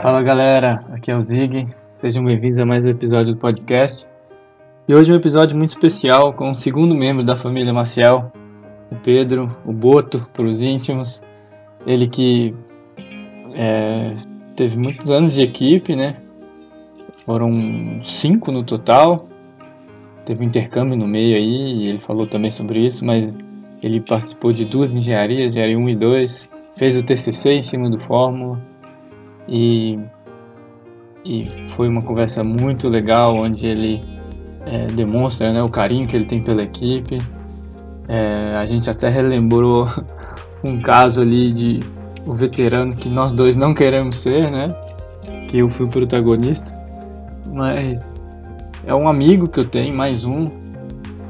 Fala galera, aqui é o Zig, sejam bem-vindos a mais um episódio do podcast. E hoje é um episódio muito especial com o segundo membro da família Maciel, o Pedro, o Boto, para os íntimos. Ele que é, teve muitos anos de equipe, né? Foram cinco no total. Teve um intercâmbio no meio aí, ele falou também sobre isso, mas ele participou de duas engenharias, engenharia 1 e 2, fez o TCC em cima do Fórmula e, e foi uma conversa muito legal onde ele é, demonstra né, o carinho que ele tem pela equipe. É, a gente até relembrou um caso ali de o veterano que nós dois não queremos ser, né? Que eu fui o protagonista. Mas é um amigo que eu tenho, mais um.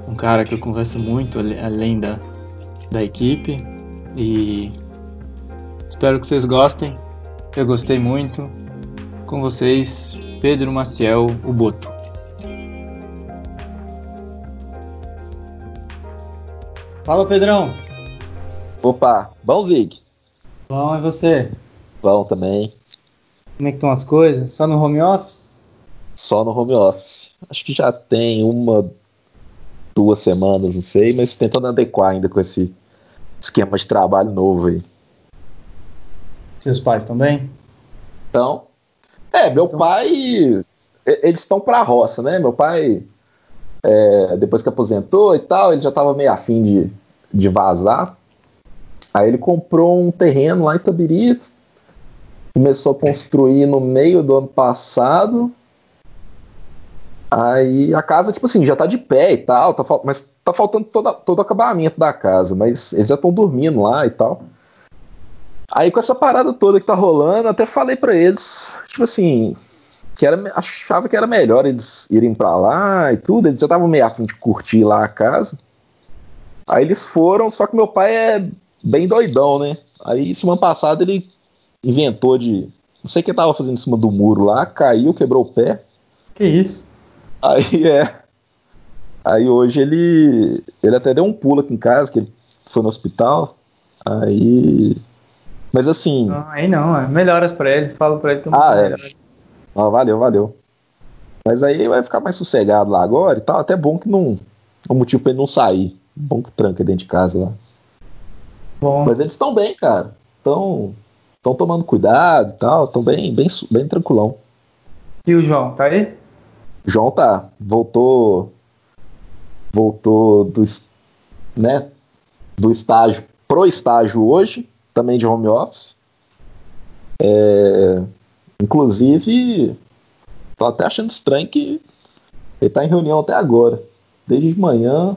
Um cara que eu converso muito além da, da equipe. E espero que vocês gostem. Eu gostei muito. Com vocês, Pedro Maciel, o Boto. Fala, Pedrão. Opa, bom Zig. Bom, e você? Bom também. Como é que estão as coisas? Só no home office? Só no home office. Acho que já tem uma, duas semanas, não sei, mas tentando adequar ainda com esse esquema de trabalho novo aí. Seus pais também? Então, é, meu estão... pai, eles estão para a roça, né? Meu pai, é, depois que aposentou e tal, ele já estava meio afim de, de vazar. Aí ele comprou um terreno lá em Tabiri, começou a construir no meio do ano passado. Aí a casa, tipo assim, já tá de pé e tal, tá, mas tá faltando toda, todo o acabamento da casa, mas eles já estão dormindo lá e tal. Aí com essa parada toda que tá rolando, até falei para eles, tipo assim, que era, achava que era melhor eles irem para lá e tudo, eles já estavam meio afim de curtir lá a casa. Aí eles foram, só que meu pai é bem doidão, né? Aí semana passada ele inventou de. Não sei o que tava fazendo em cima do muro lá, caiu, quebrou o pé. Que isso? Aí é. Aí hoje ele. Ele até deu um pulo aqui em casa, que ele foi no hospital. Aí. Mas assim. Não, aí não, é melhoras pra ele. Falo pra ele que Ah, é. Ah, valeu, valeu. Mas aí vai ficar mais sossegado lá agora e tal. Até bom que não. O motivo pra ele não sair. Bom que tranca dentro de casa lá. Bom. Mas eles estão bem, cara. Estão estão tomando cuidado e tal, estão bem, bem, bem tranquilão. E o João, tá aí? João tá, voltou, voltou do, né, do estágio pro estágio hoje, também de home office. É, inclusive, tô até achando estranho que ele tá em reunião até agora, desde de manhã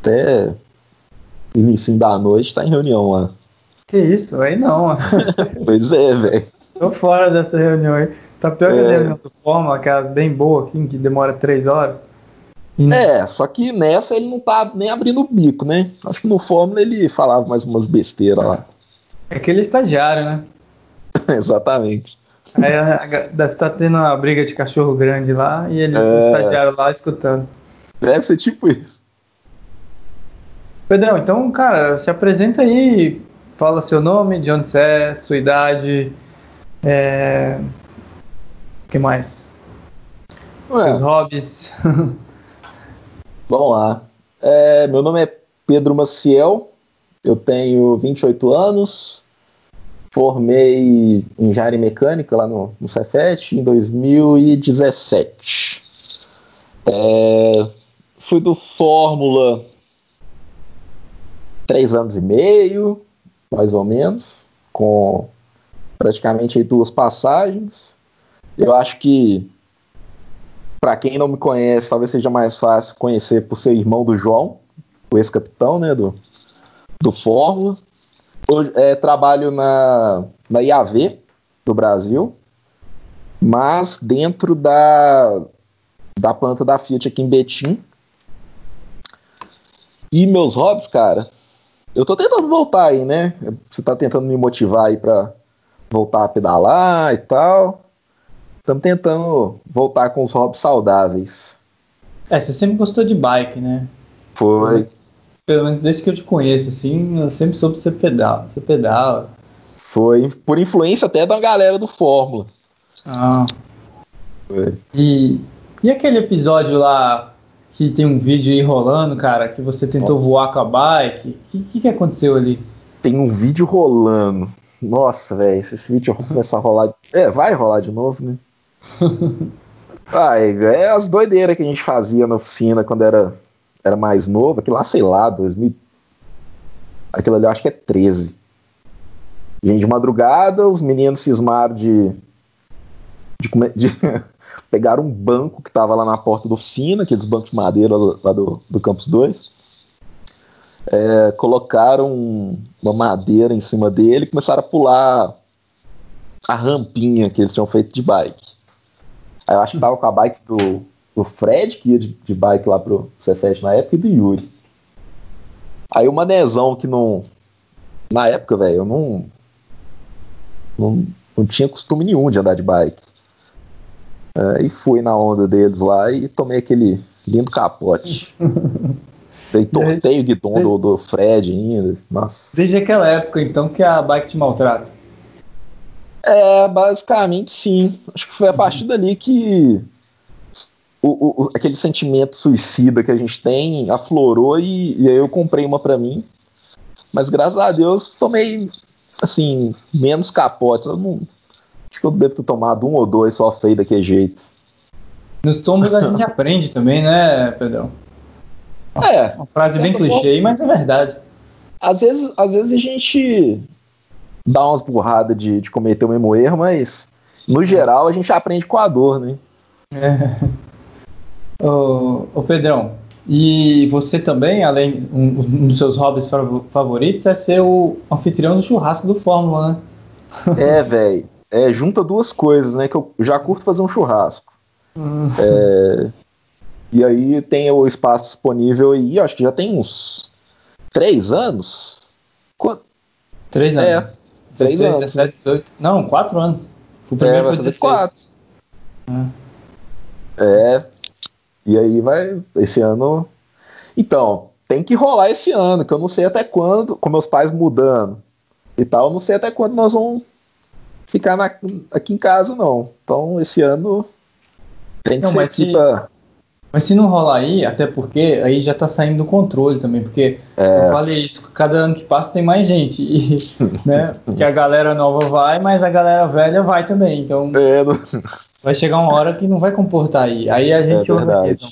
até início da noite, tá em reunião lá. Que isso? Aí não. pois é, velho. Tô fora dessa reunião aí. Tá pior que é. a reunião do Fórmula, aquela bem boa aqui, que demora três horas. E... É, só que nessa ele não tá nem abrindo o bico, né? Acho que no Fórmula ele falava mais umas besteiras lá. É aquele estagiário, né? Exatamente. Aí deve estar tá tendo uma briga de cachorro grande lá e ele, é... estagiário lá, escutando. Deve ser tipo isso. Pedrão, então, cara, se apresenta aí, fala seu nome, de onde você é, sua idade, é... o que mais? Ué. Seus hobbies. Vamos lá. É, meu nome é Pedro Maciel, eu tenho 28 anos, formei em engenharia mecânica lá no, no Cefet em 2017. É, fui do Fórmula três anos e meio, mais ou menos, com praticamente duas passagens. Eu acho que, para quem não me conhece, talvez seja mais fácil conhecer por ser irmão do João, o ex-capitão né, do, do Fórmula. Hoje, é, trabalho na, na IAV do Brasil, mas dentro da, da planta da Fiat aqui em Betim. E meus hobbies, cara, eu tô tentando voltar aí, né? Você tá tentando me motivar aí pra voltar a pedalar e tal. Estamos tentando voltar com os hobbies saudáveis. É, você sempre gostou de bike, né? Foi. Pelo menos desde que eu te conheço, assim, eu sempre soube que você pedala. Você pedala. Foi por influência até da galera do Fórmula. Ah. Foi. E, e aquele episódio lá que tem um vídeo aí rolando, cara, que você tentou Nossa. voar com a bike? O que, que, aconteceu ali? Tem um vídeo rolando. Nossa, velho, se esse vídeo começar a rolar. É, vai rolar de novo, né? ah, é as doideiras que a gente fazia na oficina quando era, era mais novo. Aquilo lá, sei lá, 2000. Aquilo ali eu acho que é 13. Gente de madrugada, os meninos cismaram de. de, de pegaram um banco que estava lá na porta da oficina, aqueles bancos de madeira lá do, do Campus 2. É, colocaram uma madeira em cima dele e começaram a pular a rampinha que eles tinham feito de bike. Aí eu acho que tava com a bike do, do Fred, que ia de, de bike lá pro Cefet na época, e do Yuri. Aí o Manezão, que não. Na época, velho, eu não, não. Não tinha costume nenhum de andar de bike. É, e fui na onda deles lá e tomei aquele lindo capote. Dei torteio o guidon desde, do, do Fred ainda. Nossa. Desde aquela época, então, que a bike te maltrata? É, basicamente sim. Acho que foi a partir dali que o, o, aquele sentimento suicida que a gente tem aflorou e, e aí eu comprei uma para mim. Mas graças a Deus tomei assim menos capotes. Não, acho que eu devo ter tomado um ou dois só feio daquele jeito. Nos tombos a gente aprende também, né, Pedrão? É. Uma frase bem clichê, mas é verdade. Às vezes, às vezes a gente dá umas burradas de, de cometer o mesmo erro, mas no geral a gente aprende com a dor, né? É. Ô, ô Pedrão, e você também, além um, um, dos seus hobbies favoritos, é ser o anfitrião do churrasco do Fórmula, né? É, velho. É, junta duas coisas, né? Que eu já curto fazer um churrasco. Hum. É, e aí tem o espaço disponível aí, acho que já tem uns três anos. Três é, anos. É, 16, anos. 17, 18. Não, quatro anos. O primeiro é, foi 16. Quatro. É. é. E aí vai. Esse ano. Então, tem que rolar esse ano, que eu não sei até quando, com meus pais mudando e tal, eu não sei até quando nós vamos ficar na, aqui em casa, não. Então, esse ano tem que não, ser aqui se, pra... Mas se não rolar aí, até porque aí já tá saindo do controle também, porque é. eu falei isso, cada ano que passa tem mais gente, e, né, que a galera nova vai, mas a galera velha vai também, então é, não... vai chegar uma hora que não vai comportar aí, aí a gente é organiza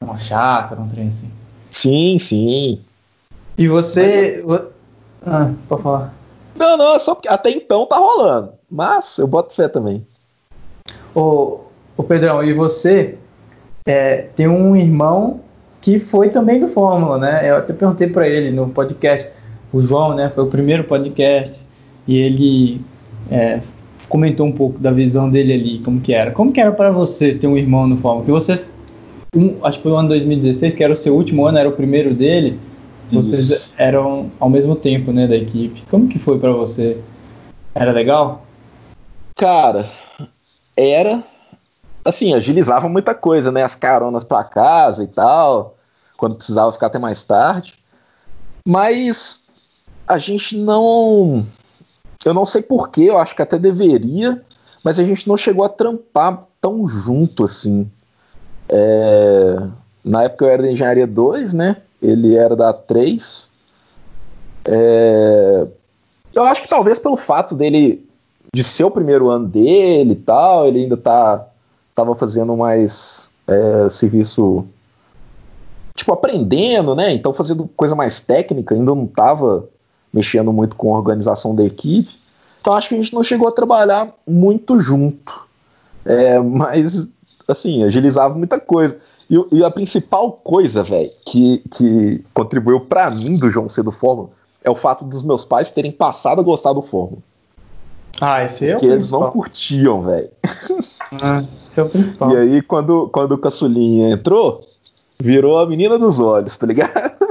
uma chácara, um trem assim. Sim, sim. E você... Mas... Ah, pode falar. Não, não, é só porque até então tá rolando, mas eu boto fé também. Ô, ô Pedrão, e você é, tem um irmão que foi também do Fórmula, né? Eu até perguntei para ele no podcast, o João, né? Foi o primeiro podcast e ele é, comentou um pouco da visão dele ali, como que era. Como que era para você ter um irmão no Fórmula? Que vocês, um, acho que foi o ano 2016, que era o seu último ano, era o primeiro dele. Vocês Isso. eram ao mesmo tempo, né, da equipe. Como que foi para você? Era legal? Cara, era, assim, agilizava muita coisa, né? As caronas para casa e tal, quando precisava ficar até mais tarde. Mas a gente não. Eu não sei porquê, eu acho que até deveria, mas a gente não chegou a trampar tão junto assim. É... Na época eu era da Engenharia 2, né? Ele era da 3. É... Eu acho que talvez pelo fato dele de ser o primeiro ano dele e tal, ele ainda tá estava fazendo mais é, serviço tipo aprendendo, né? Então fazendo coisa mais técnica, ainda não estava mexendo muito com a organização da equipe. Então acho que a gente não chegou a trabalhar muito junto, é, mas assim agilizava muita coisa. E, e a principal coisa, velho, que, que contribuiu para mim do João C do Fórmula é o fato dos meus pais terem passado a gostar do Fórmula. Ah, esse é Porque o eles não curtiam, velho. Ah, esse é o principal. E aí, quando, quando o caçulinha entrou, virou a menina dos olhos, tá ligado?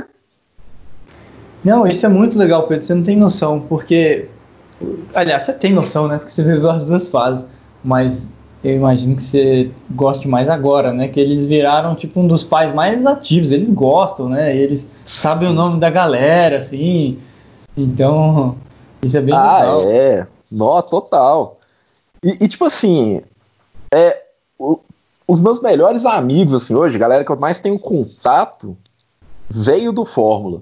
Não, isso é muito legal, Pedro. Você não tem noção, porque. Aliás, você tem noção, né? Porque você viveu as duas fases. Mas eu imagino que você goste mais agora, né? Que eles viraram tipo um dos pais mais ativos. Eles gostam, né? Eles Sim. sabem o nome da galera, assim. Então, Isso é bem ah, legal. é. Nó, total. E, e, tipo assim, é, o, os meus melhores amigos, assim, hoje, galera que eu mais tenho contato, veio do Fórmula.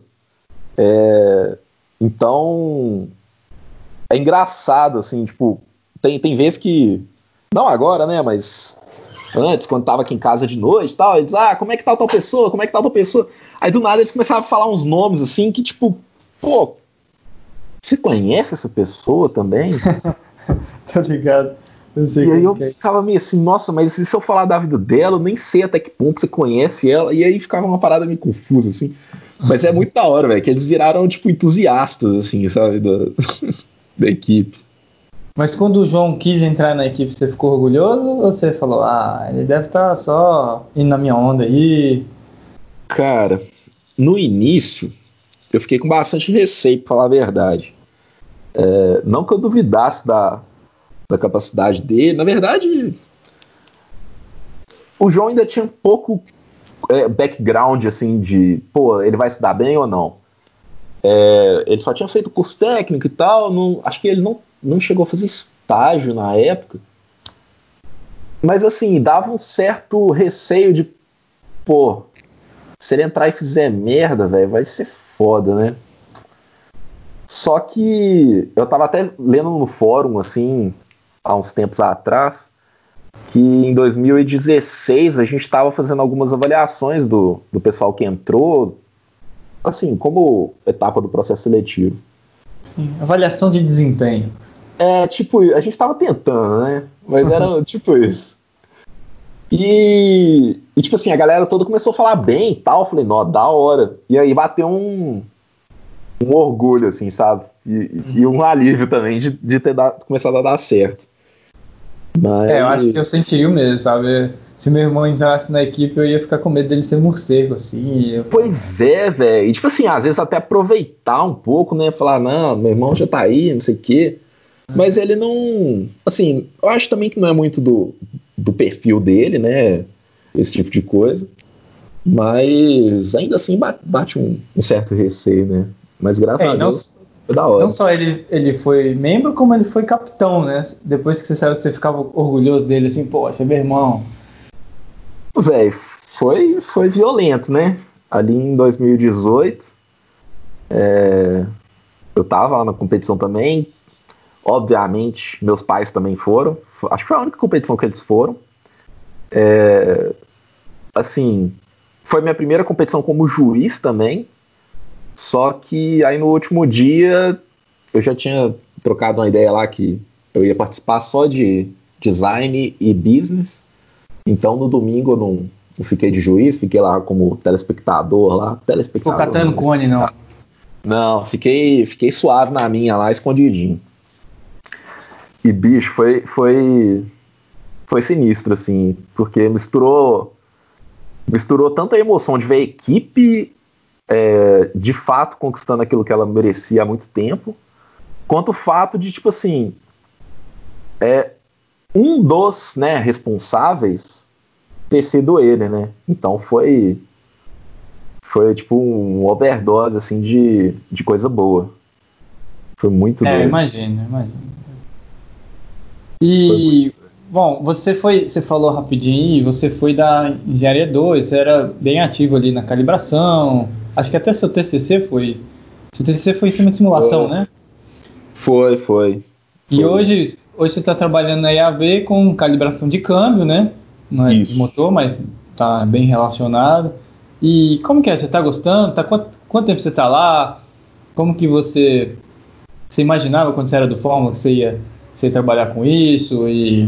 É, então, é engraçado, assim, tipo, tem, tem vezes que. Não agora, né? Mas antes, quando tava aqui em casa de noite e tal, eles, ah, como é que tá tal pessoa? Como é que tá tal pessoa? Aí do nada eles começavam a falar uns nomes assim que, tipo, pô, você conhece essa pessoa também? tá ligado? E aí eu é. ficava meio assim, nossa, mas se eu falar da vida dela, eu nem sei até que ponto você conhece ela. E aí ficava uma parada meio confusa, assim. Mas é muito da hora, velho, que eles viraram, tipo, entusiastas, assim, sabe, da, da equipe. Mas quando o João quis entrar na equipe, você ficou orgulhoso ou você falou, ah, ele deve estar tá só indo na minha onda aí? Cara, no início, eu fiquei com bastante receio, pra falar a verdade. É, não que eu duvidasse da, da capacidade dele, na verdade, o João ainda tinha pouco é, background, assim, de, pô, ele vai se dar bem ou não. É, ele só tinha feito curso técnico e tal, não, acho que ele não não chegou a fazer estágio na época. Mas assim, dava um certo receio de, pô, se ele entrar e fizer merda, velho, vai ser foda, né? Só que eu tava até lendo no fórum, assim, há uns tempos atrás, que em 2016 a gente estava fazendo algumas avaliações do, do pessoal que entrou, assim, como etapa do processo seletivo. Sim, avaliação de desempenho. É, tipo, a gente tava tentando, né? Mas era tipo isso. E, e, tipo assim, a galera toda começou a falar bem e tal. Eu falei, nó, da hora. E aí bateu um, um orgulho, assim, sabe? E, e um alívio também de, de ter dado, começado a dar certo. Mas... É, eu acho que eu sentiria o mesmo, sabe? Se meu irmão entrasse na equipe, eu ia ficar com medo dele ser morcego, assim. Eu... Pois é, velho. E tipo assim, às vezes até aproveitar um pouco, né? Falar, não, meu irmão já tá aí, não sei o quê. Mas ele não. Assim, eu acho também que não é muito do, do perfil dele, né? Esse tipo de coisa. Mas ainda assim bate um, um certo receio, né? Mas graças é, a Deus. Não, da hora. não só ele, ele foi membro, como ele foi capitão, né? Depois que você saiu, você ficava orgulhoso dele, assim, pô, você é meu irmão. Véi, foi, foi violento, né? Ali em 2018, é, eu tava lá na competição também, Obviamente, meus pais também foram. Acho que foi a única competição que eles foram. É, assim, foi minha primeira competição como juiz também. Só que aí no último dia eu já tinha trocado uma ideia lá que eu ia participar só de design e business. Então no domingo eu não, não fiquei de juiz, fiquei lá como telespectador lá. Telespectador. Ficou catando cone, não? Não, fiquei, fiquei suave na minha lá, escondidinho. E, bicho, foi, foi, foi sinistro, assim, porque misturou, misturou tanta emoção de ver equipe é, de fato conquistando aquilo que ela merecia há muito tempo, quanto o fato de, tipo assim, é, um dos né, responsáveis ter sido ele, né? Então foi foi tipo um overdose assim de, de coisa boa. Foi muito É, imagino, imagino. E, bom, você foi, você falou rapidinho, você foi da Engenharia 2, você era bem ativo ali na calibração, acho que até seu TCC foi, seu TCC foi em cima de simulação, foi. né? Foi, foi. E foi. hoje, hoje você está trabalhando na IAV com calibração de câmbio, né? Não é Isso. de motor, mas está bem relacionado. E como que é? Você está gostando? Tá, quanto, quanto tempo você está lá? Como que você, você imaginava quando você era do Fórmula que você ia você trabalhar com isso e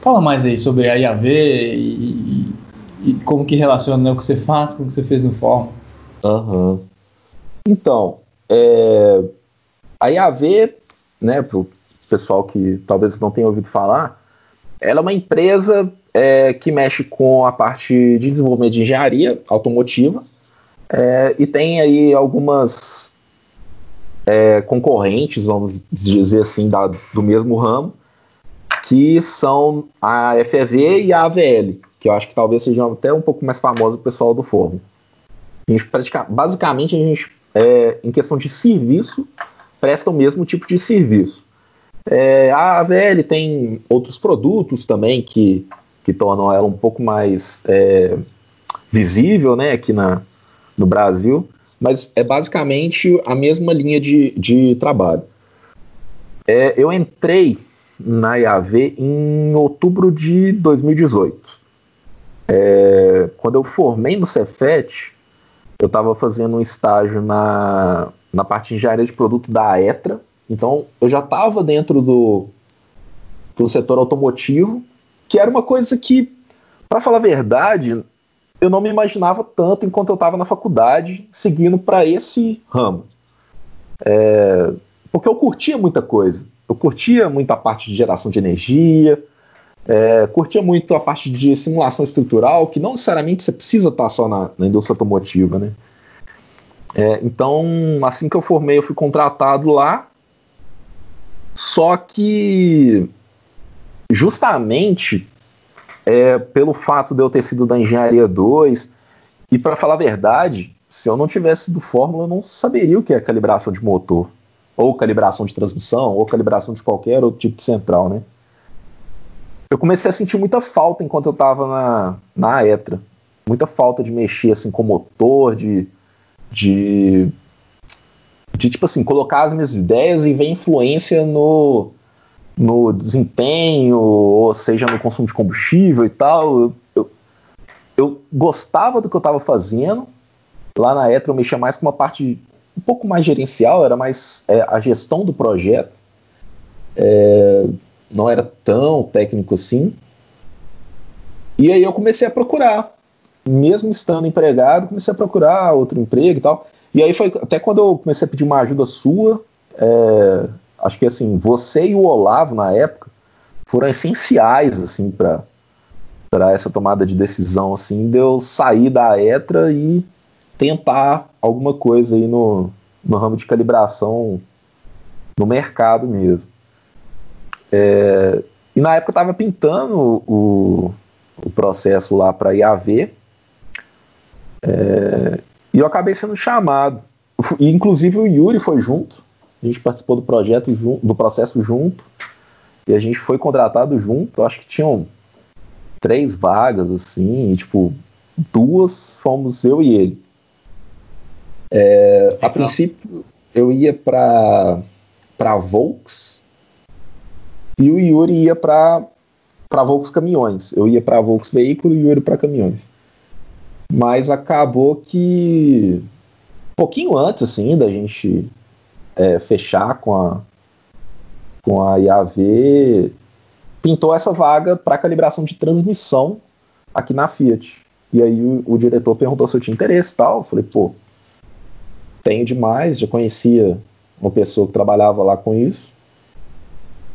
fala mais aí sobre a IAV e, e, e como que relaciona né, o que você faz com o que você fez no Fórmula. Uhum. Então, é, a IAV, né, para o pessoal que talvez não tenha ouvido falar, ela é uma empresa é, que mexe com a parte de desenvolvimento de engenharia automotiva é, e tem aí algumas é, concorrentes, vamos dizer assim, da, do mesmo ramo, que são a FEV e a AVL, que eu acho que talvez sejam até um pouco mais famosos o pessoal do Fórmula. A gente pratica, basicamente, a gente, é, em questão de serviço, presta o mesmo tipo de serviço. É, a AVL tem outros produtos também que, que tornam ela um pouco mais é, visível né, aqui na, no Brasil, mas é basicamente a mesma linha de, de trabalho. É, eu entrei na IAV em outubro de 2018. É, quando eu formei no Cefet, eu estava fazendo um estágio na, na parte de engenharia de produto da AETRA, então eu já estava dentro do, do setor automotivo, que era uma coisa que, para falar a verdade, eu não me imaginava tanto enquanto eu estava na faculdade seguindo para esse ramo. É, porque eu curtia muita coisa. Eu curtia muito a parte de geração de energia, é, curtia muito a parte de simulação estrutural, que não necessariamente você precisa estar só na, na indústria automotiva, né? É, então, assim que eu formei, eu fui contratado lá só que, justamente é, pelo fato de eu ter sido da Engenharia 2, e para falar a verdade, se eu não tivesse do Fórmula, eu não saberia o que é calibração de motor, ou calibração de transmissão, ou calibração de qualquer outro tipo de central, né? Eu comecei a sentir muita falta enquanto eu estava na, na Aetra. Muita falta de mexer assim com motor, de, de de tipo assim, colocar as minhas ideias e ver influência no, no desempenho, ou seja, no consumo de combustível e tal. Eu, eu, eu gostava do que eu estava fazendo. Lá na ETRA eu mexia mais com uma parte um pouco mais gerencial, era mais é, a gestão do projeto. É, não era tão técnico assim. E aí eu comecei a procurar. Mesmo estando empregado, comecei a procurar outro emprego e tal. E aí foi até quando eu comecei a pedir uma ajuda sua, é, acho que assim, você e o Olavo na época foram essenciais assim para para essa tomada de decisão assim, de eu sair da ETRA e tentar alguma coisa aí no, no ramo de calibração no mercado mesmo. É, e na época eu estava pintando o, o processo lá para IAV. É, e eu acabei sendo chamado. E, inclusive o Yuri foi junto. A gente participou do projeto, do processo junto. E a gente foi contratado junto. Acho que tinham três vagas, assim. E, tipo, duas fomos eu e ele. É, a princípio, eu ia para para Volks e o Yuri ia para para Volks Caminhões. Eu ia para Volks Veículo e o Yuri para Caminhões. Mas acabou que um pouquinho antes assim da gente é, fechar com a com a IAV pintou essa vaga para calibração de transmissão aqui na Fiat. E aí o, o, diretor perguntou se eu tinha interesse e tal. Eu falei, pô, tenho demais, já conhecia uma pessoa que trabalhava lá com isso.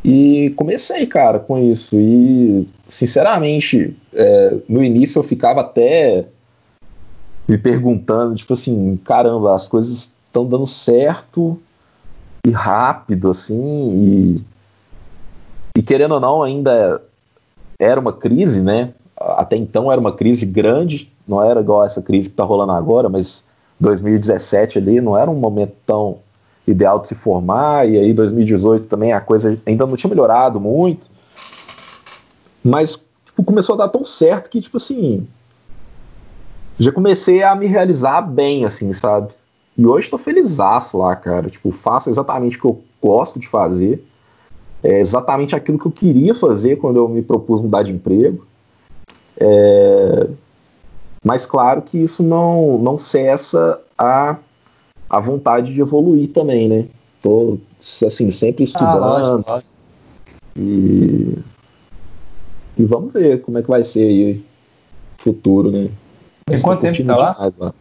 E comecei, cara, com isso. E, sinceramente, é, no início eu ficava até me perguntando, tipo assim, caramba, as coisas estão dando certo e rápido, assim, e, e querendo ou não, ainda era uma crise, né? Até então era uma crise grande, não era igual essa crise que está rolando agora, mas 2017 ali não era um momento tão ideal de se formar, e aí 2018 também a coisa ainda não tinha melhorado muito, mas tipo, começou a dar tão certo que, tipo assim, já comecei a me realizar bem, assim, sabe? E hoje tô felizaço lá, cara. Tipo, faço exatamente o que eu gosto de fazer. É exatamente aquilo que eu queria fazer quando eu me propus mudar de emprego. É... Mas claro que isso não, não cessa a, a vontade de evoluir também, né? Tô, assim, sempre estudando. Ah, lógico, lógico. E, e vamos ver como é que vai ser aí o futuro, né? Tem quanto tempo tá lá? lá?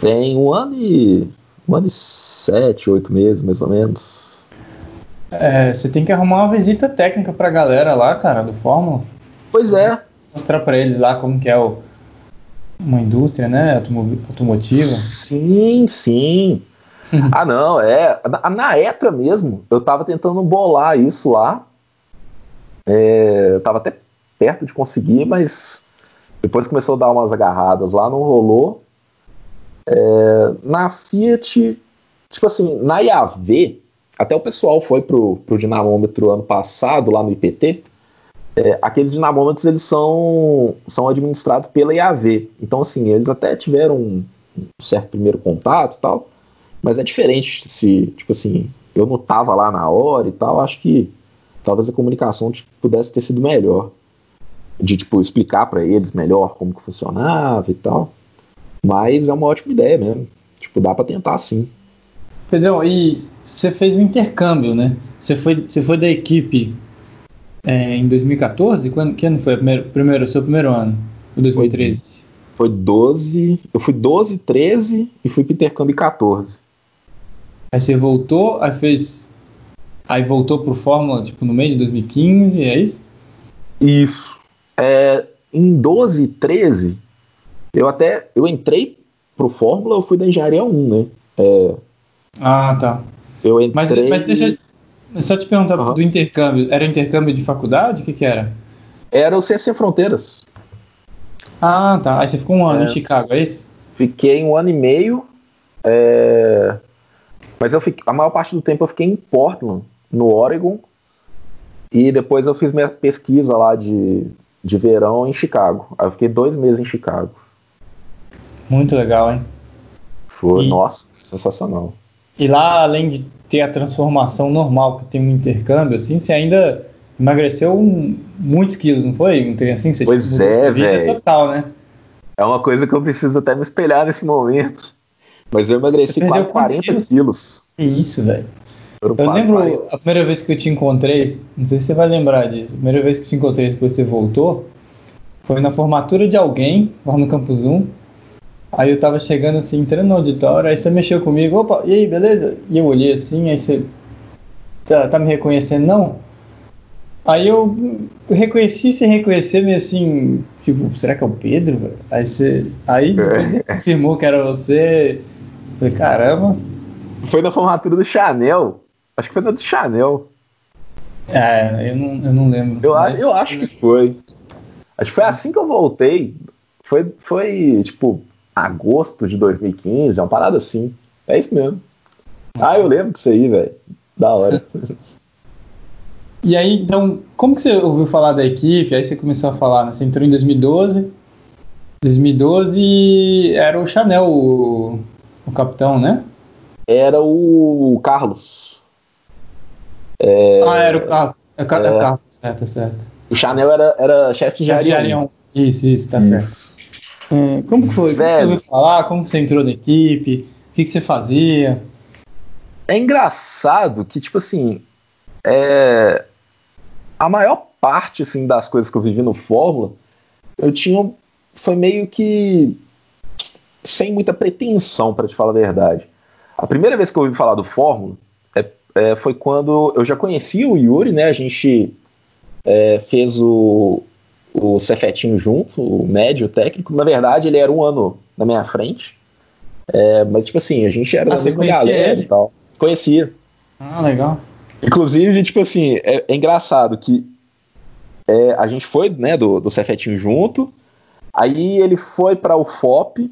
Tem um ano e. um ano e sete, oito meses, mais ou menos. É, você tem que arrumar uma visita técnica pra galera lá, cara, do Fórmula. Pois é. Mostrar pra eles lá como que é o, uma indústria, né, automotiva. Sim, sim. ah, não, é. Na, na ETRA mesmo, eu tava tentando bolar isso lá. É, eu tava até perto de conseguir, mas depois começou a dar umas agarradas lá, não rolou. É, na Fiat, tipo assim, na IAV, até o pessoal foi pro, pro dinamômetro ano passado, lá no IPT, é, aqueles dinamômetros eles são, são administrados pela IAV. Então, assim, eles até tiveram um certo primeiro contato e tal, mas é diferente se, tipo assim, eu não tava lá na hora e tal, acho que talvez a comunicação pudesse ter sido melhor. De, tipo, explicar para eles melhor como que funcionava e tal. Mas é uma ótima ideia mesmo. Tipo, dá para tentar sim. Pedrão, e você fez um intercâmbio, né? Você foi, você foi da equipe é, em 2014? Quando, que ano foi? Primeiro, primeiro, seu primeiro ano? Ou 2013? Foi, foi 12. Eu fui 12, 13 e fui pro intercâmbio em 14. Aí você voltou, aí fez. Aí voltou pro Fórmula, tipo, no meio de 2015, é isso? Isso. É, em 12, 13, eu até. Eu entrei pro Fórmula, eu fui da Engenharia 1, né? É, ah, tá. eu entrei. Mas, mas deixa só te perguntar Aham. do intercâmbio. Era intercâmbio de faculdade? O que, que era? Era o Sem Fronteiras. Ah, tá. Aí você ficou um ano É. em Chicago, é isso? Fiquei um ano e meio. é, Mas eu fiquei... a maior parte do tempo eu fiquei em Portland, no Oregon. E depois eu fiz minha pesquisa lá de, de verão em Chicago. Aí eu fiquei dois meses em Chicago. Muito legal, hein? Foi, E- nossa, sensacional. E lá, além de ter a transformação normal que tem um intercâmbio, assim, você ainda emagreceu um- muitos quilos, não foi? Não tem assim? Você Pois mudou é, velho. total, né? É uma coisa que eu preciso até me espelhar nesse momento. Mas eu emagreci quase quantos 40 quilos? quilos. Que isso, velho. Eu lembro 40. a primeira vez que eu te encontrei, não sei se você vai lembrar disso, a primeira vez que eu te encontrei depois que você voltou, foi na formatura de alguém, lá no Campus 1. Aí eu tava chegando assim, entrando no auditório, aí você mexeu comigo, opa, e aí, beleza? E eu olhei assim, aí você. Tá, tá me reconhecendo, não? Aí eu reconheci sem reconhecer, meio assim, tipo, será que é o Pedro? Aí você. Aí depois você confirmou que era você. Falei, caramba. Foi na formatura do Chanel. Acho que foi na do Chanel. É, eu não, eu não lembro. Eu, mas- eu acho que foi. Acho que foi assim que eu voltei. Foi, foi tipo, agosto de 2015, é uma parada assim. É isso mesmo. Ah, eu lembro disso aí, velho. Da hora. E aí, então, como que você ouviu falar da equipe? Aí você começou a falar, né? Você entrou em 2012. 2012 era o Chanel, o, o capitão, né? Era o Carlos. Ah, era o Carlos. É o é o É. Carlos, certo, certo. O Chanel era, era chefe de engenharia. Isso, isso, tá certo. É, como que foi? Como você ouviu falar? Como você entrou na equipe? O que, que você fazia? É engraçado que, tipo assim, é... a maior parte assim, das coisas que eu vivi no Fórmula, eu tinha. Foi meio que. sem muita pretensão, para te falar a verdade. A primeira vez que eu ouvi falar do Fórmula é, é, foi quando eu já conhecia o Yuri, né? A gente é, fez o, o Cefetinho junto, o médio técnico. Na verdade, ele era um ano na minha frente. É, mas, tipo assim, a gente era Ah, da mesma conhecia galera ele? e tal. Conhecia. Ah, legal. Inclusive, tipo assim, é, é engraçado que é, a gente foi, né, do, do Cefetinho junto, aí ele foi para o FOP,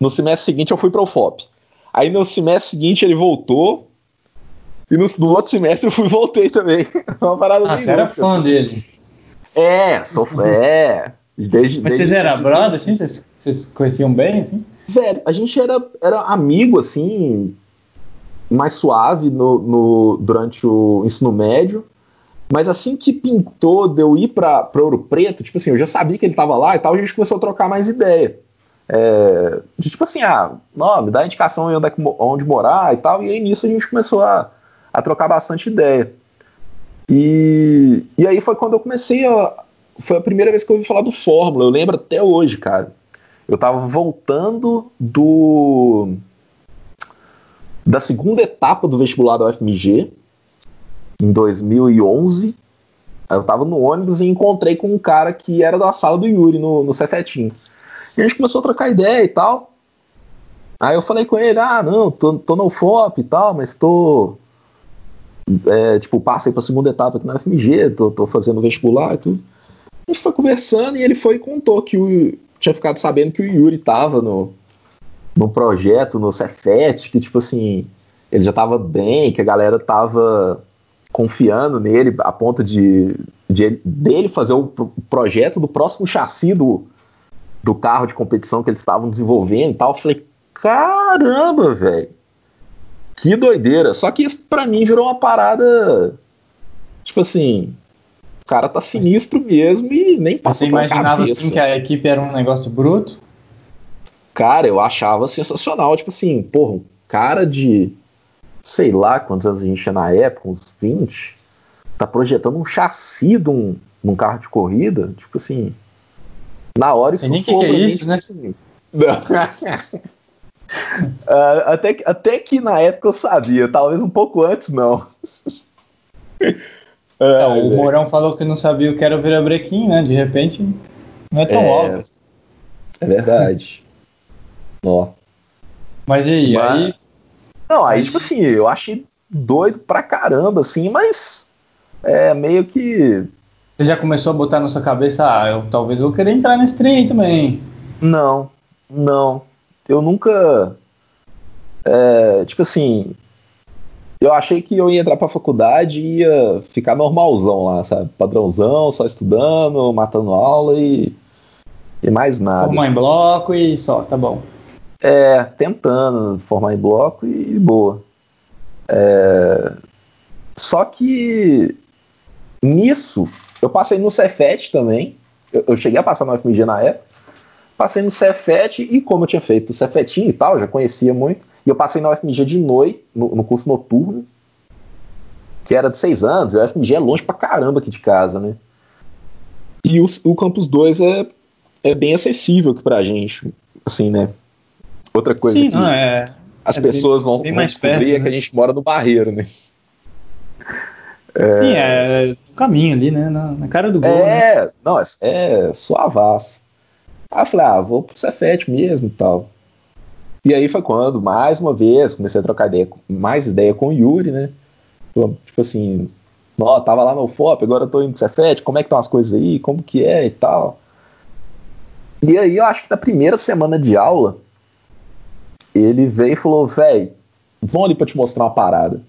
no semestre seguinte eu fui para o FOP. Aí no semestre seguinte ele voltou, e no, no outro semestre eu fui e voltei também. Uma parada Ah, você era fã assim. dele. É, sou é. Desde, Mas vocês eram desde- brother, assim? Vocês, vocês conheciam bem, assim? Velho, a gente era, era amigo, assim, mais suave no, no- durante o ensino médio. Mas assim que pintou de eu ir pra, pra Ouro Preto, tipo assim, eu já sabia que ele tava lá e tal, a gente começou a trocar mais ideia. É, de tipo assim, ah, não, me dá indicação onde, é onde morar e tal, e aí nisso a gente começou a, a trocar bastante ideia. E, e aí foi quando eu comecei a. Foi a primeira vez que eu ouvi falar do Fórmula, eu lembro até hoje, cara. Eu tava voltando do. da segunda etapa do vestibular da UFMG, em 2011. Aí eu tava no ônibus e encontrei com um cara que era da sala do Yuri, no, no Cefetinho. E a gente começou a trocar ideia e tal. Aí eu falei com ele, ah, não, tô, tô no FOP e tal, mas tô. É, tipo, passei pra segunda etapa aqui na FMG, tô, tô fazendo vestibular e tudo. A gente foi conversando e ele foi e contou que o, tinha ficado sabendo que o Yuri tava no, num projeto no Cefet, que tipo assim, ele já tava bem, que a galera tava confiando nele a ponto de, de dele fazer o projeto do próximo chassi do, do carro de competição que eles estavam desenvolvendo e tal. Eu falei, caramba, velho. Que doideira. Só que isso pra mim virou uma parada. Tipo assim. O cara tá sinistro mesmo e nem passou Você imaginava assim que a equipe era um negócio bruto? Cara, eu achava sensacional. Tipo assim, porra, um cara de. Sei lá quantos anos a gente tinha na época, uns 20. Tá projetando um chassi de um, de um carro de corrida. Tipo assim. Na hora isso nem que, que é isso, né? Assim, Uh, até, que, até que na época eu sabia, talvez um pouco antes não. é, o Mourão falou que não sabia o que era o virabrequim, né? De repente, não é tão é, óbvio. É verdade. Ó. Mas e aí? Mas, aí? Não, aí, tipo assim, eu achei doido pra caramba, assim, mas é meio que. Você já começou a botar na sua cabeça, ah, eu talvez vou querer entrar nesse trem também. Não, não eu nunca. É, tipo assim. Eu achei que eu ia entrar pra faculdade e ia ficar normalzão lá, sabe? Padrãozão, só estudando, matando aula e. E mais nada. Formar em bloco e só, tá bom. É, tentando formar em bloco e boa. É, só que nisso, eu passei no Cefet também. Eu, eu, cheguei a passar no FMG na época. Passei no Cefet e como eu tinha feito o Cefetinho e tal, já conhecia muito, e eu passei na UFMG de noite, no, no curso noturno, que era de seis anos, a UFMG é longe pra caramba aqui de casa, né? E o, o Campus 2 é, é bem acessível aqui pra gente, assim, né? Outra coisa Sim, que não, é, as é pessoas bem, vão, bem vão descobrir perto, é que né? a gente mora no Barreiro, né? É... Sim, é no caminho ali, né? Na, na cara do gol. É, né? não, é, é suavaço. Aí eu falei, ah, vou pro Cefet mesmo e tal. E aí foi quando, mais uma vez, comecei a trocar ideia, mais ideia com o Yuri, né? Tipo assim, ó, tava lá no FOP, agora eu tô indo pro Cefet, como é que estão as coisas aí, como que é e tal. E aí eu acho que na primeira semana de aula, ele veio e falou, velho, vamos ali pra te mostrar uma parada.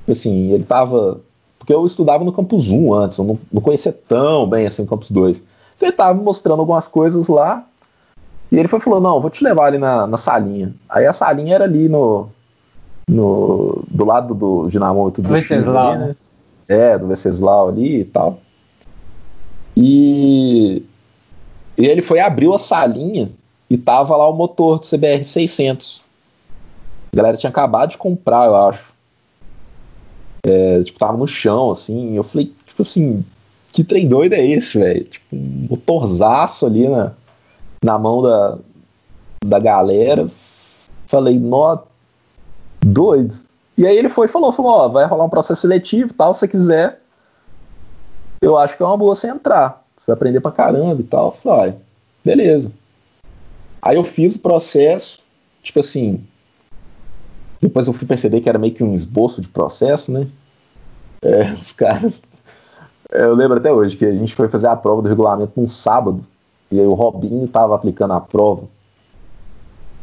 Tipo assim, ele tava. Porque eu estudava no Campus 1 antes, eu não, não conhecia tão bem assim o Campus 2 ele tava mostrando algumas coisas lá. E ele foi falou: Não, vou te levar ali na, na salinha. Aí a salinha era ali no. no do lado do dinamômetro do Venceslau, né? É, do Venceslau ali e tal. E, e ele foi abriu a salinha e tava lá o motor do CBR 600. A galera tinha acabado de comprar, eu acho. É, tipo, tava no chão, assim. Eu falei, tipo assim, que trem doido é esse, velho? Tipo, um motorzaço ali na, na mão da, da galera. Falei, nó, doido. E aí ele foi e falou, falou, ó, vai rolar um processo seletivo tal, se você quiser. Eu acho que é uma boa você entrar. Você vai aprender pra caramba e tal. Falei, ó, beleza. Aí eu fiz o processo, tipo assim. Depois eu fui perceber que era meio que um esboço de processo, né? É, os caras eu lembro até hoje que a gente foi fazer a prova do regulamento num sábado e aí o Robinho tava aplicando a prova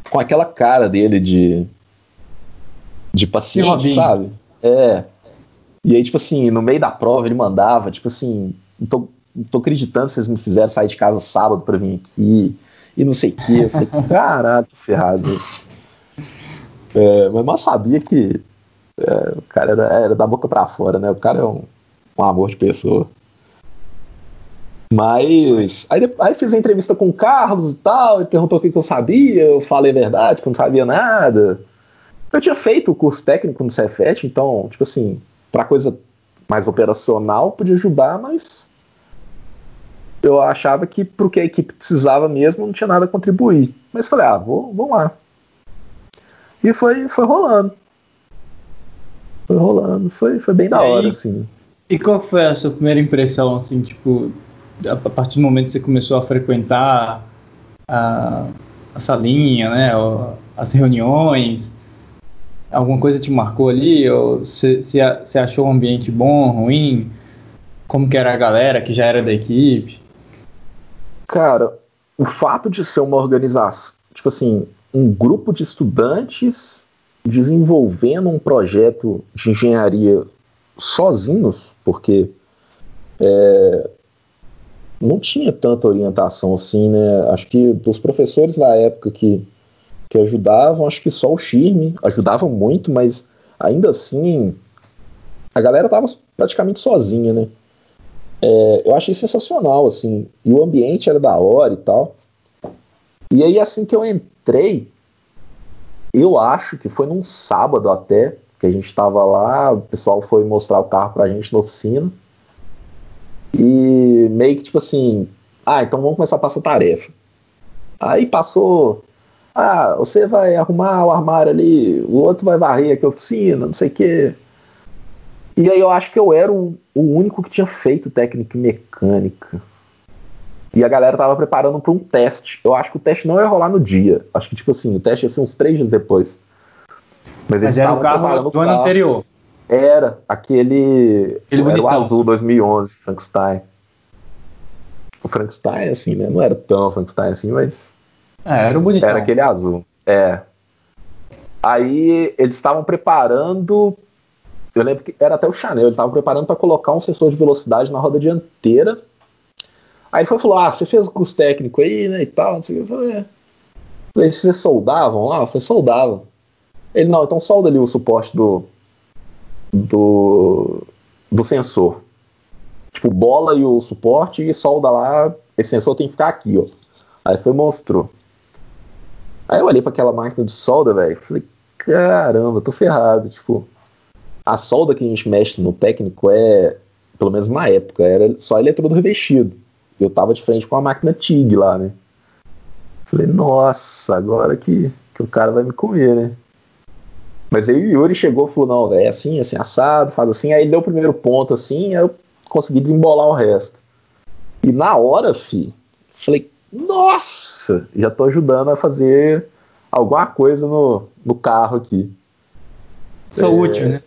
com aquela cara dele de de paciente, sabe? É. E aí, tipo assim, no meio da prova ele mandava, tipo assim, não tô, não tô acreditando que vocês me fizeram sair de casa sábado para vir aqui e não sei o que. Eu falei, caralho, tô ferrado. É, mas eu sabia que é, o cara era, era, da boca para fora, né? O cara é um, um amor de pessoa. Mas aí, aí fiz a entrevista com o Carlos e tal, ele perguntou o que, que eu sabia, eu falei a verdade, que eu não sabia nada. Eu tinha feito o curso técnico no Cefet, então, tipo assim, para coisa mais operacional podia ajudar, mas eu achava que pro que a equipe precisava mesmo não tinha nada a contribuir. Mas falei, ah, vou, vamos lá. E foi, foi rolando. Foi rolando, foi, foi bem da hora, assim. E qual foi a sua primeira impressão, assim, tipo, a partir do momento que você começou a frequentar a, a salinha, né, as reuniões, alguma coisa te marcou ali? Ou você, achou o ambiente bom, ruim? Como que era a galera que já era da equipe? Cara, o fato de ser uma organização, tipo assim, um grupo de estudantes desenvolvendo um projeto de engenharia sozinhos, porque é, não tinha tanta orientação assim, né? Acho que dos professores da época que, que ajudavam, acho que só o Shirme ajudava muito, mas ainda assim a galera tava praticamente sozinha, né? É, eu achei sensacional, assim, e o ambiente era da hora e tal. E aí, assim que eu entrei, eu acho que foi num sábado até, que a gente estava lá, o pessoal foi mostrar o carro pra gente na oficina. E meio que tipo assim, ah, então vamos começar a passar tarefa. Aí passou, ah, você vai arrumar o armário ali, o outro vai varrer aqui a oficina, não sei o quê. E aí eu acho que eu era o, o único que tinha feito técnica mecânica. E a galera tava preparando para um teste. Eu acho que o teste não ia rolar no dia. Acho que, tipo assim, o teste ia ser uns três dias depois. Mas, Mas era o carro do ano anterior. Era, aquele. aquele era o azul 2011, Frankenstein. O Frankenstein, assim, né? Não era tão Frankenstein assim, mas. É, era o bonitão. Era aquele azul. É. Aí eles estavam preparando. Eu lembro que era até o Chanel, eles estavam preparando para colocar um sensor de velocidade na roda dianteira Aí ele falou: Ah, você fez o curso técnico aí, né? E tal, não sei o que. Eu falei, é. Vocês soldavam lá? Eu falei, soldava. Ele, não, então solda ali o suporte do. do. do sensor. Tipo, bola e o suporte e solda lá. Esse sensor tem que ficar aqui, ó. Aí foi mostrou. Aí eu olhei para aquela máquina de solda, velho. Falei, caramba, tô ferrado. Tipo, a solda que a gente mexe no técnico é, pelo menos na época, era só eletrodo revestido. Eu tava de frente com a máquina TIG lá, né? Falei, nossa, agora que, que o cara vai me comer, né? Mas aí o Yuri chegou e falou, não, é assim, assim, assado, faz assim. Aí ele deu o primeiro ponto assim, aí eu consegui desembolar o resto. E na hora, fi, falei, nossa, já tô ajudando a fazer alguma coisa no, no carro aqui. Sou é, útil, né?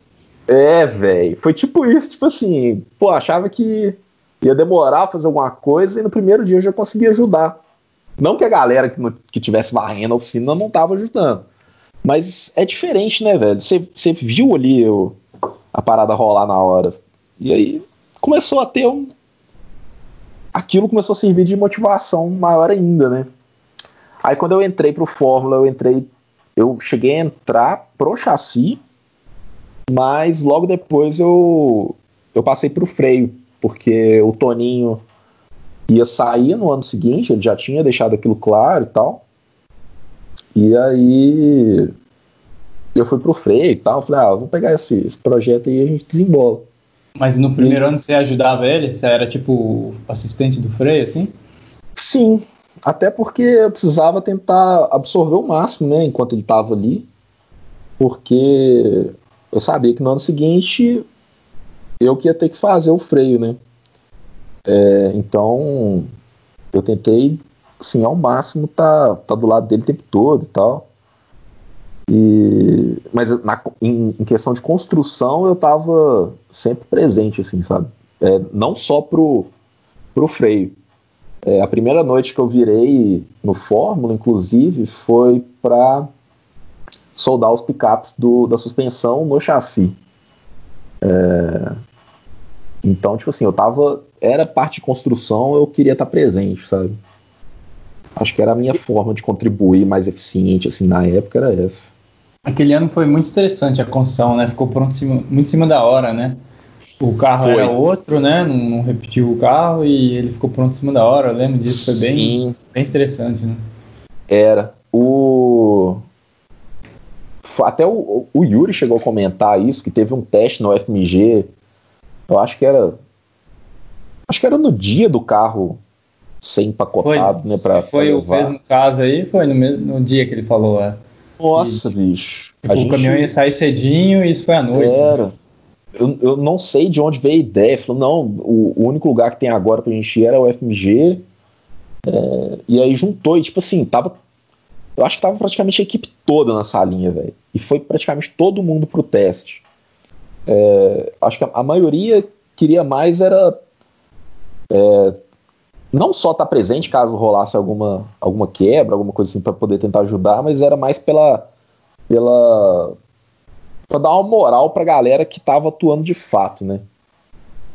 É, velho. Foi tipo isso, tipo assim, pô, achava que ia demorar a fazer alguma coisa e no primeiro dia eu já consegui ajudar. Não que a galera que, no, que tivesse varrendo a oficina não tava ajudando. Mas é diferente, né, velho? Você viu ali o, a parada rolar na hora. E aí começou a ter um. Aquilo começou a servir de motivação maior ainda, né? Aí quando eu entrei pro Fórmula, eu entrei. Eu cheguei a entrar pro chassi, mas logo depois eu, eu passei pro freio porque o Toninho ia sair no ano seguinte, ele já tinha deixado aquilo claro e tal. E aí eu fui pro freio e tal, falei, ah, vamos pegar esse, esse projeto aí e a gente desembola. Mas no primeiro e... ano você ajudava ele? Você era tipo assistente do freio, assim? Sim, até porque eu precisava tentar absorver o máximo, né, enquanto ele estava ali, porque eu sabia que no ano seguinte eu que ia ter que fazer o freio, né? É, então eu tentei, assim, ao máximo tá, tá do lado dele o tempo todo e tal. E, mas na, em, em, questão de construção eu tava sempre presente, assim, sabe? É, não só pro, pro freio. É, a primeira noite que eu virei no Fórmula, inclusive, foi para soldar os picapes do, da suspensão no chassi. É, então, tipo assim, eu tava. Era parte de construção, eu queria estar tá presente, sabe? Acho que era a minha forma de contribuir mais eficiente, assim, na época era essa. Aquele ano foi muito interessante a construção, né? Ficou pronto muito em cima da hora, né? O carro foi. era outro, né? Não, não, repetiu o carro e ele ficou pronto em cima da hora. Eu lembro disso, foi bem, bem estressante, né? Era. O. Até o, o Yuri chegou a comentar isso, que teve um teste no FMG eu acho que era. Acho que era no dia do carro ser empacotado, foi, né? Pra, foi pra o mesmo caso aí, foi no, mesmo, no dia que ele falou, é. Nossa, e, bicho. Tipo, o gente... caminhão ia sair cedinho e isso foi à noite. Né? Era. Né? Eu, eu não sei de onde veio a ideia. Falou, não, o, o único lugar que tem agora pra gente ir era o FMG. É, e aí juntou, e tipo assim, tava. Eu acho que tava praticamente a equipe toda na salinha, velho. E foi praticamente todo mundo pro teste. É, acho que a, a, maioria queria mais era é, não só estar tá presente caso rolasse alguma, alguma quebra, alguma coisa assim para poder tentar ajudar, mas era mais pela pela para dar uma moral para a galera que estava atuando de fato, né?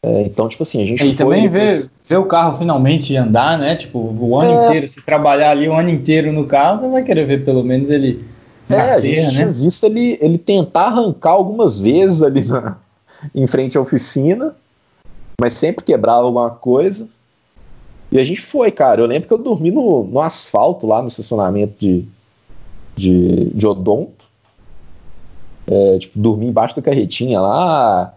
É, então, tipo assim, a gente. E também ver, ver o carro finalmente andar, né? Tipo, o ano é... inteiro, se trabalhar ali o ano inteiro no carro, você vai querer ver pelo menos ele é, a gente né? tinha visto ele, ele tentar arrancar algumas vezes ali na, em frente à oficina, mas sempre quebrava alguma coisa. E a gente foi, cara. Eu lembro que eu dormi no, no asfalto lá no estacionamento de, de, de Odonto. É, tipo, dormi embaixo da carretinha lá.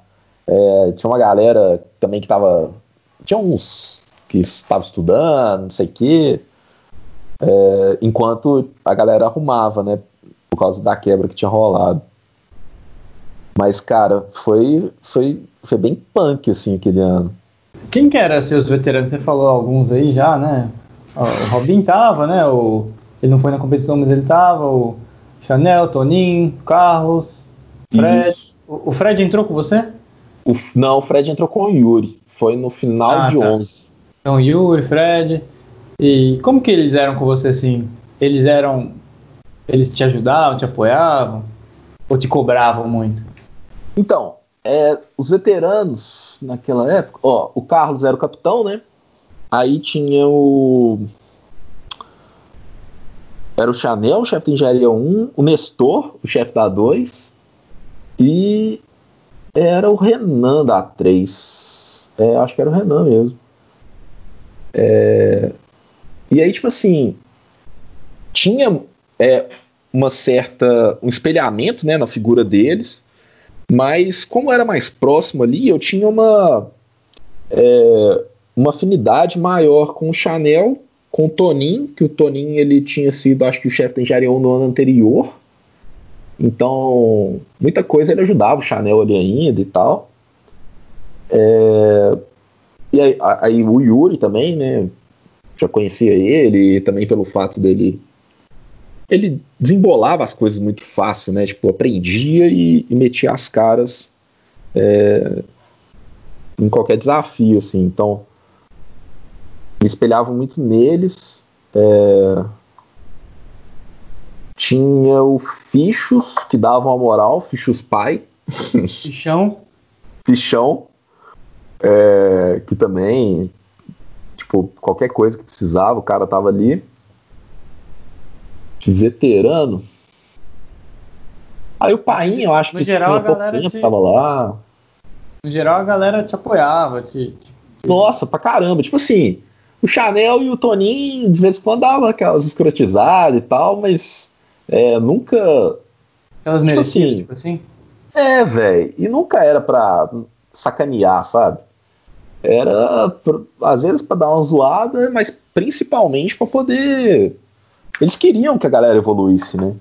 É, tinha uma galera também que tava. Tinha uns que estavam estudando, não sei o quê. É, enquanto a galera arrumava, né? por causa da quebra que tinha rolado. Mas, cara, foi, foi, foi bem punk, assim, aquele ano. Quem que era seus veteranos? Você falou alguns aí já, né? O Robin tava, né? O, ele não foi na competição, mas ele tava. O Chanel, Toninho, Carlos, Fred. O, o, Fred entrou com você? O, não, o Fred entrou com o Yuri. Foi no final ah, de tá. 11. Então, Yuri, Fred. E como que eles eram com você, assim? Eles eram eles te ajudavam, te apoiavam? Ou te cobravam muito? Então, é, os veteranos naquela época, ó, o Carlos era o capitão, né? Aí tinha o. Era o Chanel, o chefe de engenharia 1, o Nestor, o chefe da 2, e era o Renan da 3. É, acho que era o Renan mesmo. É, e aí, tipo assim, tinha é, uma certa um espelhamento né, na figura deles, mas como era mais próximo ali, eu tinha uma é, uma afinidade maior com o Chanel, com o Tonin, que o Tonin ele tinha sido, acho que o chefe da engenharia no ano anterior. Então, muita coisa ele ajudava o Chanel ali ainda e tal. É, e aí, aí, o Yuri também, né? Já conhecia ele, também pelo fato dele ele desembolava as coisas muito fácil, né? Tipo, aprendia e, e metia as caras é, em qualquer desafio, assim. Então, me espelhava muito neles. É, tinha o Fichos, que dava uma moral, Fichos pai. Fichão. Fichão. É, que também, tipo, qualquer coisa que precisava, o cara tava ali veterano. Aí o Painho, eu acho no que geral, a galera te... tava lá. No geral, a galera te apoiava. Te, te... Nossa, pra caramba. Tipo assim, o Chanel e o Toninho de vez em quando davam aquelas escrotizadas e tal, mas é, nunca. Aquelas tipo merecidas, assim, tipo assim? É, velho. E nunca era pra sacanear, sabe? Era, às vezes, pra dar uma zoada, mas principalmente para poder eles queriam que a galera evoluísse, né?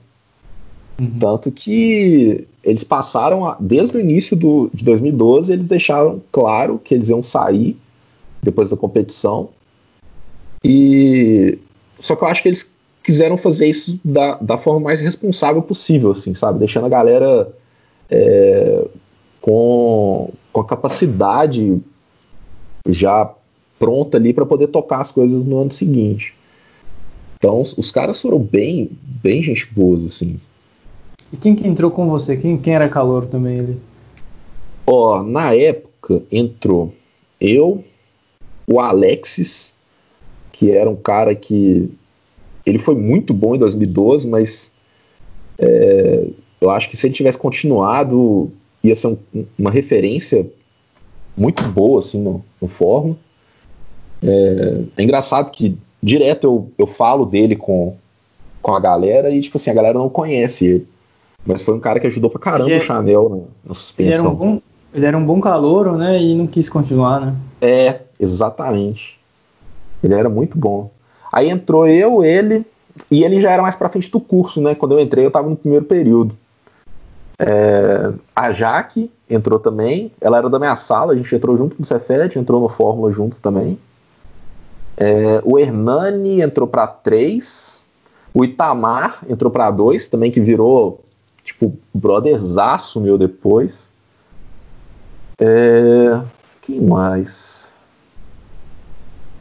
Uhum. Tanto que eles passaram, a, desde o início do, de 2012, eles deixaram claro que eles iam sair depois da competição. E só que eu acho que eles quiseram fazer isso da, da forma mais responsável possível, assim, sabe? Deixando a galera é, com, com a capacidade já pronta ali para poder tocar as coisas no ano seguinte. Então, os caras foram bem, bem gente boa, assim. E quem que entrou com você? Quem, quem era calor também ali? Ó, na época entrou eu, o Alexis, que era um cara que ele foi muito bom em 2012, mas é, eu acho que se ele tivesse continuado ia ser um, uma referência muito boa assim no, no Fórmula. É, é engraçado que direto eu, eu falo dele com, com a galera e, tipo assim, a galera não conhece ele. Mas foi um cara que ajudou pra caramba o Chanel na, na suspensão. Ele era, um bom, ele era um bom calouro, né? E não quis continuar, né? É, exatamente. Ele era muito bom. Aí entrou eu, ele, e ele já era mais pra frente do curso, né? Quando eu entrei, eu tava no primeiro período. É, a Jaque entrou também, ela era da minha sala, a gente entrou junto no Cefet, entrou no Fórmula junto também. É, o Hernani entrou para 3. O Itamar entrou para 2, também que virou tipo brotherzaço meu depois. É, quem mais?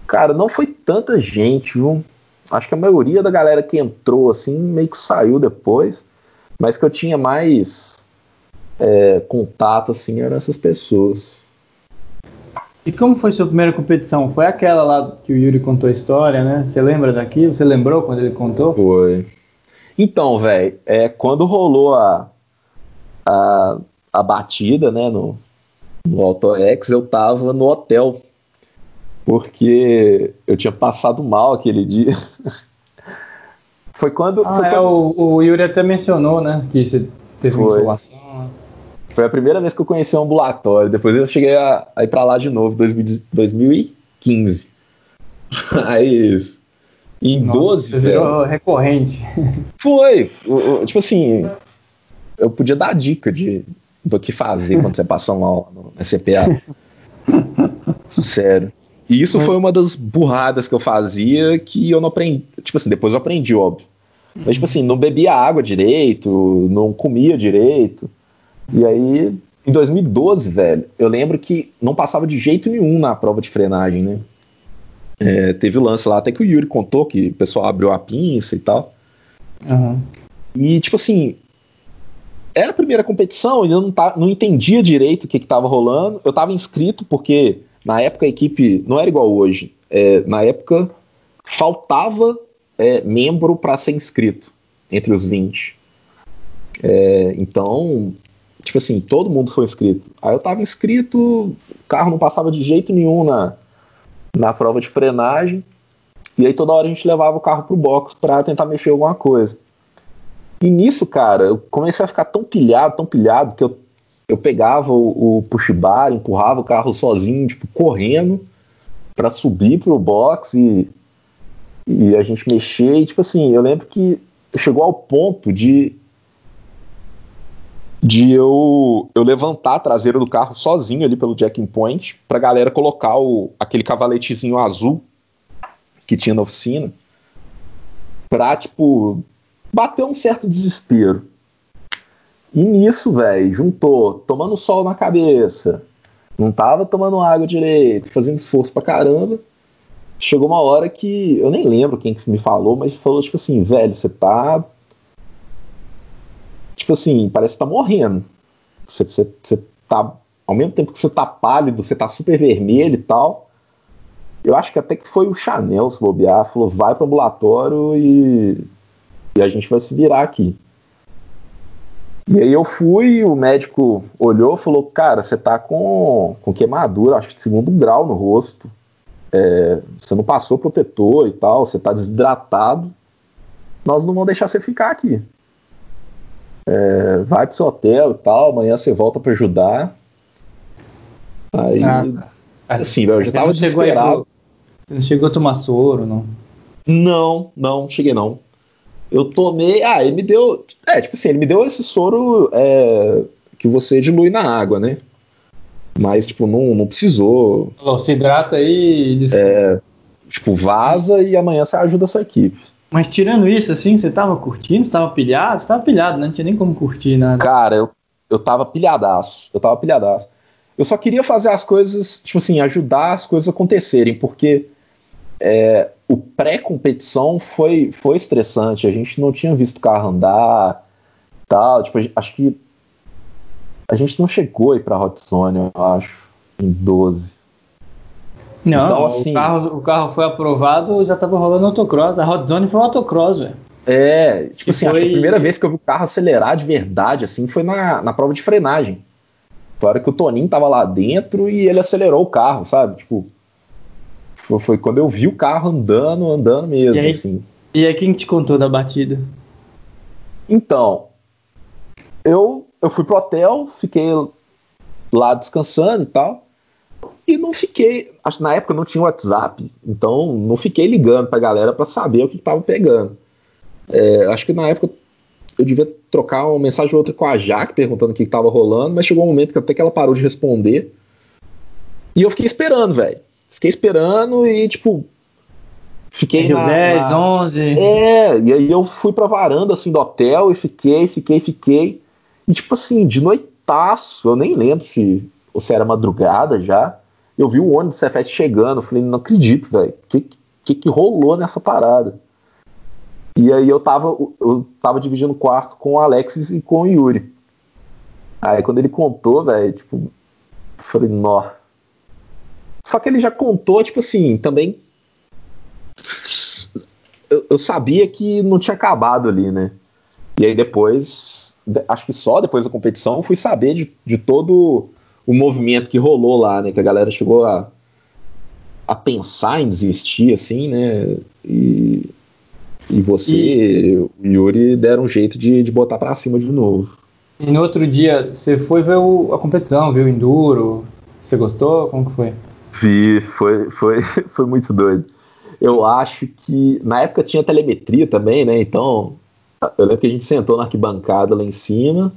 Cara, não foi tanta gente, viu? Acho que a maioria da galera que entrou, assim, meio que saiu depois. Mas que eu tinha mais é, contato, assim, eram essas pessoas. E como foi sua primeira competição? Foi aquela lá que o Yuri contou a história, né? Você lembra daquilo? Você lembrou quando ele contou? Foi. Então, velho, é, quando rolou a, a, a batida, né, no, no AutoX, eu tava no hotel. Porque eu tinha passado mal aquele dia. foi quando. Ah, foi é, quando... O, o, Yuri até mencionou, né? Que você teve foi. uma informação. Foi a primeira vez que eu conheci um ambulatório. Depois eu cheguei a, a ir pra lá de novo, 2015. Aí isso. Em Nossa, 12. Você virou recorrente. Foi. tipo assim, eu podia dar dica de, do que fazer quando você passa mal no SCPA. Sério. E isso foi uma das burradas que eu fazia que eu não aprendi. Tipo assim, depois eu aprendi, óbvio. Mas, tipo assim, não bebia água direito, não comia direito. E aí, em 2012, velho, eu lembro que não passava de jeito nenhum na prova de frenagem, né? É, teve o lance lá, até que o Yuri contou que o pessoal abriu a pinça e tal. Uhum. E, tipo assim, era a primeira competição, eu não, tá, não entendia direito o que estava rolando. Eu estava inscrito porque na época a equipe não era igual hoje. É, na época faltava é, membro para ser inscrito entre os 20. É, então, tipo assim, todo mundo foi inscrito. Aí eu estava inscrito, o carro não passava de jeito nenhum na, na prova de frenagem. E aí toda hora a gente levava o carro pro box para tentar mexer alguma coisa. E nisso, cara, eu comecei a ficar tão pilhado, tão pilhado, que eu, eu pegava o, o push bar, empurrava o carro sozinho, tipo, correndo para subir pro box e, e a gente mexer. E, tipo assim, eu lembro que chegou ao ponto de de eu, eu levantar a traseira do carro sozinho ali pelo jacking point pra galera colocar o, aquele cavaletezinho azul que tinha na oficina pra, tipo, bater um certo desespero. E nisso, velho, juntou tomando sol na cabeça, não tava tomando água direito, fazendo esforço pra caramba. Chegou uma hora que eu nem lembro quem que me falou, mas falou tipo assim, velho, você tá tipo assim, parece que tá morrendo. Você, você, você tá, ao mesmo tempo que você tá pálido, você tá super vermelho e tal. Eu acho que até que foi o Chanel se bobear, falou, vai pro ambulatório e, e a gente vai se virar aqui. E aí eu fui, o médico olhou falou, cara, você tá com, com queimadura, acho que de segundo grau no rosto. É, você não passou protetor e tal, você tá desidratado. Nós não vamos deixar você ficar aqui é, vai pro seu hotel e tal, amanhã você volta para ajudar. Aí, ah, tá. assim, eu já tava desesperado. Você chegou a tomar soro, não? Não, não, cheguei não. Eu tomei, ah, ele me deu, é, tipo assim, ele me deu esse soro é, que você dilui na água, né? Mas, tipo, não, não precisou. Falou, se hidrata aí e... É, tipo, vaza e amanhã você ajuda a sua equipe. Mas tirando isso, assim, você tava curtindo? Você tava pilhado? Você tava pilhado, né? Não tinha nem como curtir nada. Cara, eu, eu tava pilhadaço. Eu tava pilhadaço. Eu só queria fazer as coisas, tipo assim, ajudar as coisas a acontecerem, porque é, o pré-competição foi, foi estressante. A gente não tinha visto o carro andar tal. Tipo, acho que a gente não chegou aí pra Hot Zone, eu acho, em 12. Não, então, assim, o, carro, o carro foi aprovado, já tava rolando autocross. A Hot Zone foi um autocross, velho. É, tipo assim, foi... acho que a primeira vez que eu vi o carro acelerar de verdade, assim, foi na, na prova de frenagem. Foi a hora que o Toninho tava lá dentro e ele acelerou o carro, sabe? Tipo, foi, foi quando eu vi o carro andando, andando mesmo, e aí, assim. E aí quem te contou da batida? Então, eu, eu fui pro hotel, fiquei lá descansando e tal. E não fiquei, acho que na época não tinha WhatsApp, então não fiquei ligando pra galera para saber o que tava pegando. É, acho que na época eu devia trocar uma mensagem ou outra com a Jaque perguntando o que, tava rolando, mas chegou um momento que até que ela parou de responder. E eu fiquei esperando, velho. Fiquei esperando e, tipo, fiquei na, 10, na... 11. É, e aí eu fui pra varanda, assim, do hotel e fiquei, fiquei, fiquei. E, tipo assim, de noitaço, eu nem lembro se, se era madrugada já. Eu vi o ônibus do Cefete chegando, eu falei, não acredito, velho. O que, que que rolou nessa parada? E aí eu tava, eu tava dividindo o quarto com o Alexis e com o Yuri. Aí quando ele contou, velho, tipo, eu falei, nó. Só que ele já contou, tipo assim, também. Eu, eu sabia que não tinha acabado ali, né? E aí depois, acho que só depois da competição, fui saber de, de todo o movimento que rolou lá, né? Que a galera chegou a, a pensar em desistir, assim, né? E, e você e o Yuri deram um jeito de, de botar para cima de novo. E no outro dia, você foi ver o, a competição, viu o Enduro? Você gostou? Como que foi? Vi, foi, foi, foi muito doido. Eu acho que na época tinha telemetria também, né? Então, eu lembro que a gente sentou na arquibancada lá em cima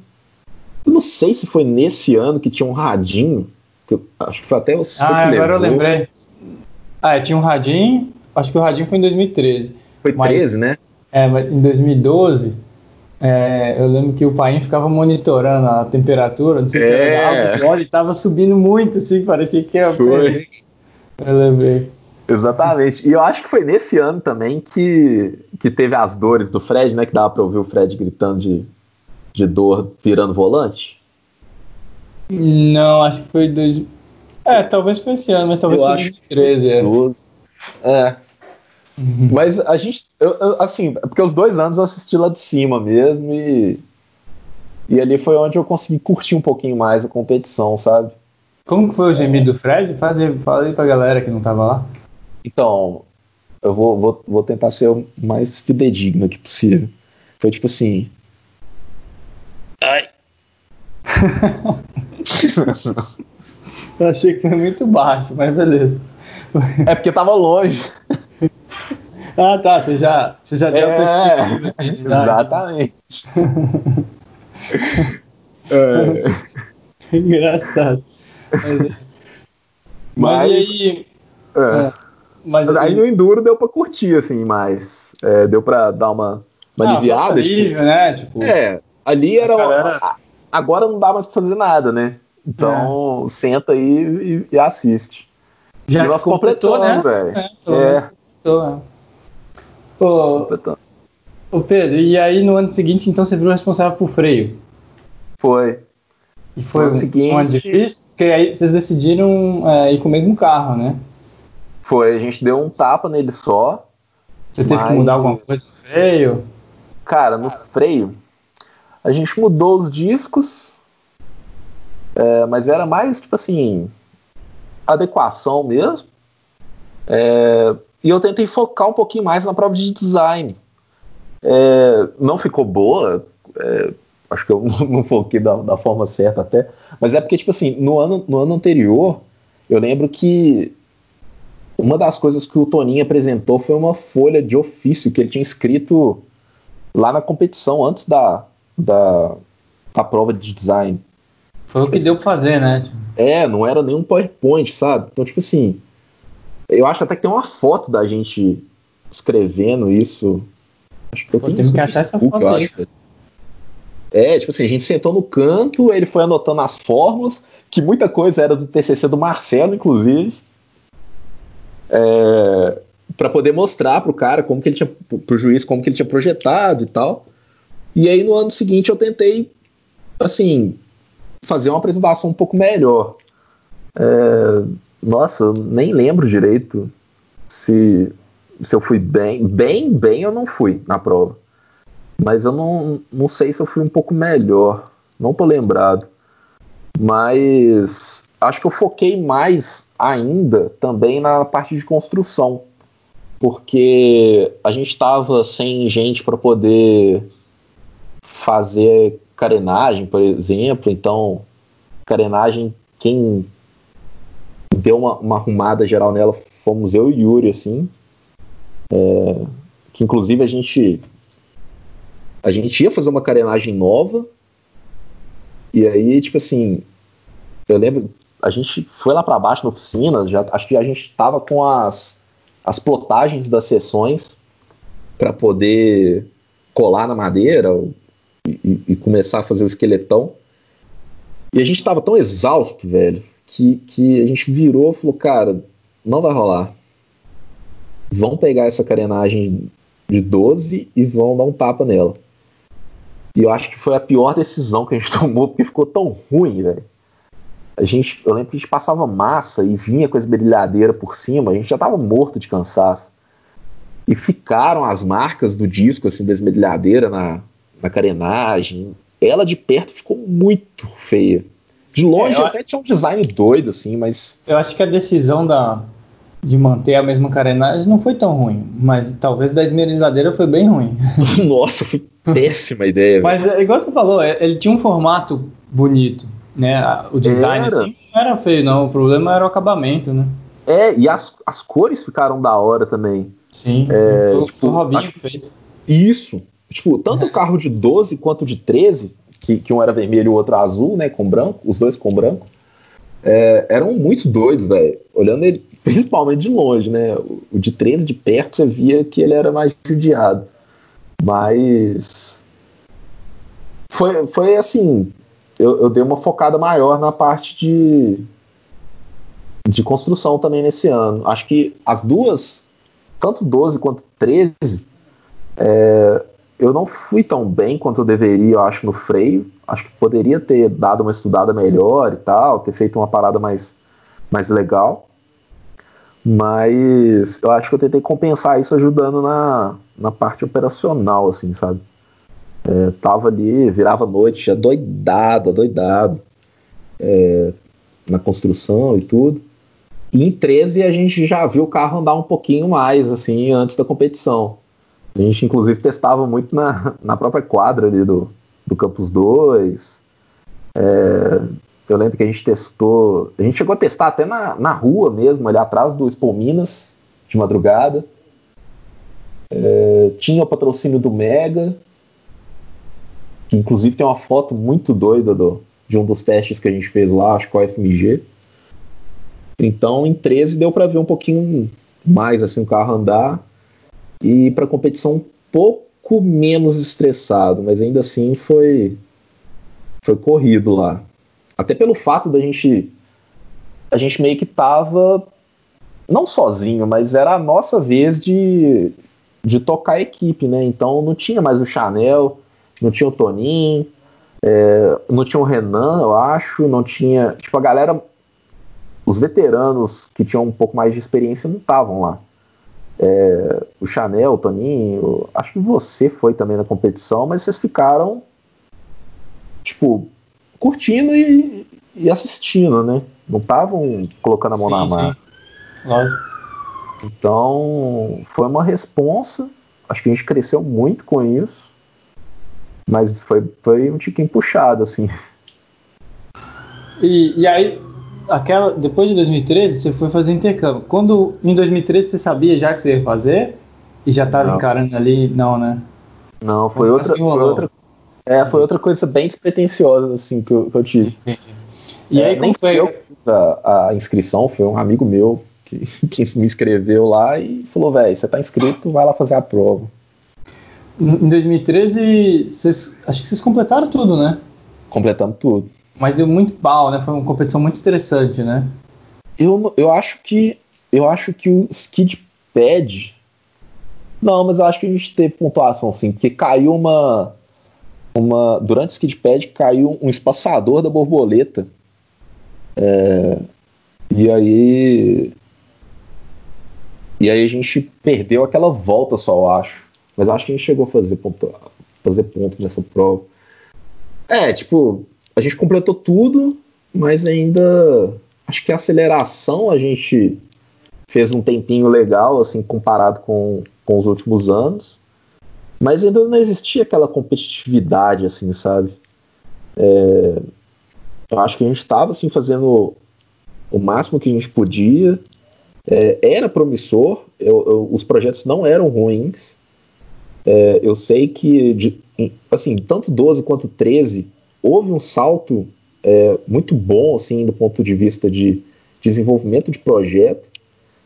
eu não sei se foi nesse ano que tinha um radinho. Que eu, acho que foi até você ah, que agora levou. eu lembrei. Ah, tinha um radinho. Acho que o radinho foi em 2013. Foi mas, 13, né? É, mas em 2012, é, eu lembro que o pai ficava monitorando a temperatura, não sei é. se era alto, o óleo estava subindo muito, assim, parecia que ia. Foi. Eu lembrei. Exatamente. E eu acho que foi nesse ano também que, que teve as dores do Fred, né? Que dava pra ouvir o Fred gritando de, de dor virando volante? Não, acho que foi dois. É, talvez foi esse ano, mas talvez eu foi 2013. É. é. Uhum. Mas a gente, eu, eu, assim, porque os dois anos eu assisti lá de cima mesmo e e ali foi onde eu consegui curtir um pouquinho mais a competição, sabe? Como que foi o gemido do Fred? Faz aí, fala aí pra galera que não tava lá. Então, eu vou, vou, vou tentar ser o mais fidedigno aqui possível. Foi tipo assim, Ai. Eu achei que foi muito baixo, mas beleza. É porque tava longe. Ah, tá. Você já, você já deu é, a perspectiva. Exatamente. é. Engraçado. Mas, mas, mas aí. É. é. Mas aí no Enduro deu pra curtir, assim, mas é, deu pra dar uma, uma ah, aliviada. Alívio, tipo, né? Tipo, é, ali era. Galera... Agora não dá mais pra fazer nada, né? Então, é. senta aí e, e, assiste. Já e nós completou, né? velho. É, é. Completou, é. Ô, ô, Pedro, e aí no ano seguinte, então, você virou responsável por freio? Foi. E foi um, seguinte... um ano difícil? Porque aí vocês decidiram é, ir com o mesmo carro, né? Foi, a gente deu um tapa nele só. Você mas... teve que mudar alguma coisa no freio? Cara, no freio, a gente mudou os discos, é, mas era mais tipo assim adequação mesmo. É, e eu tentei focar um pouquinho mais na prova de design. É, não ficou boa, é, acho que eu não foquei da, da, forma certa até, mas é porque, tipo assim, no ano, no ano anterior, eu lembro que uma das coisas que o Toninho apresentou foi uma folha de ofício que ele tinha escrito lá na competição, antes da, da, da prova de design. Foi o que deu pra fazer, né? É, não era nenhum PowerPoint, sabe? Então, tipo assim, eu acho até que tem uma foto da gente escrevendo isso. Acho que eu Pô, tenho que achar essa foto aí. Acho. É, tipo assim, a gente sentou no canto, ele foi anotando as fórmulas, que muita coisa era do TCC do Marcelo, inclusive. É, para poder mostrar pro cara como que ele tinha, pro juiz, como que ele tinha projetado e tal. E aí no ano seguinte eu tentei, assim, fazer uma apresentação um pouco melhor. É, nossa, eu nem lembro direito se, se eu fui bem. Bem, bem eu não fui na prova. Mas eu não, não sei se eu fui um pouco melhor. Não tô lembrado. Mas acho que eu foquei mais ainda também na parte de construção. Porque a gente estava sem gente para poder fazer carenagem, por exemplo. Então, carenagem, quem deu uma, uma arrumada geral nela fomos eu e Yuri, assim. É, que inclusive a gente a gente ia fazer uma carenagem nova e aí tipo assim eu lembro a gente foi lá para baixo na oficina já acho que a gente estava com as as plotagens das sessões para poder colar na madeira e, e, começar a fazer o esqueletão. E a gente estava tão exausto, velho, que, que a gente virou e falou, cara, não vai rolar. Vão pegar essa carenagem de 12 e vão dar um tapa nela. E eu acho que foi a pior decisão que a gente tomou, porque ficou tão ruim, velho. A gente, eu lembro que a gente passava massa e vinha com a esmerilhadeira por cima, a gente já tava morto de cansaço. E ficaram as marcas do disco, assim, da esmerilhadeira na carenagem. Ela de perto ficou muito feia. De longe é, eu... até tinha um design doido, assim, mas. Eu acho que a decisão da, de manter a mesma carenagem não foi tão ruim, mas talvez da esmerilhadeira foi bem ruim. Nossa, foi péssima ideia. mas é, igual você falou, é, ele tinha um formato bonito, né? O design era. assim não era feio, não. O problema era o acabamento, né? É, e as, as cores ficaram da hora também. Sim, é, foi, tipo, o Robinho que fez. Isso. Tipo, tanto o carro de 12 quanto de 13, que, que um era vermelho e o outro azul, né? Com branco, os dois com branco, é, eram muito doidos, velho. Olhando ele, principalmente de longe, né? O de 13 de perto você via que ele era mais judiado. Mas. Foi, foi assim. Eu, eu dei uma focada maior na parte de, de construção também nesse ano. Acho que as duas, tanto 12 quanto 13, é, eu não fui tão bem quanto eu deveria, eu acho, no freio. Acho que poderia ter dado uma estudada melhor e tal, ter feito uma parada mais, mais legal. Mas eu acho que eu tentei compensar isso ajudando na, na parte operacional, assim, sabe? É, tava ali, virava noite, já doidado, doidado é, na construção e tudo. E em 13 a gente já viu o carro andar um pouquinho mais, assim, antes da competição. A gente, inclusive, testava muito na, na própria quadra ali do, do Campus 2. É, eu lembro que a gente testou. A gente chegou a testar até na, na rua mesmo, ali atrás do Expo Minas, de madrugada. É, tinha o patrocínio do Mega, que inclusive tem uma foto muito doida do, de um dos testes que a gente fez lá, acho que com a FMG. Então, em 13 deu para ver um pouquinho mais assim o carro andar e para competição um pouco menos estressado, mas ainda assim foi foi corrido lá. Até pelo fato da gente a gente meio que tava não sozinho, mas era a nossa vez de, de tocar a equipe, né? Então não tinha mais o Chanel, não tinha o Toninho, é, não tinha o Renan, eu acho, não tinha. Tipo, a galera. Os veteranos que tinham um pouco mais de experiência não estavam lá. É, o Chanel, o Toninho, acho que você foi também na competição, mas vocês ficaram, tipo, curtindo e, e assistindo, né? Não estavam colocando a mão sim, na massa. Lógico. Então, foi uma responsa. Acho que a gente cresceu muito com isso. Mas foi, foi um tiquinho puxado, assim. E, e aí, aquela, depois de 2013, você foi fazer intercâmbio. Quando em 2013 você sabia já que você ia fazer? E já estava encarando ali? Não, né? Não, foi outra, foi outra. É, foi outra coisa bem despretensiosa, assim, que eu, que eu tive. Entendi. E é, aí, como foi? Eu, a, a, inscrição foi um amigo meu que, que me inscreveu lá e falou: velho, você tá inscrito, vai lá fazer a prova. Em 2013, vocês, acho que vocês completaram tudo, né? Completamos tudo. Mas deu muito pau, né? Foi uma competição muito estressante, né? Eu, eu acho que eu acho que o Skid Pad não, mas eu acho que a gente teve pontuação sim, porque caiu uma uma durante o Skid Pad caiu um espaçador da borboleta. É, e aí e aí a gente perdeu aquela volta só, eu acho. Mas eu acho que a gente chegou a fazer ponto, fazer ponto nessa prova. É, tipo, a gente completou tudo, mas ainda acho que a aceleração a gente fez um tempinho legal, assim, comparado com, com os últimos anos. Mas ainda não existia aquela competitividade, assim, sabe? É, eu acho que a gente estava, assim, fazendo o máximo que a gente podia. É, era promissor, eu, eu, os projetos não eram ruins. É, eu sei que, de, assim, tanto 12 quanto 13 houve um salto é, muito bom, assim, do ponto de vista de desenvolvimento de projeto,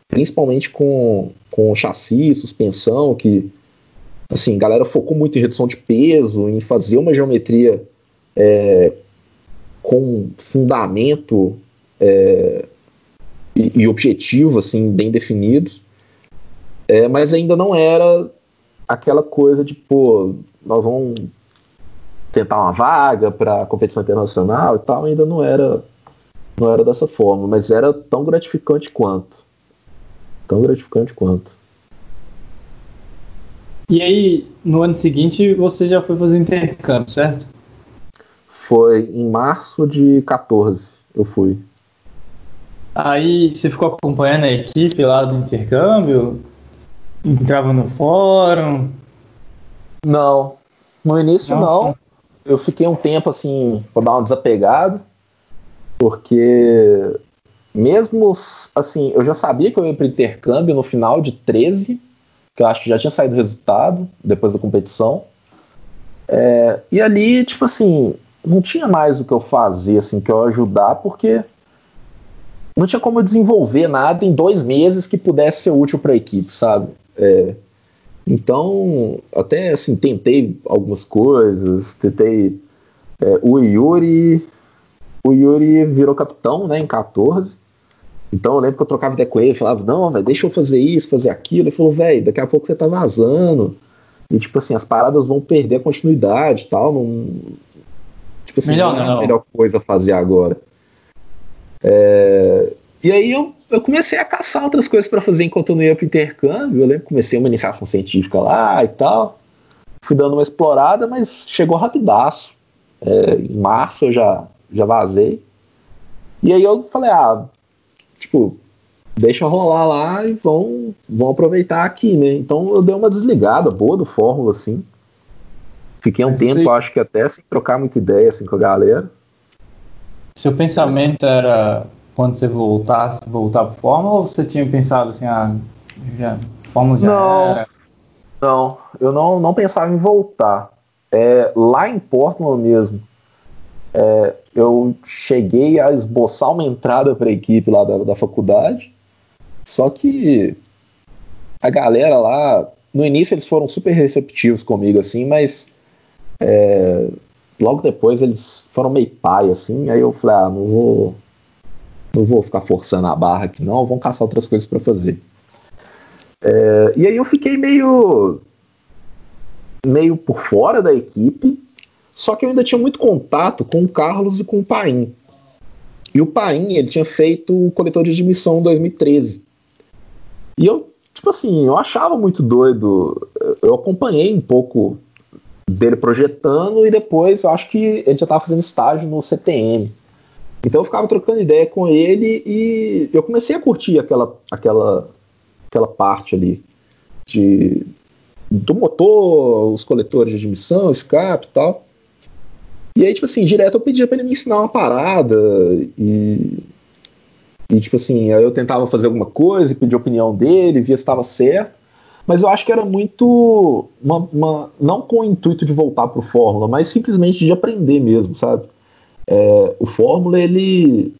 principalmente com, com chassi, suspensão, que, assim, a galera focou muito em redução de peso, em fazer uma geometria é, com fundamento é, e, e objetivos assim bem definidos, é, mas ainda não era aquela coisa de pô, nós vamos tentar uma vaga para competição internacional e tal, ainda não era não era dessa forma, mas era tão gratificante quanto. Tão gratificante quanto. E aí, no ano seguinte, você já foi fazer intercâmbio, certo? Foi em março de 14, eu fui. Aí você ficou acompanhando a equipe lá do intercâmbio? Entrava no fórum? Não. No início não. não. Eu fiquei um tempo assim, para dar uma desapegada, porque mesmo assim, eu já sabia que eu ia para intercâmbio no final de 13, que eu acho que já tinha saído o resultado depois da competição. É, e ali, tipo assim, não tinha mais o que eu fazer, assim, que eu ajudar, porque não tinha como eu desenvolver nada em dois meses que pudesse ser útil para a equipe, sabe? É, então, até assim, tentei algumas coisas, tentei. É, o Yuri. O Yuri virou capitão, né, em 14. Então eu lembro que eu trocava ideia com ele, falava, não, velho, deixa eu fazer isso, fazer aquilo. Ele falou, velho, daqui a pouco você tá vazando. E tipo assim, as paradas vão perder a continuidade e tal. Não... Tipo assim, melhor, não é a melhor coisa a fazer agora. É... E aí eu, eu comecei a caçar outras coisas para fazer enquanto eu não ia pro intercâmbio. Eu lembro que comecei uma iniciação científica lá e tal. Fui dando uma explorada, mas chegou rapidaço. É, em março eu já, já vazei. E aí eu falei, ah, tipo, deixa rolar lá e vão, vão aproveitar aqui, né? Então eu dei uma desligada boa do Fórmula, assim. Fiquei um Mas tempo, acho que até sem trocar muita ideia assim, com a galera. Seu pensamento era quando você voltasse, voltar para Fórmula ou você tinha pensado assim, ah, já, Fórmula já não, era? Não, eu não, não pensava em voltar. É, lá em Portland mesmo, é, eu cheguei a esboçar uma entrada para a equipe lá da, da faculdade, só que a galera lá, no início eles foram super receptivos comigo, assim, mas é, logo depois eles foram meio pai, assim, aí eu falei, ah, não vou, não vou ficar forçando a barra aqui não, vamos caçar outras coisas para fazer. É, e aí eu fiquei meio meio por fora da equipe, só que eu ainda tinha muito contato com o Carlos e com o Paim. E o Paim, ele tinha feito o coletor de admissão em 2013. E eu, tipo assim, eu achava muito doido. Eu acompanhei um pouco dele projetando e depois eu acho que ele já estava fazendo estágio no CTM. Então eu ficava trocando ideia com ele e eu comecei a curtir aquela, aquela, aquela parte ali de, do motor, os coletores de admissão, escape e tal. E aí, tipo assim, direto eu pedia para ele me ensinar uma parada e. E, tipo assim, aí eu tentava fazer alguma coisa e a opinião dele, via se estava certo. Mas eu acho que era muito. Uma, uma, não com o intuito de voltar pro Fórmula, mas simplesmente de aprender mesmo, sabe? É, o Fórmula, ele.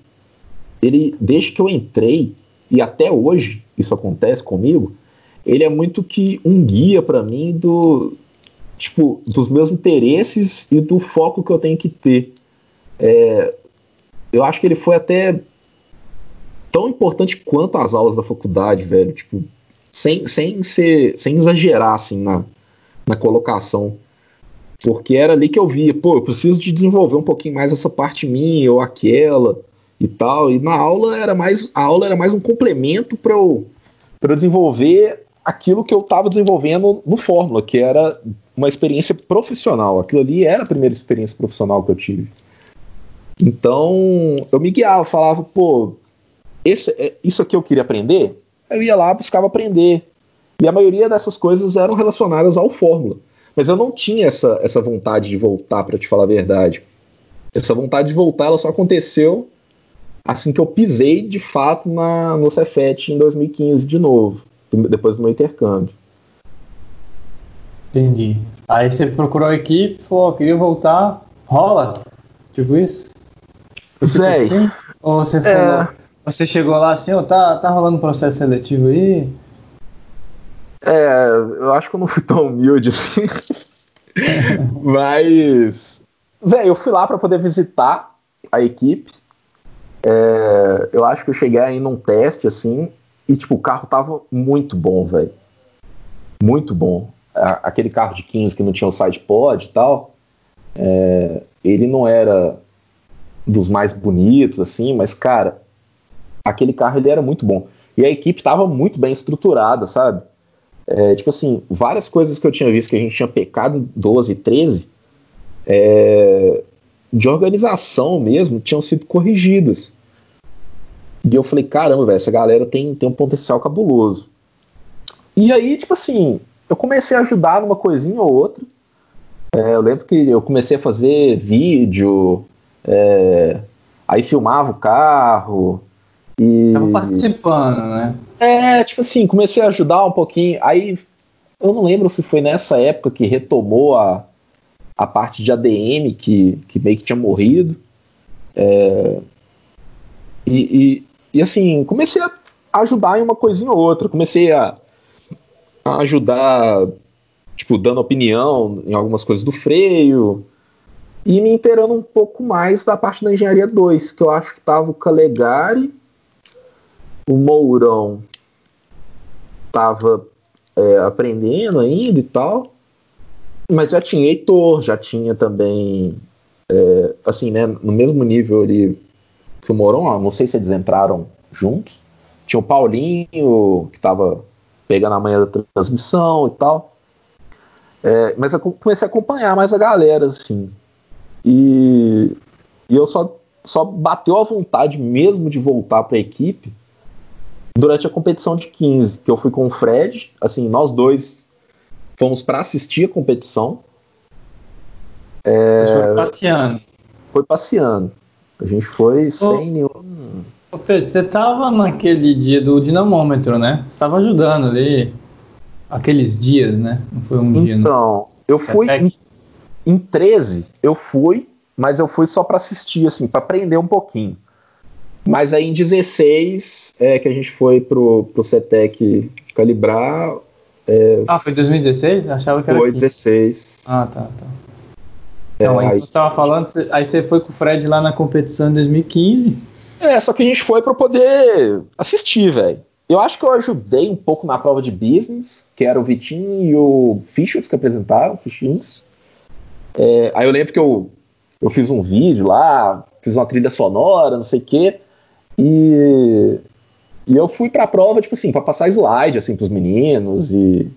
Ele, desde que eu entrei, e até hoje isso acontece comigo, ele é muito que um guia para mim do, tipo, dos meus interesses e do foco que eu tenho que ter. É, eu acho que ele foi até tão importante quanto as aulas da faculdade, velho. Tipo, sem, sem, ser, sem exagerar, assim, na, na colocação. Porque era ali que eu via, pô, eu preciso de desenvolver um pouquinho mais essa parte minha ou aquela e tal. E na aula era mais, a aula era mais um complemento para eu, eu desenvolver aquilo que eu estava desenvolvendo no Fórmula, que era uma experiência profissional. Aquilo ali era a primeira experiência profissional que eu tive. Então, eu me guiava, falava, pô, esse, é, isso aqui eu queria aprender? Eu ia lá, buscava aprender. E a maioria dessas coisas eram relacionadas ao Fórmula. Mas eu não tinha essa, essa vontade de voltar, para te falar a verdade. Essa vontade de voltar, ela só aconteceu assim que eu pisei de fato na, no Cefet em 2015 de novo, depois do meu intercâmbio. Entendi. Aí você procurou a equipe, falou, queria voltar, rola? Tipo isso? Sei. Assim? Ou você falou, é... você chegou lá assim, ó, oh, tá, tá rolando processo seletivo aí? É, eu acho que eu não fui tão humilde assim. Mas, velho, eu fui lá para poder visitar a equipe. É, eu acho que eu cheguei aí num teste assim e tipo o carro tava muito bom, velho. Muito bom. aquele carro de 15 que não tinha o side pod e tal, é, ele não era dos mais bonitos assim, mas cara, aquele carro ele era muito bom. E a equipe estava muito bem estruturada, sabe? É, tipo assim, várias coisas que eu tinha visto que a gente tinha pecado em 12 e 13, é, de organização mesmo, tinham sido corrigidas. E eu falei, caramba, velho, essa galera tem, tem um potencial cabuloso. E aí, tipo assim, eu comecei a ajudar numa coisinha ou outra. É, eu lembro que eu comecei a fazer vídeo, é, aí filmava o carro. E... Tava participando, né? É, tipo assim, comecei a ajudar um pouquinho. Aí eu não lembro se foi nessa época que retomou a, a parte de ADM que, que meio que tinha morrido. É, e, e, e, assim, comecei a ajudar em uma coisinha ou outra. Comecei a, a ajudar, tipo, dando opinião em algumas coisas do freio. E me inteirando um pouco mais da parte da engenharia 2, que eu acho que tava o Calegari o Mourão estava é, aprendendo ainda e tal, mas já tinha Heitor, já tinha também, é, assim, né, no mesmo nível ali que o Mourão, não sei se eles entraram juntos, tinha o Paulinho, que estava pegando a manhã da transmissão e tal, é, mas eu comecei a acompanhar mais a galera, assim, e, e eu só, só bateu a vontade mesmo de voltar para a equipe durante a competição de 15, que eu fui com o Fred, assim, nós dois fomos para assistir a competição. É, foi passeando. Foi passeando. A gente foi Ô, sem nenhum. Ô Pedro, você tava naquele dia do dinamômetro, né? Você tava ajudando ali aqueles dias, né? Não foi um dia. Então, eu fui em, em 13, eu fui, mas eu fui só para assistir, assim, para aprender um pouquinho. Mas aí em 16 é que a gente foi pro, pro CETEC calibrar. É, ah, foi 2016? Achava que era. Foi 16. Ah, tá, tá. Então, é, aí, você estava falando, aí você foi com o Fred lá na competição em 2015. É, só que a gente foi para poder assistir, velho. Eu acho que eu ajudei um pouco na prova de business, que era o Vitinho e o Fichos que apresentaram, Fichins. É, aí eu lembro que eu, eu fiz um vídeo lá, fiz uma trilha sonora, não sei o quê. E, e eu fui pra prova, tipo assim, pra passar slide, assim, pros meninos e,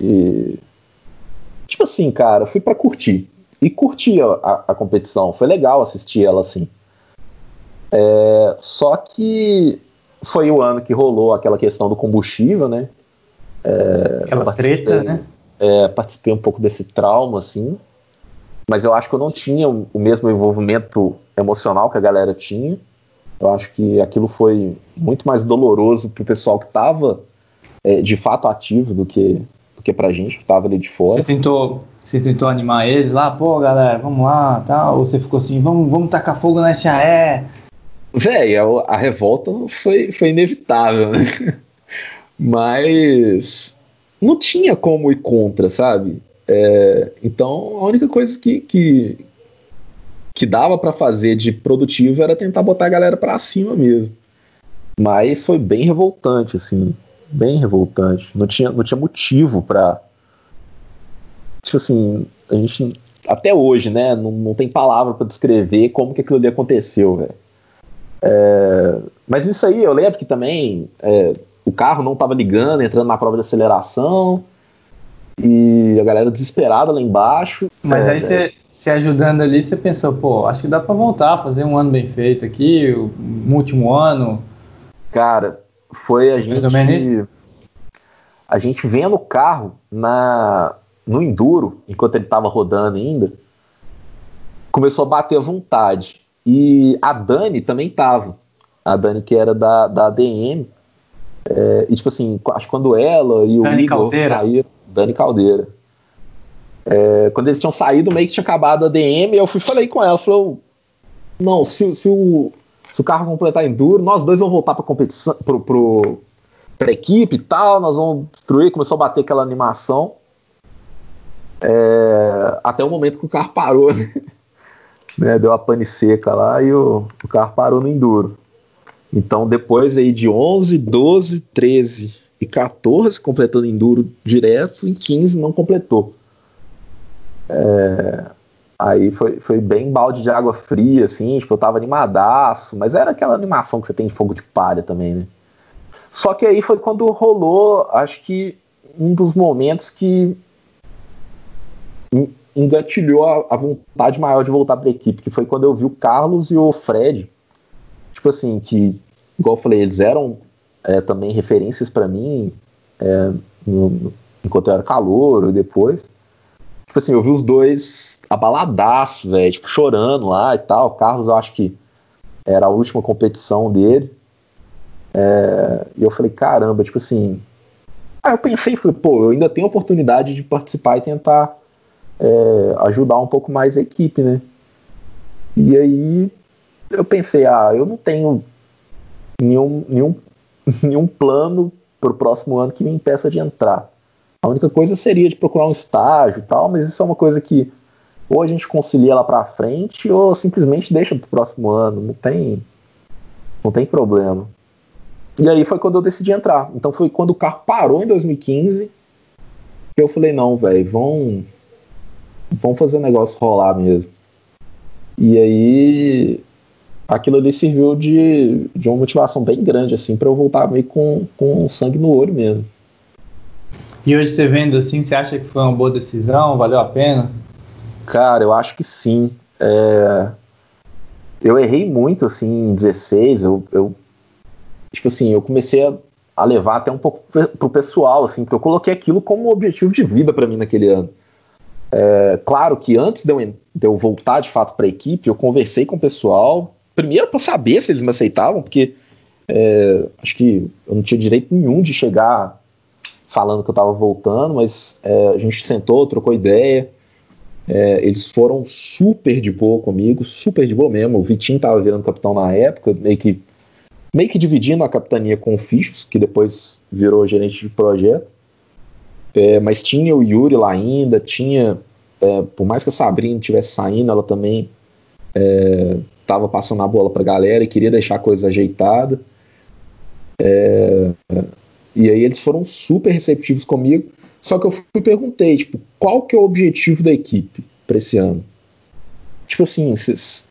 e tipo assim, cara, fui para curtir. E curti a, a, a, competição, foi legal assistir ela, assim. É, só que foi o ano que rolou aquela questão do combustível, né? É, aquela treta, né? É, participei um pouco desse trauma, assim. Mas eu acho que eu não tinha o mesmo envolvimento emocional que a galera tinha. Eu acho que aquilo foi muito mais doloroso para o pessoal que estava é, de fato ativo do que, do que para a gente que estava ali de fora. Você tentou, você tentou animar eles lá, pô, galera, vamos lá, tal? Ou você ficou assim, vamos, vamos tacar fogo na SAE? Véi, a, a revolta foi, foi inevitável, né? Mas não tinha como ir contra, sabe? É, então a única coisa que, que, que dava para fazer de produtivo era tentar botar a galera para cima mesmo. Mas foi bem revoltante, assim, bem revoltante. Não tinha, não tinha motivo para tipo assim, a gente até hoje, né, não, não tem palavra para descrever como que aquilo ali aconteceu, velho. É, mas isso aí, eu lembro que também é, o carro não estava ligando, entrando na prova de aceleração e a galera desesperada lá embaixo. Mas é, aí você se ajudando ali, você pensou, pô, acho que dá para voltar, fazer um ano bem feito aqui, o último ano. Cara, foi a gente. A gente vendo o carro na, no Enduro, enquanto ele estava rodando ainda, começou a bater a vontade. E a Dani também tava. A Dani, que era da, da ADM. É, e tipo assim, acho que quando ela e o Dani Igor Caldeira. saíram. Dani Caldeira. É, quando eles tinham saído, meio que tinha acabado a DM, eu fui falei com ela, falou, não, se, se, o, se o carro completar enduro, nós dois vamos voltar para competição, pro, pro, pra equipe e tal, nós vamos destruir, começou a bater aquela animação. É, até o momento que o carro parou, né? né, deu a pane seca lá e o, o carro parou no enduro. Então, depois aí de 11, 12, 13 e 14 completando enduro direto, em 15 não completou. É, aí foi, foi bem balde de água fria, assim, tipo, eu tava animadaço, mas era aquela animação que você tem de fogo de palha também, né? Só que aí foi quando rolou, acho que um dos momentos que engatilhou a, a vontade maior de voltar para a equipe, que foi quando eu vi o Carlos e o Fred, tipo assim, que, igual eu falei, eles eram é, também referências para mim é, no, enquanto eu era calor e depois. Tipo assim, eu vi os dois abaladaço, velho, tipo, chorando lá e tal. O Carlos, eu acho que era a última competição dele. É, e eu falei, caramba, tipo assim. Aí eu pensei, falei, pô, eu ainda tenho oportunidade de participar e tentar é, ajudar um pouco mais a equipe, né? E aí eu pensei, ah, eu não tenho nenhum, nenhum, nenhum plano para o próximo ano que me impeça de entrar. A única coisa seria de procurar um estágio e tal, mas isso é uma coisa que ou a gente concilia lá para frente ou simplesmente deixa para o próximo ano, não tem não tem problema. E aí foi quando eu decidi entrar. Então foi quando o carro parou em 2015 que eu falei não, velho, vão vamos fazer o negócio rolar mesmo. E aí aquilo ali serviu de, de uma motivação bem grande, assim, para eu voltar meio com, com sangue no olho mesmo. E hoje você vendo assim, você acha que foi uma boa decisão? Valeu a pena? Cara, eu acho que sim. É... Eu errei muito, assim, em 16. Eu, eu, tipo assim, eu comecei a, a levar até um pouco pro pessoal, assim, porque eu coloquei aquilo como objetivo de vida para mim naquele ano. É, claro que antes de eu, de eu voltar de fato para a equipe, eu conversei com o pessoal, primeiro para saber se eles me aceitavam, porque é, acho que eu não tinha direito nenhum de chegar falando que eu estava voltando, mas é, a gente sentou, trocou ideia. É, eles foram super de boa comigo, super de boa mesmo. O Vitinho estava virando capitão na época, meio que, meio que dividindo a capitania com o Fichos, que depois virou gerente de projeto. É, mas tinha o Yuri lá ainda, tinha. É, por mais que a Sabrina estivesse saindo, ela também estava é, passando a bola para a galera e queria deixar a coisa ajeitada. É, e aí eles foram super receptivos comigo. Só que eu fui perguntei, tipo, qual que é o objetivo da equipe para esse ano? Tipo assim, vocês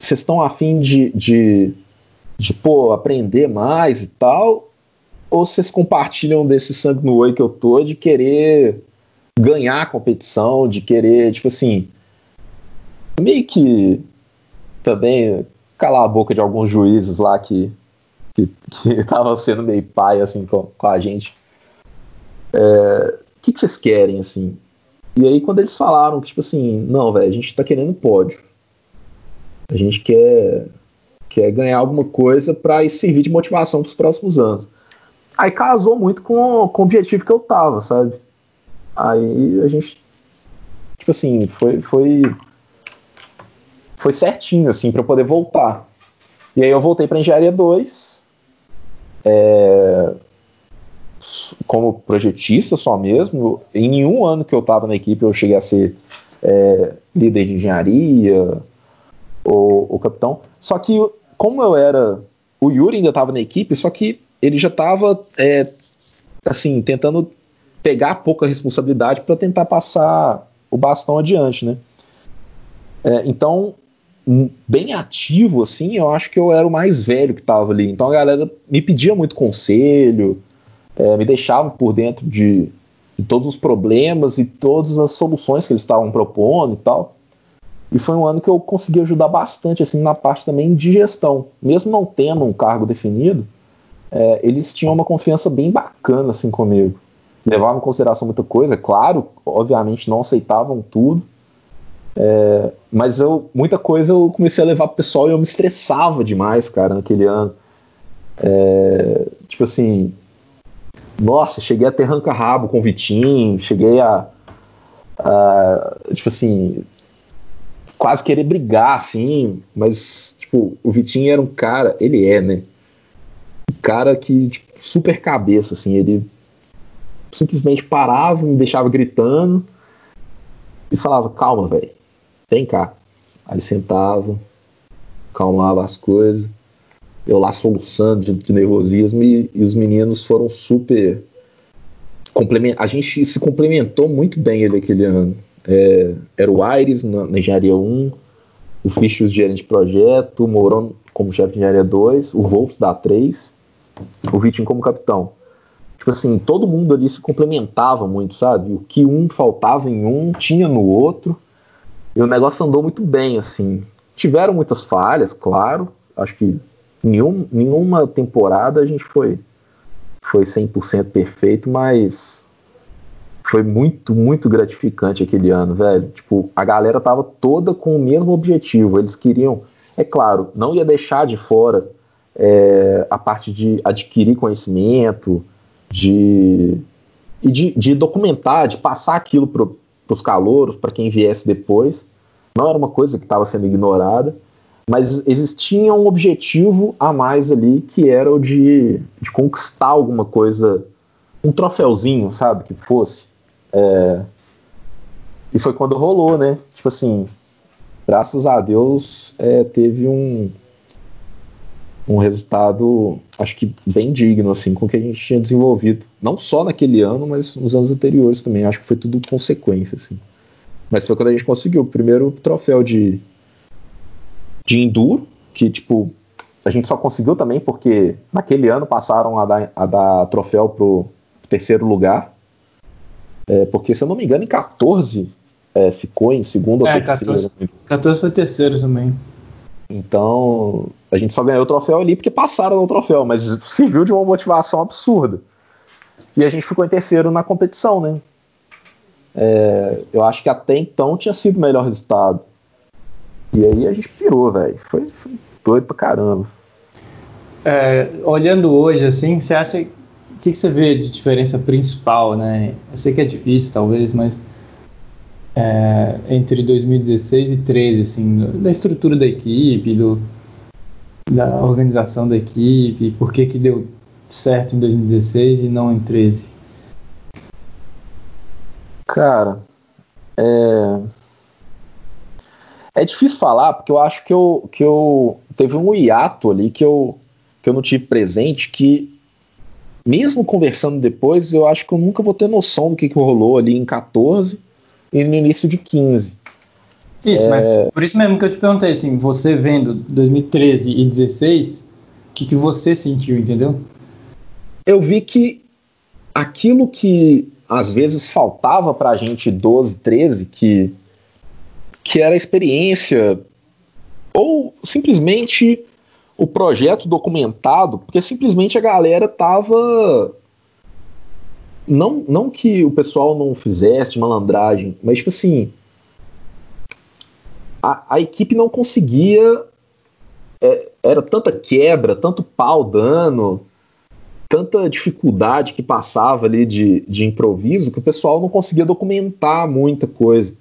estão afim de, de, de pô, aprender mais e tal? ou vocês compartilham desse sangue no oi que eu tô de querer ganhar a competição, de querer, tipo assim, meio que também calar a boca de alguns juízes lá que que estavam sendo meio pai assim com, com a gente. O é, que, que vocês querem assim? E aí quando eles falaram que tipo assim, não, velho, a gente tá querendo pódio. A gente quer quer ganhar alguma coisa para servir de motivação para os próximos anos. Aí casou muito com, com o objetivo que eu tava, sabe? Aí a gente, tipo assim, foi, foi, foi certinho, assim, para poder voltar. E aí eu voltei para Engenharia 2, é, como projetista só mesmo. Em nenhum ano que eu tava na equipe eu cheguei a ser é, líder de engenharia ou, ou capitão. Só que, como eu era. O Yuri ainda estava na equipe, só que ele já estava é, assim tentando pegar pouca responsabilidade para tentar passar o bastão adiante, né? É, então, bem ativo, assim, eu acho que eu era o mais velho que estava ali. Então a galera me pedia muito conselho, é, me deixava por dentro de, de, todos os problemas e todas as soluções que eles estavam propondo e tal. E foi um ano que eu consegui ajudar bastante, assim, na parte também de gestão. Mesmo não tendo um cargo definido, é, eles tinham uma confiança bem bacana assim comigo. Levavam em consideração muita coisa, claro, obviamente não aceitavam tudo, é, mas eu, muita coisa eu comecei a levar pro pessoal e eu me estressava demais, cara, naquele ano. É, tipo assim, nossa, cheguei a ter ranca-rabo com o Vitinho, cheguei a, a, tipo assim, quase querer brigar, assim, mas, tipo, o Vitinho era um cara, ele é, né? cara que, tipo, super cabeça, assim, ele simplesmente parava, me deixava gritando e falava, calma, velho, vem cá. Aí sentava, calmava as coisas, eu lá soluçando de, de nervosismo e, e, os meninos foram super. A gente se complementou muito bem ele aquele ano. É, era o Aires na, na, Engenharia 1, o Fichos gerente de projeto, o Mourão como chefe de Engenharia 2, o Wolf da 3, o Vitinho como capitão. Tipo assim, todo mundo ali se complementava muito, sabe? O que um faltava em um, tinha no outro. E o negócio andou muito bem, assim. Tiveram muitas falhas, claro. Acho que nenhum, nenhuma temporada a gente foi, foi 100% perfeito, mas foi muito, muito gratificante aquele ano, velho. Tipo, a galera tava toda com o mesmo objetivo. Eles queriam, é claro, não ia deixar de fora é, a parte de adquirir conhecimento, de, e de, de documentar, de passar aquilo para os calouros, para quem viesse depois. Não era uma coisa que estava sendo ignorada mas existia um objetivo a mais ali que era o de, de conquistar alguma coisa, um troféuzinho, sabe, que fosse. É... E foi quando rolou, né? Tipo assim, graças a Deus é, teve um, um resultado, acho que bem digno, assim, com o que a gente tinha desenvolvido. Não só naquele ano, mas nos anos anteriores também. Acho que foi tudo consequência, assim. Mas foi quando a gente conseguiu o primeiro troféu de de enduro, que tipo a gente só conseguiu também porque naquele ano passaram a dar, a dar troféu pro terceiro lugar. É, porque, se eu não me engano, em 14 é, ficou em segundo é, ou terceiro. 14, 14 foi terceiro também. Então, a gente só ganhou o troféu ali porque passaram no troféu, mas serviu de uma motivação absurda. E a gente ficou em terceiro na competição, né? É, eu acho que até então tinha sido o melhor resultado. E aí a gente pirou, velho. Foi, foi, doido pra caramba. É, olhando hoje, assim, você acha. O que, que, você vê de diferença principal, né? Eu sei que é difícil, talvez, mas. É, entre 2016 e 2013, assim, da estrutura da equipe, do, da organização da equipe, por que, que deu certo em 2016 e não em 13? Cara, é é difícil falar, porque eu acho que eu, que eu teve um hiato ali que eu, que eu não tive presente, que mesmo conversando depois, eu acho que eu nunca vou ter noção do que, que rolou ali em 14 e no início de 15. Isso, é... mas por isso mesmo que eu te perguntei, assim, você vendo 2013 e 16, o que, que você sentiu, entendeu? Eu vi que aquilo que às vezes faltava pra gente 12, 13, que que era a experiência ou simplesmente o projeto documentado, porque simplesmente a galera tava não, não que o pessoal não fizesse malandragem, mas tipo assim, a, a equipe não conseguia é, era tanta quebra, tanto pau dando, tanta dificuldade que passava ali de, de improviso que o pessoal não conseguia documentar muita coisa.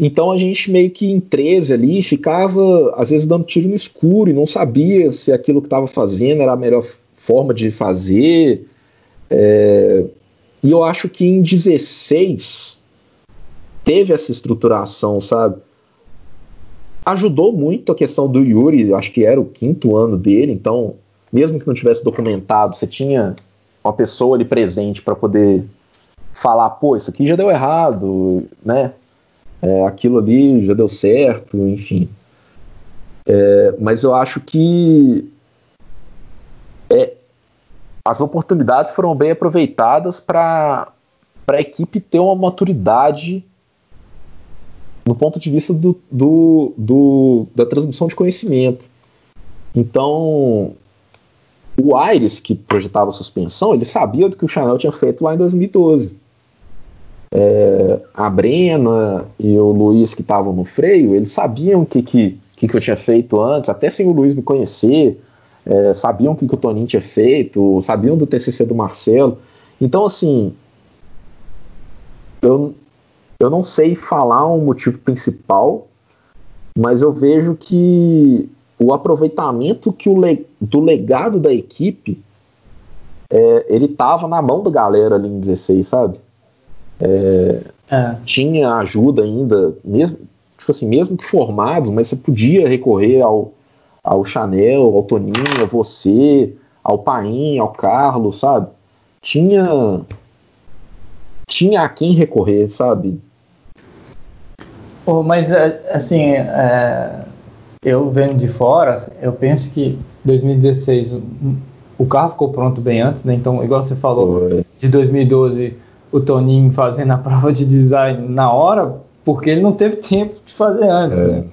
Então a gente meio que em 13 ali ficava, às vezes, dando tiro no escuro e não sabia se aquilo que estava fazendo era a melhor forma de fazer. É... E eu acho que em 16 teve essa estruturação, sabe? Ajudou muito a questão do Yuri, acho que era o quinto ano dele, então, mesmo que não tivesse documentado, você tinha uma pessoa ali presente para poder falar, pô, isso aqui já deu errado, né? é, aquilo ali já deu certo, enfim. É, mas eu acho que é, as oportunidades foram bem aproveitadas para a equipe ter uma maturidade no ponto de vista do, do, do, da transmissão de conhecimento. Então, o Aires, que projetava suspensão, ele sabia do que o Chanel tinha feito lá em 2012 é, a Brena e o Luiz que estavam no freio, eles sabiam o que, que, que, eu tinha feito antes, até sem o Luiz me conhecer, é, sabiam o que, que o Toninho tinha feito, sabiam do TCC do Marcelo. Então, assim, eu, eu não sei falar um motivo principal, mas eu vejo que o aproveitamento que o le, do legado da equipe é, ele estava na mão da galera ali em 16, sabe? É, é. Tinha ajuda ainda, mesmo tipo assim, mesmo que formados, mas você podia recorrer ao, ao Chanel, ao Toninho, a você, ao Paim, ao Carlos, sabe? Tinha tinha a quem recorrer, sabe? Oh, mas assim, é, eu vendo de fora, eu penso que 2016 o carro ficou pronto bem antes, né? Então, igual você falou, de 2012 o Toninho fazendo a prova de design na hora, porque ele não teve tempo de fazer antes, é. né?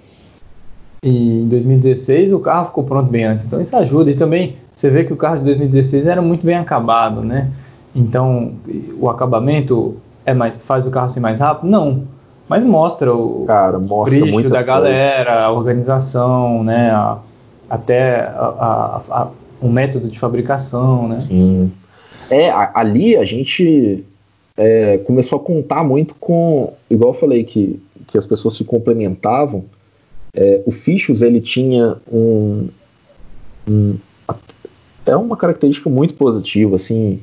E em 2016 o carro ficou pronto bem antes, então isso ajuda. E também você vê que o carro de 2016 era muito bem acabado, né? Então o acabamento é mais, faz o carro ser mais rápido? Não. Mas mostra o Cara, mostra brilho da galera, a organização, né? A, até a, a, a, o método de fabricação, né? Sim. É, ali a gente é, começou a contar muito com, igual eu falei, que, que as pessoas se complementavam. É, o Fichos ele tinha um, um, é uma característica muito positiva, assim,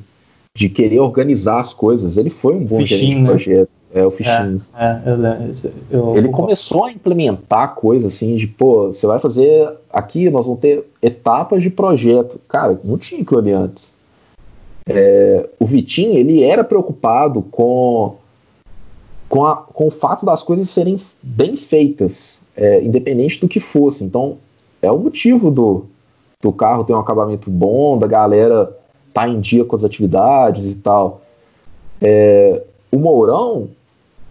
de querer organizar as coisas. Ele foi um bom fichinho, gerente de né? projeto. É, o fichinho. É, é, eu, eu, ele começou a implementar coisas assim, de, pô, você vai fazer aqui, nós vamos ter etapas de projeto. Cara, não tinha aquilo ali antes. É, o Vitinho ele era preocupado com, com, a, com, o fato das coisas serem bem feitas, é, independente do que fosse. Então, é o motivo do, do carro ter um acabamento bom, da galera tá em dia com as atividades e tal. É, o Mourão,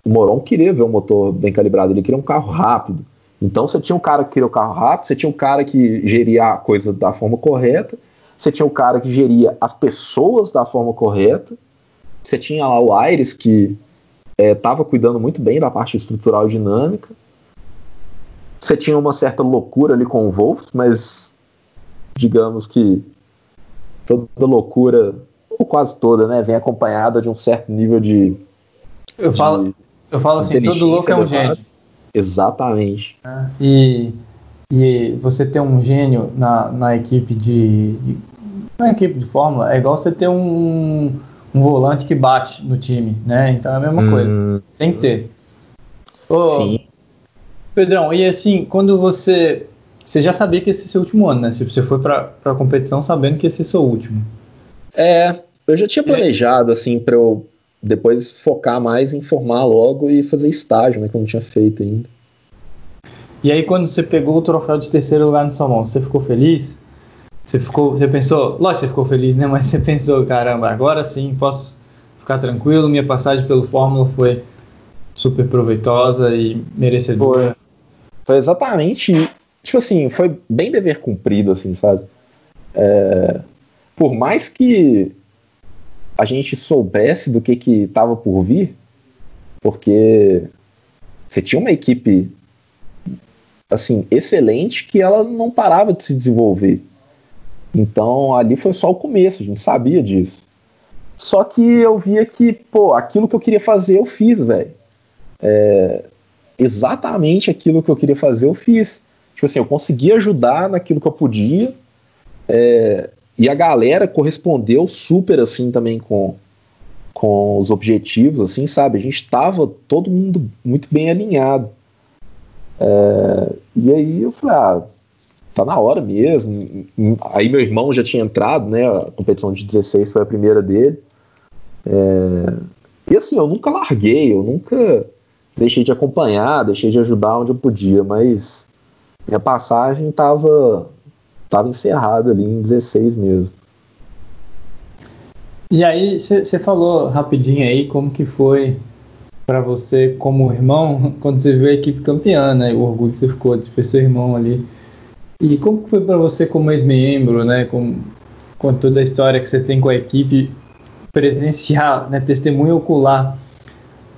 o Mourão queria ver um motor bem calibrado, ele queria um carro rápido. Então você tinha um cara que queria o um carro rápido, você tinha um cara que geria a coisa da forma correta, você tinha o cara que geria as pessoas da forma correta, você tinha lá o Aires que estava é, cuidando muito bem da parte estrutural e dinâmica, você tinha uma certa loucura ali com o Wolf, mas digamos que toda loucura, ou quase toda, né, vem acompanhada de um certo nível de. Eu de falo, eu falo assim, todo louco é um gênio. Exatamente. Ah, e, e você ter um gênio na, na equipe de, de uma equipe de Fórmula é igual você ter um, um volante que bate no time, né? Então é a mesma hum. coisa. Tem que ter. Ô, Sim. Pedrão, e assim, quando você. Você já sabia que esse ia ser o último ano, né? Se você foi pra, pra competição sabendo que esse ia ser o último. É, eu já tinha planejado, é. assim, pra eu depois focar mais em formar logo e fazer estágio, né? Que eu não tinha feito ainda. E aí, quando você pegou o troféu de terceiro lugar na sua mão, você ficou feliz? Você ficou, você pensou, lógico você ficou feliz, né? Mas você pensou, caramba, agora sim posso ficar tranquilo. Minha passagem pelo Fórmula foi super proveitosa e merecedora. Foi, exatamente, tipo assim, foi bem dever cumprido, assim, sabe? É, por mais que a gente soubesse do que que estava por vir, porque você tinha uma equipe assim excelente que ela não parava de se desenvolver. Então ali foi só o começo, a gente sabia disso. Só que eu via que, pô, aquilo que eu queria fazer eu fiz, velho. É, exatamente aquilo que eu queria fazer eu fiz. Tipo assim, eu consegui ajudar naquilo que eu podia. É, e a galera correspondeu super assim também com, com os objetivos, assim, sabe? A gente estava todo mundo muito bem alinhado. É, e aí eu falei, ah, tá na hora mesmo. Aí meu irmão já tinha entrado, né? A competição de 16 foi a primeira dele. É... E assim, eu nunca larguei, eu nunca deixei de acompanhar, deixei de ajudar onde eu podia, mas minha passagem estava tava encerrada ali em 16 mesmo. E aí, você falou rapidinho aí como que foi para você como irmão quando você viu a equipe campeã, né? O orgulho que você ficou de ver seu irmão ali e como foi para você como ex-membro, né, com, com toda a história que você tem com a equipe, presenciar, né, testemunho ocular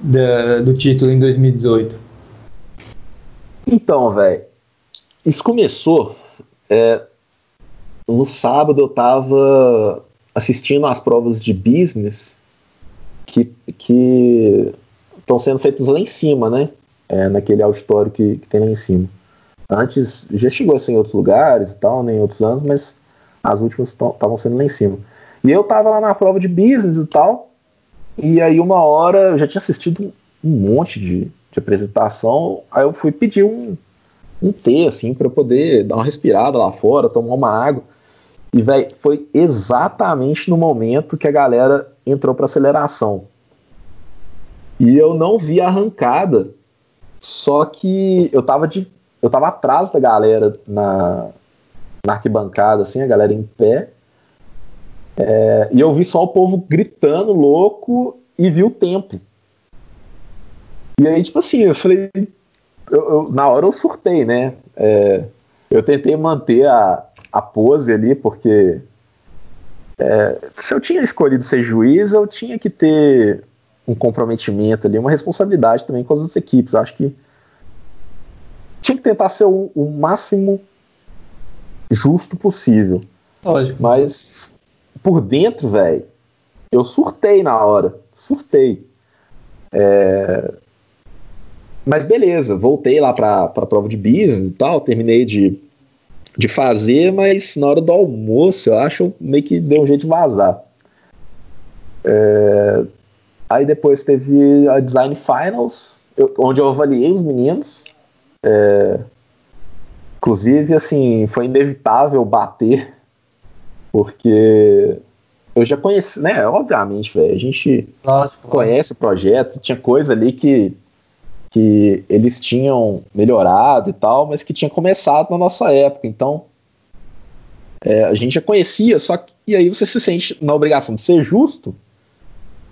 da, do título em 2018? Então, velho, isso começou é, no sábado eu estava assistindo às provas de business que estão sendo feitas lá em cima, né? É, naquele auditório que, que tem lá em cima. Antes já chegou assim, em outros lugares e tal, né, em outros anos, mas as últimas estavam sendo lá em cima. E eu tava lá na prova de business e tal, e aí uma hora eu já tinha assistido um monte de, de apresentação, aí eu fui pedir um, um T, assim, para poder dar uma respirada lá fora, tomar uma água. E, velho, foi exatamente no momento que a galera entrou para aceleração. E eu não vi a arrancada, só que eu tava, de, eu tava atrás da galera na, na arquibancada, assim, a galera em pé. É, e eu vi só o povo gritando louco e vi o tempo. E aí, tipo assim, eu falei. Eu, eu, na hora eu surtei, né? É, eu tentei manter a, a pose ali, porque é, se eu tinha escolhido ser juiz, eu tinha que ter um comprometimento ali, uma responsabilidade também com as outras equipes. Eu acho que tinha que tentar ser o, o máximo justo possível. Lógico. Mas por dentro, velho, eu surtei na hora. Surtei. É... Mas beleza, voltei lá para a prova de business e tal, terminei de, de fazer, mas na hora do almoço eu acho meio que deu um jeito de vazar. É... Aí depois teve a Design Finals, eu, onde eu avaliei os meninos. É... Inclusive, assim, foi inevitável bater, porque eu já conheci, né? Obviamente, velho, a gente Lógico, conhece o projeto, tinha coisa ali que que eles tinham melhorado e tal, mas que tinha começado na nossa época. Então, é, a gente já conhecia, só que e aí você se sente na obrigação de ser justo,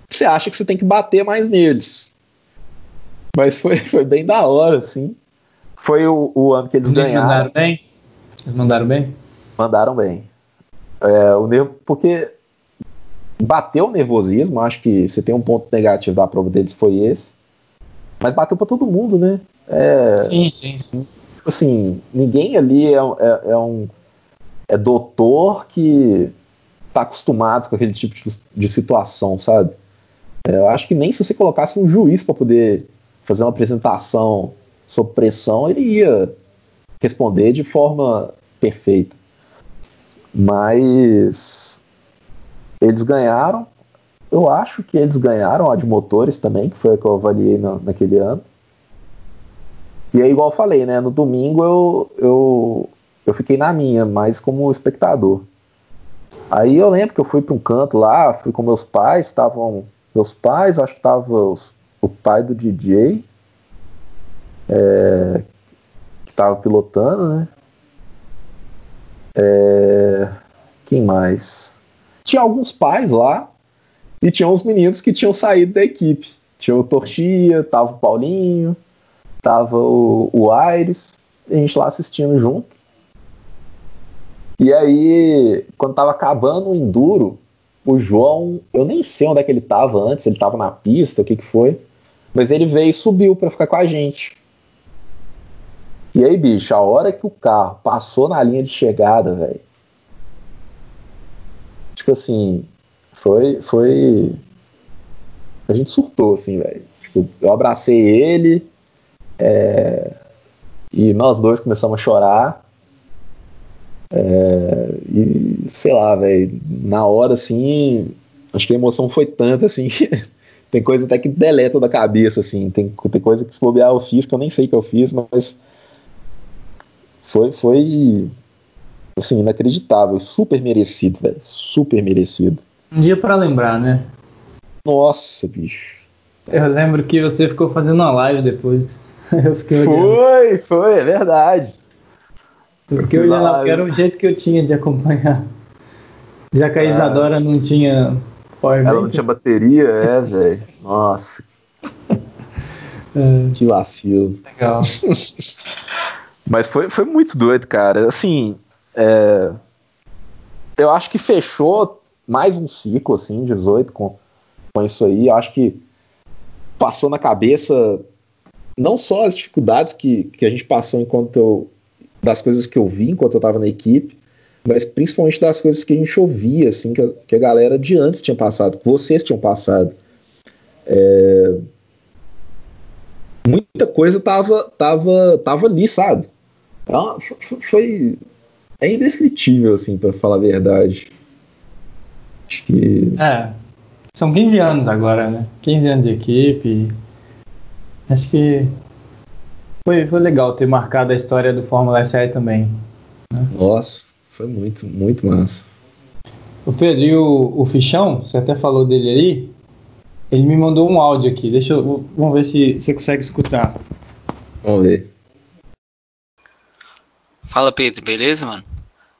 você acha que você tem que bater mais neles. Mas foi, foi bem da hora, assim. Foi o, o ano que eles, eles ganharam. Mandaram bem? Eles mandaram bem? Mandaram bem. É, o nervo, porque bateu o nervosismo, acho que você tem um ponto negativo da prova deles foi esse. Mas bateu para todo mundo, né? É, sim, sim, sim. Tipo assim, ninguém ali é, é, é, um é doutor que tá acostumado com aquele tipo de, de situação, sabe? É, eu acho que nem se você colocasse um juiz para poder fazer uma apresentação sob pressão, ele ia responder de forma perfeita. Mas eles ganharam eu acho que eles ganharam a de motores também, que foi a que eu avaliei na, naquele ano. E é igual eu falei, né? No domingo eu, eu, eu fiquei na minha, mais como espectador. Aí eu lembro que eu fui para um canto lá, fui com meus pais, estavam meus pais, acho que estava o pai do DJ, é, que estava pilotando, né? É, quem mais? Tinha alguns pais lá, e tinha uns meninos que tinham saído da equipe. Tinha o Tortia, tava o Paulinho, tava o, o Aires, a gente lá assistindo junto. E aí, quando tava acabando o Enduro, o João, eu nem sei onde é que ele tava antes, ele tava na pista, o que que foi, mas ele veio e subiu para ficar com a gente. E aí, bicho, a hora que o carro passou na linha de chegada, velho. Tipo assim, foi, foi. A gente surtou, assim, velho. Tipo, eu abracei ele é... e nós dois começamos a chorar. É... E sei lá, velho, na hora assim, acho que a emoção foi tanta assim tem coisa até que deleta da cabeça, assim. Tem, tem coisa que se bobear eu fiz que eu nem sei que eu fiz, mas foi, foi assim, inacreditável, super merecido, velho, super merecido. Um dia para lembrar, né? Nossa, bicho. Eu lembro que você ficou fazendo uma live depois. Eu fiquei Foi, foi, é verdade. Porque eu ia lá, porque era o jeito que eu tinha de acompanhar. Já que a Isadora não tinha powerbank. Ela não tinha bateria, é, velho. Nossa. É. Que vacilo. Legal. Mas foi, foi muito doido, cara. Assim, é... eu acho que fechou mais um ciclo, assim, 18 com, com isso aí. Eu acho que passou na cabeça não só as dificuldades que, que a gente passou enquanto eu, das coisas que eu vi enquanto eu estava na equipe, mas principalmente das coisas que a gente ouvia, assim, que a, que a galera de antes tinha passado, que vocês tinham passado. É... Muita coisa tava, tava, tava ali, sabe? Foi, foi é indescritível, assim, para falar a verdade. Acho que. É. São 15 anos agora, né? 15 anos de equipe. Acho que foi, foi legal ter marcado a história do Fórmula SE também. Né? Nossa, foi muito, muito massa. O Pedro, e o, o Fichão, você até falou dele aí, ele me mandou um áudio aqui. Deixa eu. Vamos ver se você consegue escutar. Vamos ver. Fala Pedro, beleza, mano?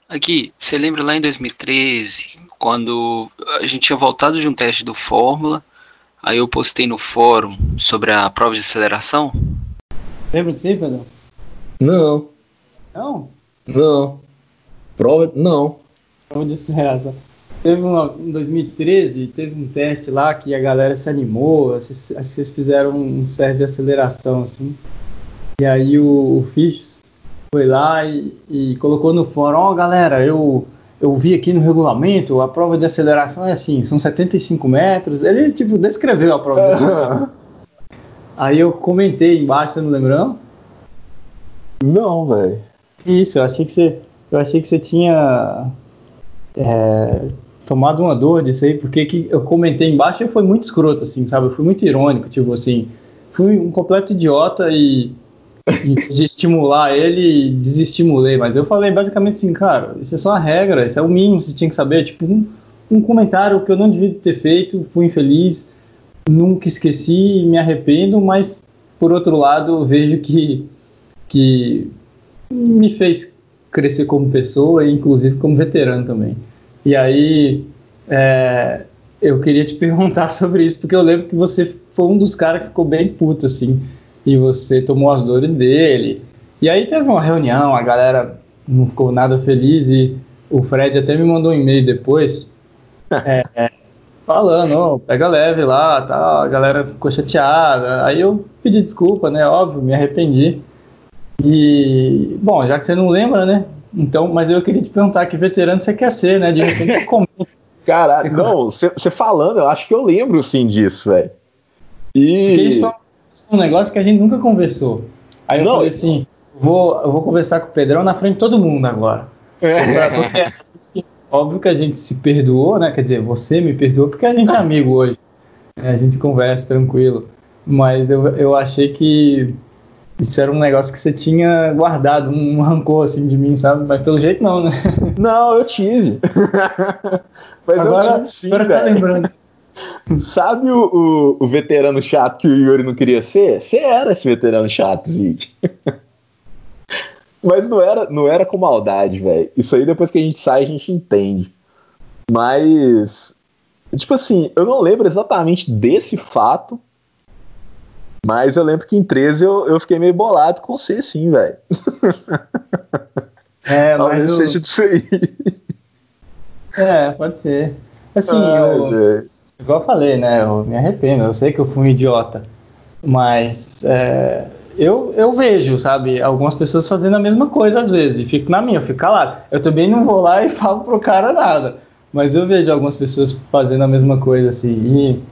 Aqui, você lembra lá em 2013, quando a gente tinha voltado de um teste do Fórmula, aí eu postei no fórum sobre a prova de aceleração? Lembra disso aí, Pedro? Não. Não? Não. Prova. Não. Prova de aceleração. Teve uma, em 2013, teve um teste lá que a galera se animou, acho que vocês fizeram um teste de aceleração, assim. E aí o, o Fichos foi lá e, e, colocou no fórum, ó oh, galera, eu, eu vi aqui no regulamento, a prova de aceleração é assim, são 75 metros. Ele, tipo, descreveu a prova aí eu comentei embaixo, você não lembrou? Não, velho. Isso, eu achei que você, eu achei que você tinha é, tomado uma dor disso aí, porque que eu comentei embaixo e foi muito escroto, assim, sabe? Eu fui muito irônico, tipo assim, fui um completo idiota e de estimular ele, desestimulei, mas eu falei basicamente assim, cara, isso é só a regra, isso é o mínimo que você tinha que saber, tipo, um, um comentário que eu não devia ter feito, fui infeliz, nunca esqueci, me arrependo, mas por outro lado, vejo que, que me fez crescer como pessoa e inclusive como veterano também. E aí é, eu queria te perguntar sobre isso, porque eu lembro que você foi um dos caras que ficou bem puto, assim, e você tomou as dores dele. E aí teve uma reunião, a galera não ficou nada feliz e o Fred até me mandou um e-mail depois é, é, falando, oh, pega leve lá, tá, a galera ficou chateada. Aí eu pedi desculpa, né? Óbvio, me arrependi. E, bom, já que você não lembra, né? Então, mas eu queria te perguntar que veterano você quer ser, né? De repente, como? Cara, não, você falando, eu acho que eu lembro sim disso, velho. E. Porque isso foi um negócio que a gente nunca conversou. Aí eu não, falei assim: vou, eu vou conversar com o Pedrão na frente de todo mundo agora. É. Porque, óbvio que a gente se perdoou, né? Quer dizer, você me perdoou porque a gente é amigo hoje. Né? A gente conversa tranquilo. Mas eu, eu achei que isso era um negócio que você tinha guardado, um rancor assim de mim, sabe? Mas pelo jeito não, né? Não, eu tive. Mas agora, eu tive sim, agora velho. Tá lembrando. Sabe o, o, o, veterano chato que o Yuri não queria ser? Você era esse veterano chato, Zig. Mas não era, não era com maldade, velho. Isso aí depois que a gente sai a gente entende. Mas, tipo assim, eu não lembro exatamente desse fato, mas eu lembro que em 13 eu, eu fiquei meio bolado com você, sim, velho. É, mas. Talvez seja disso aí. É, pode ser. Assim, Ai, eu, igual eu falei, né? Eu me arrependo, eu sei que eu fui um idiota. Mas é, eu, eu vejo, sabe, algumas pessoas fazendo a mesma coisa às vezes. E fico na minha, eu fico calado. Eu também não vou lá e falo pro cara nada. Mas eu vejo algumas pessoas fazendo a mesma coisa, assim. E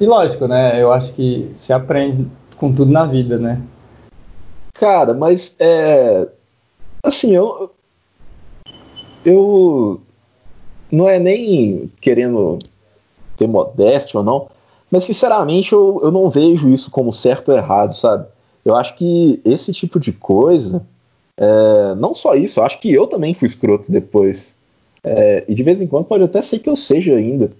e lógico, né? Eu acho que se aprende com tudo na vida, né? Cara, mas é. Assim, eu. Eu. Não é nem querendo ter modéstia ou não, mas sinceramente eu, eu não vejo isso como certo ou errado, sabe? Eu acho que esse tipo de coisa. É, não só isso, eu acho que eu também fui escroto depois. É, e de vez em quando pode até ser que eu seja ainda.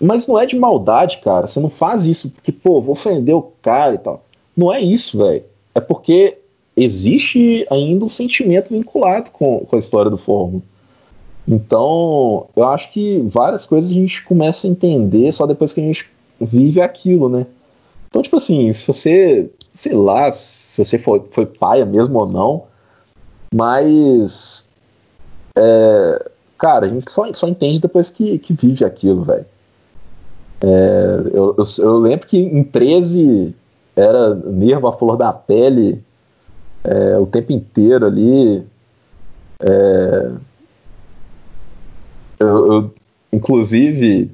Mas não é de maldade, cara. Você não faz isso porque, pô, vou ofender o cara e tal. Não é isso, velho. É porque existe ainda um sentimento vinculado com, com a história do Fórmula. Então, eu acho que várias coisas a gente começa a entender só depois que a gente vive aquilo, né? Então, tipo assim, se você, sei lá, se você foi, foi paia mesmo ou não, mas, é, cara, a gente só, só entende depois que, que vive aquilo, velho. É, eu, eu, eu, lembro que em 13 era nervo à flor da pele é, o tempo inteiro ali. É, eu, eu, inclusive,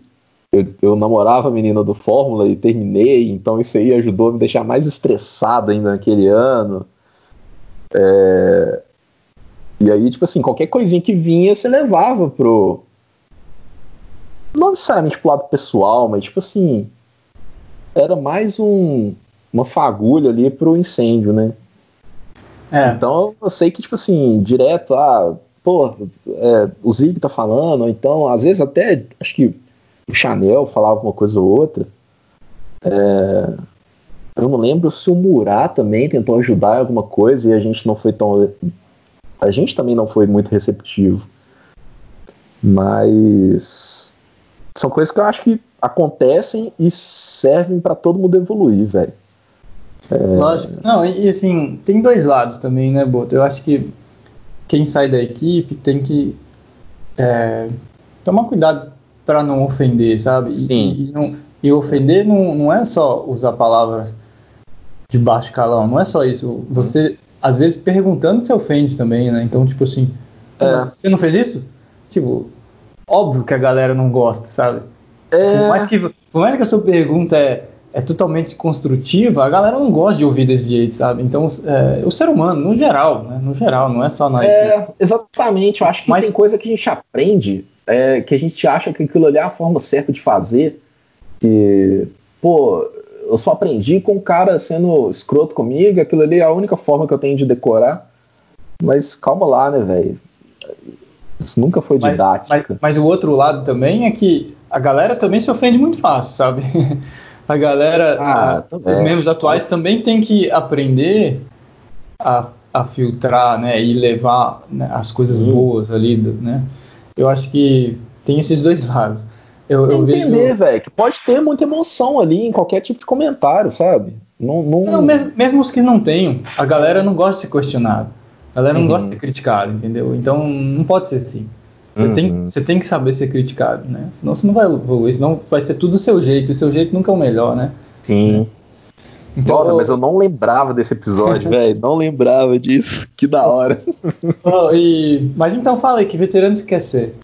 eu, eu, namorava a menina do Fórmula e terminei, então isso aí ajudou a me deixar mais estressado ainda naquele ano. É, e aí, tipo assim, qualquer coisinha que vinha, você levava pro, não necessariamente pro lado pessoal, mas tipo assim, era mais um, uma fagulha ali pro incêndio, né? É. Então eu sei que, tipo assim, direto, ah, pô, é, o Zig tá falando, ou então, às vezes até, acho que o Chanel falava uma coisa ou outra. É, eu não lembro se o Murat também tentou ajudar em alguma coisa e a gente não foi tão. A gente também não foi muito receptivo. Mas. São coisas que eu acho que acontecem e servem para todo mundo evoluir, velho. É... Lógico. Não, e assim, tem dois lados também, né, Boto? Eu acho que quem sai da equipe tem que é, tomar cuidado para não ofender, sabe? Sim. E, e, não, e ofender não, não é só usar palavras de baixo calão, não é só isso. Você, às vezes, perguntando se ofende também, né? Então, tipo assim, é. você não fez isso? Tipo, óbvio que a galera não gosta, sabe? É. Por mais que, por mais que a sua pergunta é, é totalmente construtiva, a galera não gosta de ouvir desse jeito, sabe? Então, é, o ser humano, no geral, né? No geral, não é só na. É, exatamente. Eu acho que Mas, tem coisa que a gente aprende, é, que a gente acha que aquilo ali é a forma certa de fazer. Que, pô, eu só aprendi com o cara sendo escroto comigo, aquilo ali é a única forma que eu tenho de decorar. Mas calma lá, né, velho? Isso nunca foi didático. Mas, mas, mas, o outro lado também é que a galera também se ofende muito fácil, sabe? a galera, ah, a, é, os membros atuais é. também tem que aprender a, a filtrar, né, e levar né, as coisas boas ali, né? Eu acho que tem esses dois lados. Eu, eu entender, vejo... velho, que pode ter muita emoção ali em qualquer tipo de comentário, sabe? Não, não... não mesmo, mesmo os que não tenham, a galera não gosta de ser questionado. A galera não uhum. gosta de ser criticado, entendeu? Então não pode ser assim. Você, uhum. tem, você tem que saber ser criticado, né? Senão você não vai evoluir, senão vai ser tudo do seu jeito, e o seu jeito nunca é o melhor, né? Sim. Então, Nossa, mas eu não lembrava desse episódio, velho. Não lembrava disso. Que da hora. oh, e... Mas então fala aí, que veterano você quer ser?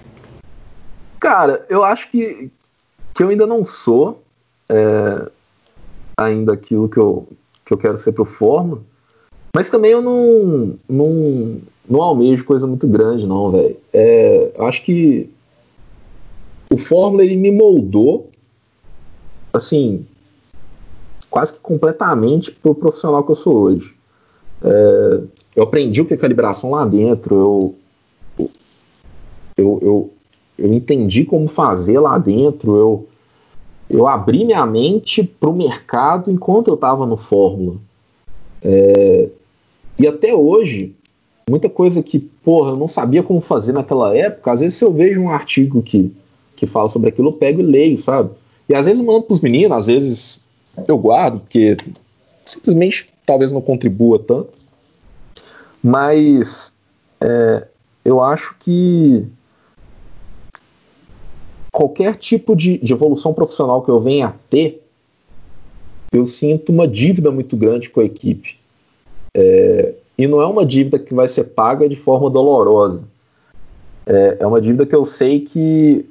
Cara, eu acho que, que eu ainda não sou é, ainda aquilo que eu, que eu quero ser pro Fórmula, mas também eu não, não, não almejo coisa muito grande, não, velho. É, acho que o Fórmula ele me moldou, assim, quase que completamente pro profissional que eu sou hoje. É, eu aprendi o que é calibração lá dentro, eu, eu, eu, eu entendi como fazer lá dentro, eu, eu abri minha mente para o mercado enquanto eu estava no Fórmula. É, e até hoje, muita coisa que, porra, eu não sabia como fazer naquela época, às vezes se eu vejo um artigo que, que fala sobre aquilo, eu pego e leio, sabe? E às vezes mando para os meninos, às vezes eu guardo, porque simplesmente talvez não contribua tanto. Mas é, eu acho que qualquer tipo de, de evolução profissional que eu venha a ter, eu sinto uma dívida muito grande com a equipe. É, e não é uma dívida que vai ser paga de forma dolorosa. É, é, uma dívida que eu sei que,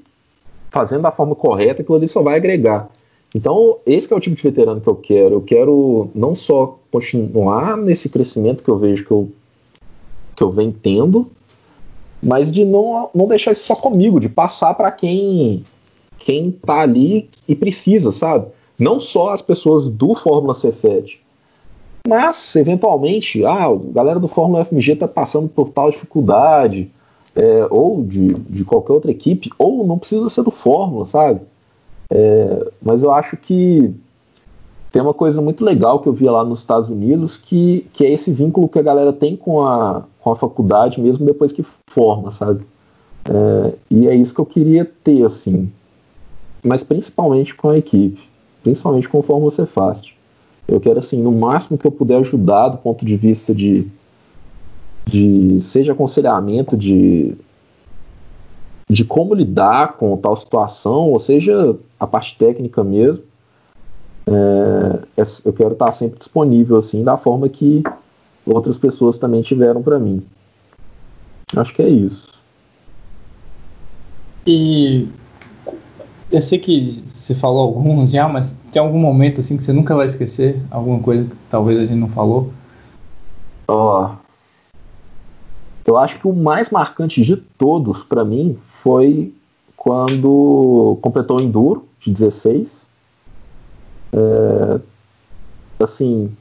fazendo da forma correta, aquilo ali só vai agregar. Então, esse é o tipo de veterano que eu quero. Eu quero não só continuar nesse crescimento que eu vejo que eu, que eu venho tendo, mas de não, não deixar isso só comigo, de passar para quem quem tá ali e precisa, sabe? Não só as pessoas do Fórmula Cefet, mas eventualmente, ah, a galera do Fórmula FMG tá passando por tal dificuldade, é, ou de, de qualquer outra equipe, ou não precisa ser do Fórmula, sabe? É, mas eu acho que tem uma coisa muito legal que eu via lá nos Estados Unidos, que, que é esse vínculo que a galera tem com a, com a faculdade, mesmo depois que forma, sabe? É, e é isso que eu queria ter, assim. Mas principalmente com a equipe. Principalmente conforme você faz. Eu quero, assim, no máximo que eu puder ajudar do ponto de vista de, de seja aconselhamento de, de como lidar com tal situação, ou seja, a parte técnica mesmo. É, eu quero estar sempre disponível, assim, da forma que outras pessoas também tiveram para mim. Acho que é isso. E eu sei que você falou alguns já, mas tem algum momento assim que você nunca vai esquecer? Alguma coisa que talvez a gente não falou? Ó, oh, eu acho que o mais marcante de todos para mim foi quando completou o Enduro de 16. É, assim,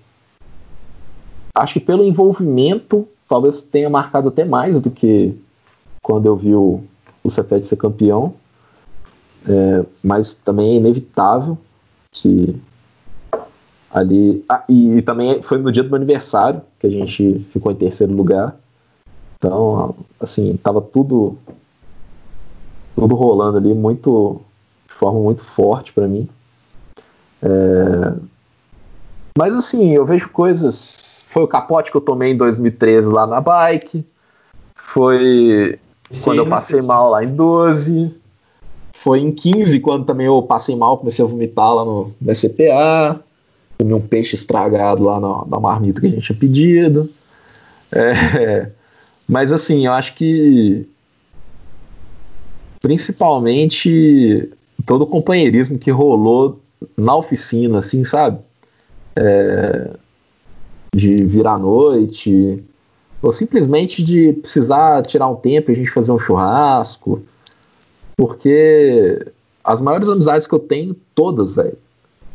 acho que pelo envolvimento, talvez tenha marcado até mais do que quando eu vi o, o Cefete ser campeão. É, mas também é inevitável que ali. Ah, e, e, também foi no dia do meu aniversário que a gente ficou em terceiro lugar. Então, assim, tava tudo tudo rolando ali muito de forma muito forte para mim. É, mas assim, eu vejo coisas. Foi o capote que eu tomei em 2013 lá na bike. Foi sim, quando eu passei mal lá em 12. Foi em 15, quando também eu passei mal, comecei a vomitar lá no, no SPA. Comi um peixe estragado lá na, na marmita que a gente tinha pedido. É, mas assim, eu acho que principalmente todo o companheirismo que rolou na oficina, assim, sabe? É, de virar à noite, ou simplesmente de precisar tirar um tempo e a gente fazer um churrasco, porque as maiores amizades que eu tenho, todas, velho,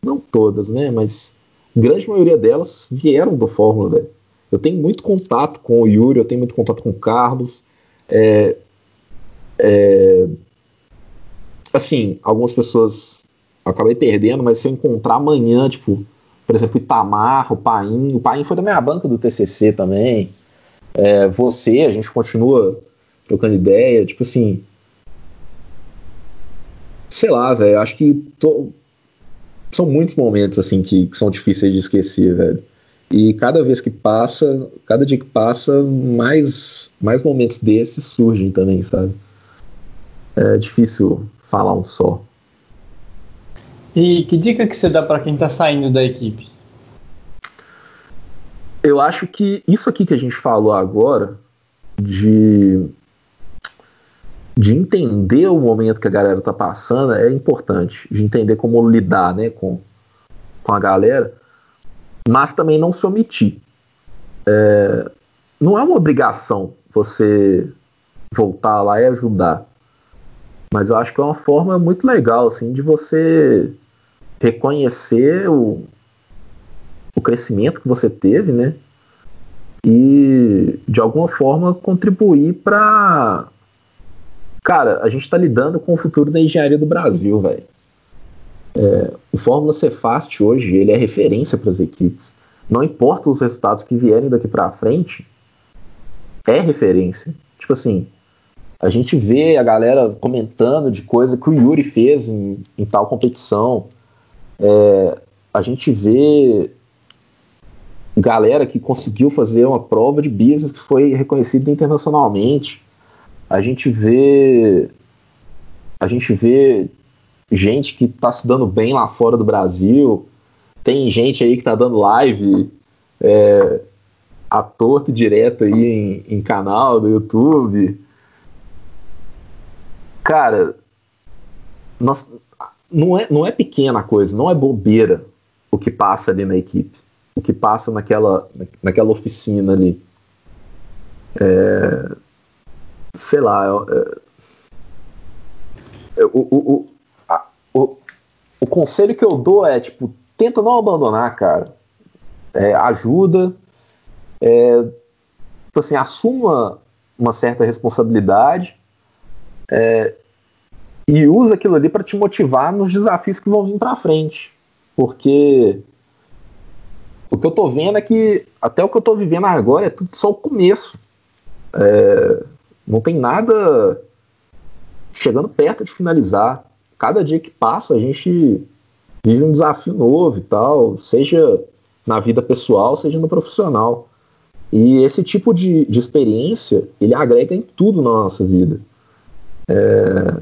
não todas, né, mas grande maioria delas vieram do Fórmula, velho. Eu tenho muito contato com o Yuri, eu tenho muito contato com o Carlos, é, é, assim, algumas pessoas acabei perdendo, mas se eu encontrar amanhã, tipo, por exemplo, o Itamar, o Paim, o Paim foi da minha banca do TCC também, é, você, a gente continua trocando ideia, tipo assim, sei lá, velho, acho que tô, são muitos momentos, assim, que, que são difíceis de esquecer, velho. E cada vez que passa, cada dia que passa, mais, mais momentos desses surgem também, sabe? É difícil falar um só. E que dica que você dá para quem está saindo da equipe? Eu acho que isso aqui que a gente falou agora, de, de entender o momento que a galera está passando, é importante. De entender como lidar né, com, com a galera, mas também não se omitir. É, não é uma obrigação você voltar lá e ajudar. Mas eu acho que é uma forma muito legal assim de você reconhecer o, o crescimento que você teve, né? E de alguma forma contribuir para Cara, a gente está lidando com o futuro da engenharia do Brasil, velho. É, o Fórmula Cefast hoje ele é referência para as equipes. Não importa os resultados que vierem daqui para frente, é referência. Tipo assim, a gente vê a galera comentando de coisa que o Yuri fez em, em tal competição. É, a gente vê galera que conseguiu fazer uma prova de business que foi reconhecida internacionalmente. A gente vê a gente vê gente que está se dando bem lá fora do Brasil. Tem gente aí que está dando live é, à torta direto aí em, em canal do YouTube. Cara, nós, não, é, não é pequena coisa, não é bobeira o que passa ali na equipe, o que passa naquela, naquela oficina ali. É, sei lá, é, o, o, a, o, o conselho que eu dou é, tipo, tenta não abandonar, cara. É, ajuda, é, tipo assim, assuma uma certa responsabilidade, é, e usa aquilo ali para te motivar nos desafios que vão vir para frente. Porque o que eu tô vendo é que até o que eu tô vivendo agora é tudo só o começo. É, não tem nada chegando perto de finalizar. Cada dia que passa a gente vive um desafio novo e tal, seja na vida pessoal, seja no profissional. E esse tipo de, de experiência ele agrega em tudo na nossa vida. É...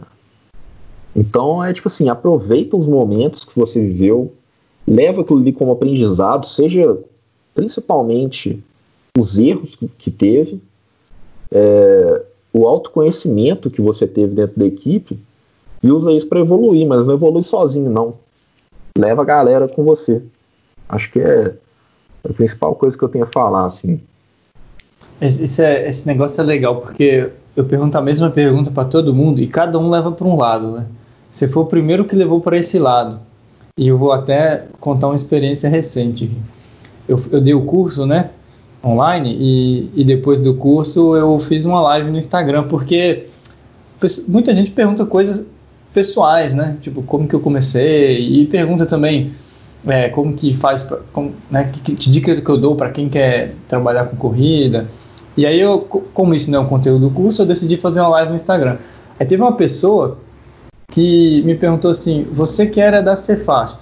Então é tipo assim, aproveita os momentos que você viveu, leva aquilo ali como aprendizado, seja principalmente os erros que, que teve, é, o autoconhecimento que você teve dentro da equipe e usa isso para evoluir, mas não evolui sozinho, não. Leva a galera com você. Acho que é a principal coisa que eu tenho a falar, assim. Esse, é, esse negócio é legal, porque eu pergunto a mesma pergunta para todo mundo e cada um leva para um lado, né? Você foi o primeiro que levou para esse lado. e eu vou até contar uma experiência recente. Eu, eu dei o curso, né? Online, e, e depois do curso eu fiz uma live no Instagram, porque muita gente pergunta coisas pessoais, né? Tipo, como que eu comecei, e pergunta também é, como que faz, pra, como, né, que, que dica que eu dou para quem quer trabalhar com corrida. E aí, eu, como isso não é um conteúdo do curso, eu decidi fazer uma live no Instagram. Aí teve uma pessoa que me perguntou assim: Você que era da Cefast,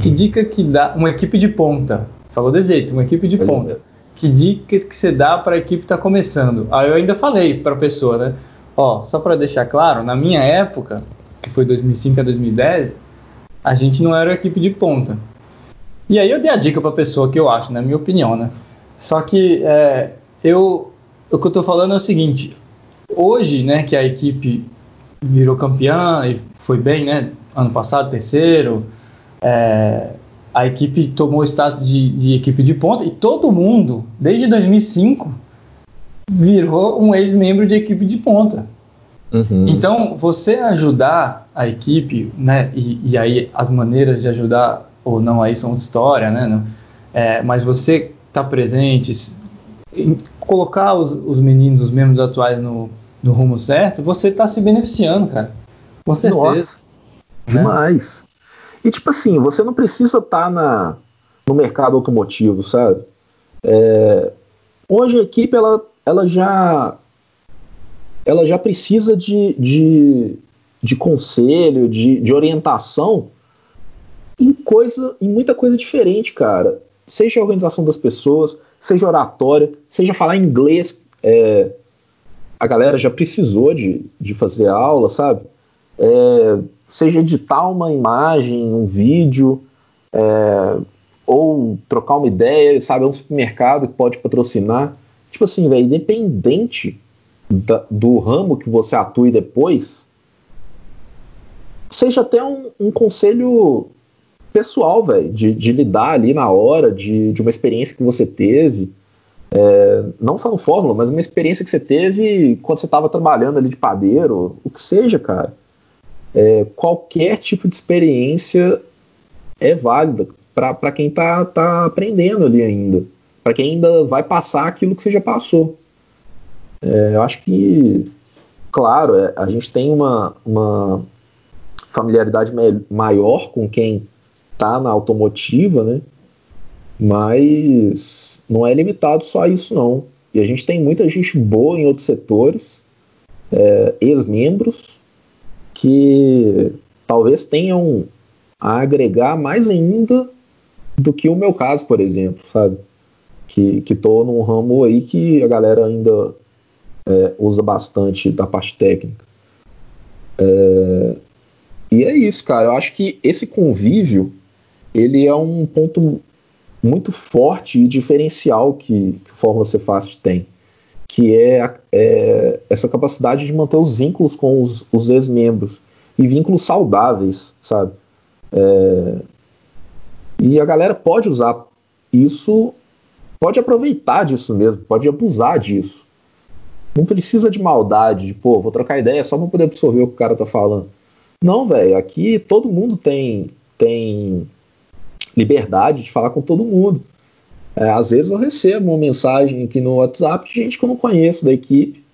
que uhum. dica que dá uma equipe de ponta? Falou desse jeito, uma equipe de ponta. Que dica que você dá para a equipe que está começando? Aí eu ainda falei para a pessoa, né? Ó, só para deixar claro, na minha época, que foi 2005 a 2010, a gente não era equipe de ponta. E aí eu dei a dica para a pessoa que eu acho, na minha opinião, né? Só que é, eu, o que eu estou falando é o seguinte: hoje, né, que a equipe virou campeã e foi bem, né? Ano passado, terceiro. É, a equipe tomou o status de, de, equipe de ponta e todo mundo, desde 2005, virou um ex-membro de equipe de ponta. Uhum. Então, você ajudar a equipe, né? E, e, aí as maneiras de ajudar ou não aí são história, né? É, mas você tá presente, colocar os, os meninos, os membros atuais no, no rumo certo, você está se beneficiando, cara. Com certeza. Nossa, né? demais. E tipo assim, você não precisa estar tá na, no mercado automotivo, sabe? É, hoje a equipe ela, ela já ela já precisa de, de, de conselho, de, de orientação em coisa, em muita coisa diferente, cara. Seja a organização das pessoas, seja oratória, seja falar inglês. É, a galera já precisou de, de fazer aula, sabe? É, seja editar uma imagem, um vídeo, é, ou trocar uma ideia, sabe? É um supermercado que pode patrocinar. Tipo assim, velho, independente da, do ramo que você atue depois, seja até um, um conselho pessoal, velho, de, de, lidar ali na hora, de, de uma experiência que você teve. É, não no Fórmula, mas uma experiência que você teve quando você estava trabalhando ali de padeiro, o que seja, cara. É, qualquer tipo de experiência é válida para quem está tá aprendendo ali ainda, para quem ainda vai passar aquilo que você já passou. É, eu acho que, claro, é, a gente tem uma, uma familiaridade maior com quem tá na automotiva, né? Mas não é limitado só a isso, não. E a gente tem muita gente boa em outros setores, é, ex-membros, que talvez tenham a agregar mais ainda do que o meu caso, por exemplo, sabe? Que, que tô num ramo aí que a galera ainda é, usa bastante da parte técnica. É, e é isso, cara. Eu acho que esse convívio ele é um ponto muito forte e diferencial que, que o Fórmula C Fast tem, que é, é, essa capacidade de manter os vínculos com os, os ex-membros e vínculos saudáveis, sabe? É, e a galera pode usar isso, pode aproveitar disso mesmo, pode abusar disso. Não precisa de maldade, de pô, vou trocar ideia só para poder absorver o que o cara tá falando. Não, velho, aqui todo mundo tem tem liberdade de falar com todo mundo. É, às vezes eu recebo uma mensagem aqui no WhatsApp de gente que eu não conheço da equipe.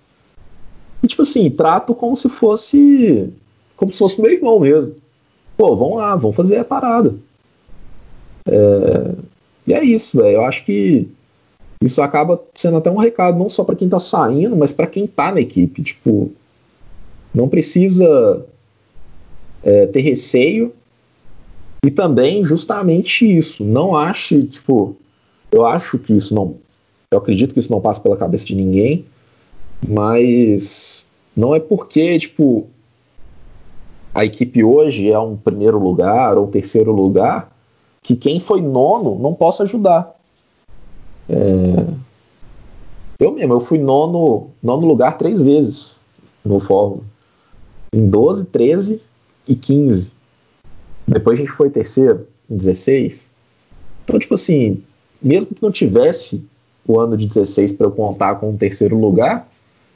E tipo assim, trato como se fosse. como se fosse meu irmão mesmo. Pô, vamos lá, vamos fazer a parada. É, e é isso, velho. Eu acho que isso acaba sendo até um recado não só para quem tá saindo, mas para quem tá na equipe. Tipo, não precisa é, ter receio e também justamente isso. Não ache, tipo, eu acho que isso não. Eu acredito que isso não passa pela cabeça de ninguém, mas não é porque, tipo, a equipe hoje é um primeiro lugar ou terceiro lugar que quem foi nono não possa ajudar. É... Eu mesmo, eu fui nono, nono lugar três vezes no Fórmula. Em 12, 13 e 15. Depois a gente foi terceiro, em 16. Então, tipo assim, mesmo que não tivesse o ano de 16 para eu contar com um terceiro lugar,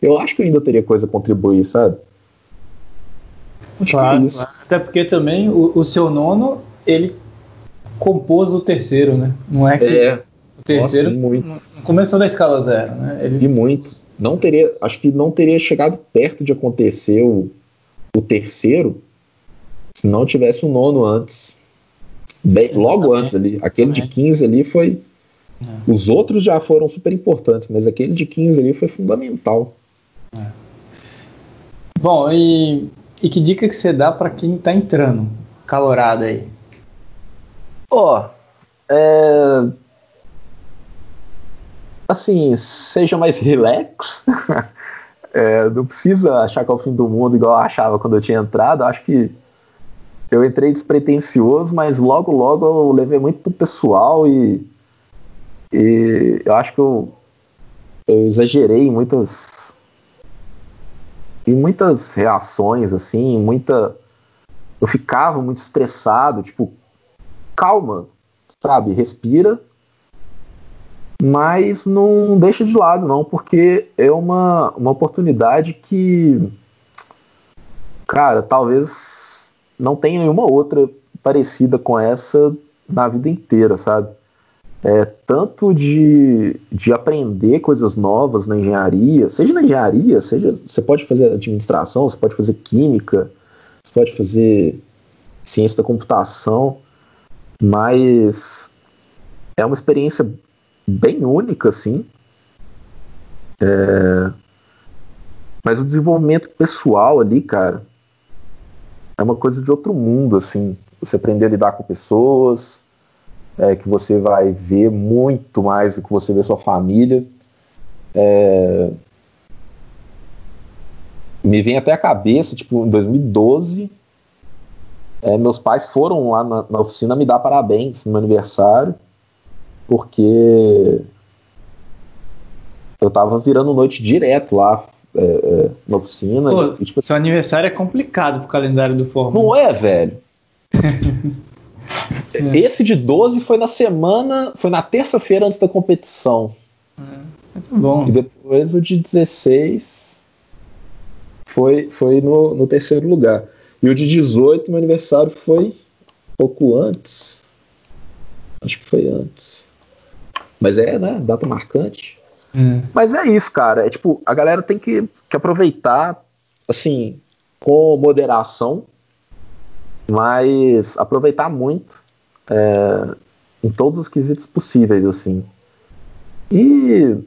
eu acho que eu ainda teria coisa a contribuir, sabe? Acho claro, é claro. Até porque também o, o, seu nono ele compôs o terceiro, né? Não é que É, o terceiro Nossa, começou da escala zero, né? Ele e muito. Não teria, acho que não teria chegado perto de acontecer o, o terceiro se não tivesse um nono antes. Bem, logo antes ali. Aquele de Exatamente. 15 ali foi. É. Os outros já foram super importantes, mas aquele de 15 ali foi fundamental. Bom, e, e que dica que você dá pra quem tá entrando, calorado aí? Ó, é... assim, seja mais relax. É, não precisa achar que é o fim do mundo igual eu achava quando eu tinha entrado. Eu acho que eu entrei despretensioso, mas logo, logo eu levei muito pro pessoal e, e eu acho que eu, eu exagerei muitas em muitas reações, assim, muita. Eu ficava muito estressado, tipo, calma, sabe? Respira, mas não deixa de lado, não, porque é uma, uma oportunidade que, cara, talvez não tenha nenhuma outra parecida com essa na vida inteira, sabe? É, tanto de, de aprender coisas novas na engenharia, seja na engenharia, seja você pode fazer administração, você pode fazer química, você pode fazer ciência da computação, mas é uma experiência bem única, assim. É, mas o desenvolvimento pessoal ali, cara, é uma coisa de outro mundo, assim. Você aprender a lidar com pessoas, é, que você vai ver muito mais do que você vê sua família. É, me vem até a cabeça, tipo, em 2012, é, meus pais foram lá na, na oficina me dar parabéns no meu aniversário, porque eu tava virando noite direto lá é, é, na oficina. Pô, e, tipo, seu aniversário é complicado pro calendário do Fórmula. não é, velho? Esse de 12 foi na semana, foi na terça-feira antes da competição. Muito bom. E depois o de 16 foi, foi no, no terceiro lugar. E o de 18, meu aniversário foi pouco antes. Acho que foi antes. Mas é, né? Data marcante. É. Mas é isso, cara. É tipo, a galera tem que, que aproveitar, assim, com moderação, mas aproveitar muito é, em todos os quesitos possíveis, assim. E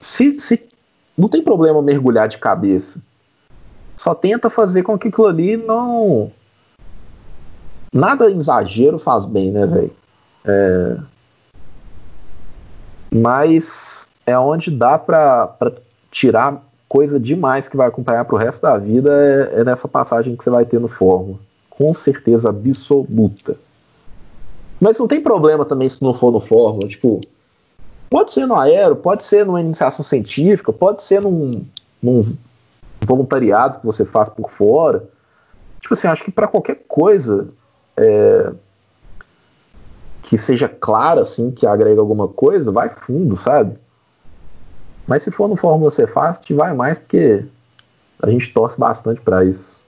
se, se não tem problema mergulhar de cabeça. Só tenta fazer com que aquilo ali não. Nada exagero faz bem, né, velho? É... Mas é onde dá pra, pra tirar coisa demais que vai acompanhar pro resto da vida é, é nessa passagem que você vai ter no Fórmula. Com certeza absoluta. Mas não tem problema também se não for no Fórmula. Tipo, pode ser no aero, pode ser numa iniciação científica, pode ser num, num voluntariado que você faz por fora. Tipo assim, acho que para qualquer coisa é, que seja clara, assim, que agrega alguma coisa, vai fundo, sabe? Mas se for no Fórmula Fast, vai mais porque a gente torce bastante para isso.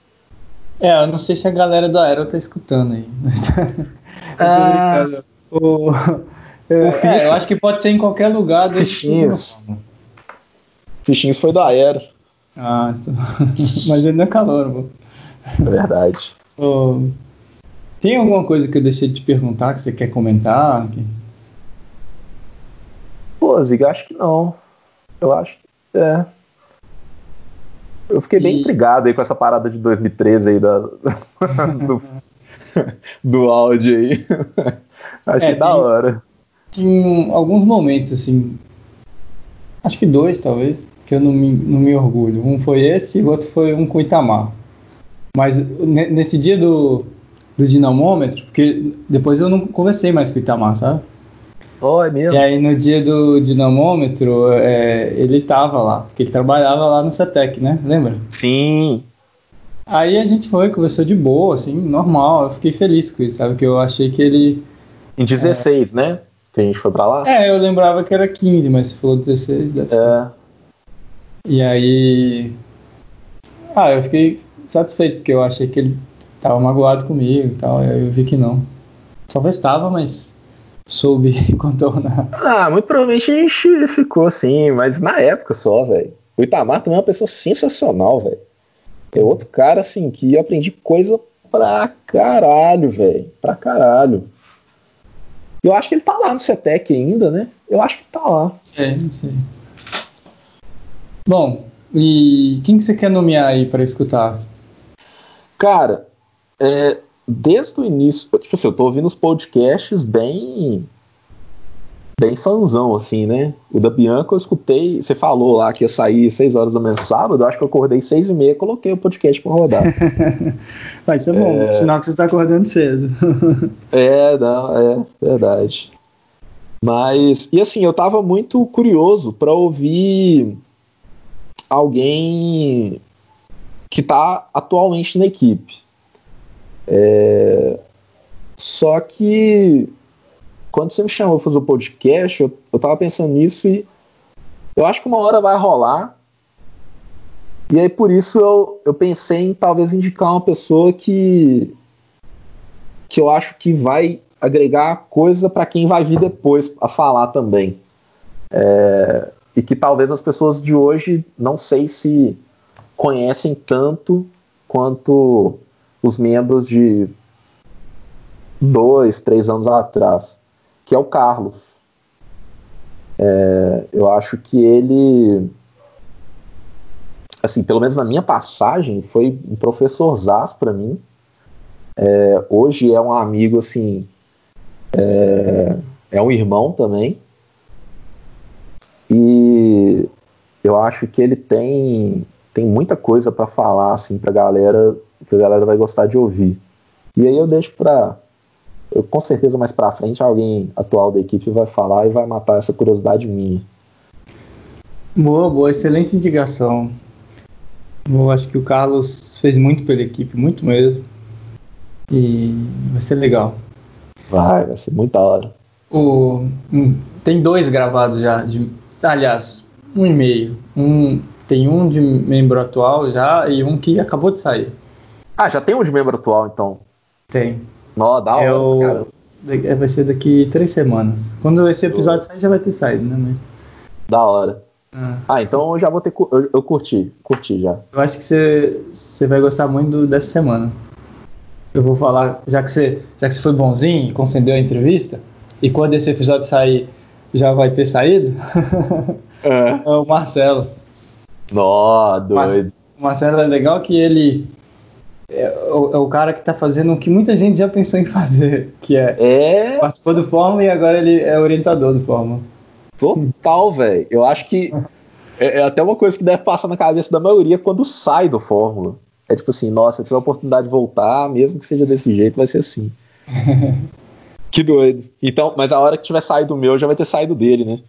É, eu não sei se a galera do Aero tá escutando aí. Ah. brincando. O- é, é, eu acho que pode ser em qualquer lugar Fichinhas. Fórmula. Fichinhos foi do Aero, Ah, então. mas ele não é calor, pô. é verdade. Ô, Tem alguma coisa que eu deixei de te perguntar que você quer comentar? Que- Pô, Ziga, acho que não. Eu acho que. É. Eu fiquei bem E- intrigado aí com essa parada de 2013 aí da, do, do áudio aí. Achei É, da tem- hora. Tem alguns momentos, assim. Acho que dois, talvez, que eu não me, não me orgulho. Um foi esse e o outro foi um com o Itamar. Mas ne- nesse dia do, do dinamômetro, porque depois eu não conversei mais com o Itamar, sabe? Ó, é mesmo. E aí no dia do dinamômetro, é, ele tava lá, porque ele trabalhava lá no CETEC, né? Lembra? Sim. Aí a gente foi, conversou de boa, assim, normal. Eu fiquei feliz com isso, sabe? Que eu achei que ele. Em 16, né? Que a gente foi pra lá? É, eu lembrava que era 15, mas você falou 16, deve ser. É. E aí. Ah, eu fiquei satisfeito, porque eu achei que ele tava magoado comigo e tal. Aí eu vi que não. Talvez estava, mas soube contornar. Ah, muito provavelmente a gente ficou assim, mas na época só, velho. O Itamar também é uma pessoa sensacional, velho. É outro cara, assim, que eu aprendi coisa pra caralho, velho. Pra caralho. Eu acho que ele tá lá no CETEC ainda, né? Eu acho que tá lá. É, sei. Bom, e quem que você quer nomear aí para escutar? Cara, é, desde o início, tipo assim, eu tô ouvindo os podcasts bem bem fanzão, assim, né? O da Bianca eu escutei, você falou lá que ia sair 6 horas da manhã sábado, eu acho que eu acordei 6 e meia coloquei o podcast pra rodar. Vai ser bom, é... sinal que você tá acordando cedo. é, não, é verdade. Mas, e assim, eu tava muito curioso para ouvir alguém que tá atualmente na equipe. É... Só que quando você me chamou para fazer o podcast, eu, eu tava pensando nisso e eu acho que uma hora vai rolar. E aí por isso eu, eu pensei em talvez indicar uma pessoa que que eu acho que vai agregar coisa para quem vai vir depois a falar também. É, e que talvez as pessoas de hoje não sei se conhecem tanto quanto os membros de dois, três anos atrás que é o Carlos. É, eu acho que ele, assim, pelo menos na minha passagem, foi um professor Zaz para mim. É, hoje é um amigo, assim, é, é um irmão também. E eu acho que ele tem, tem muita coisa para falar, assim, pra galera, que a galera vai gostar de ouvir. E aí eu deixo para eu, com certeza mais para frente alguém atual da equipe vai falar e vai matar essa curiosidade minha. Boa, boa, excelente indicação. Eu acho que o Carlos fez muito pela equipe, muito mesmo. E vai ser legal. Vai, vai ser muito da hora. O, tem dois gravados já, de, aliás, um e meio. Um, tem um de membro atual já e um que acabou de sair. Ah, já tem um de membro atual então? Tem. Nó, da hora, é o... cara. Vai ser daqui três semanas. Quando esse episódio sair, já vai ter saído, né? Mas... Da hora. Ah. ah, então eu já vou ter. Eu, eu curti, curti já. Eu acho que você, vai gostar muito dessa semana. Eu vou falar, já que você, já que você foi bonzinho e concedeu a entrevista, e quando esse episódio sair, já vai ter saído, é. é o Marcelo. Nó, doido. O Marcelo é legal que ele é o, é o, cara que está fazendo o que muita gente já pensou em fazer, que é, é... participou do Fórmula e agora ele é orientador do Fórmula. Total, velho. Eu acho que é, é, até uma coisa que deve passar na cabeça da maioria quando sai do Fórmula. É tipo assim, nossa, se tiver a oportunidade de voltar, mesmo que seja desse jeito, vai ser assim. que doido. Então, mas a hora que tiver saído do meu, já vai ter saído dele, né?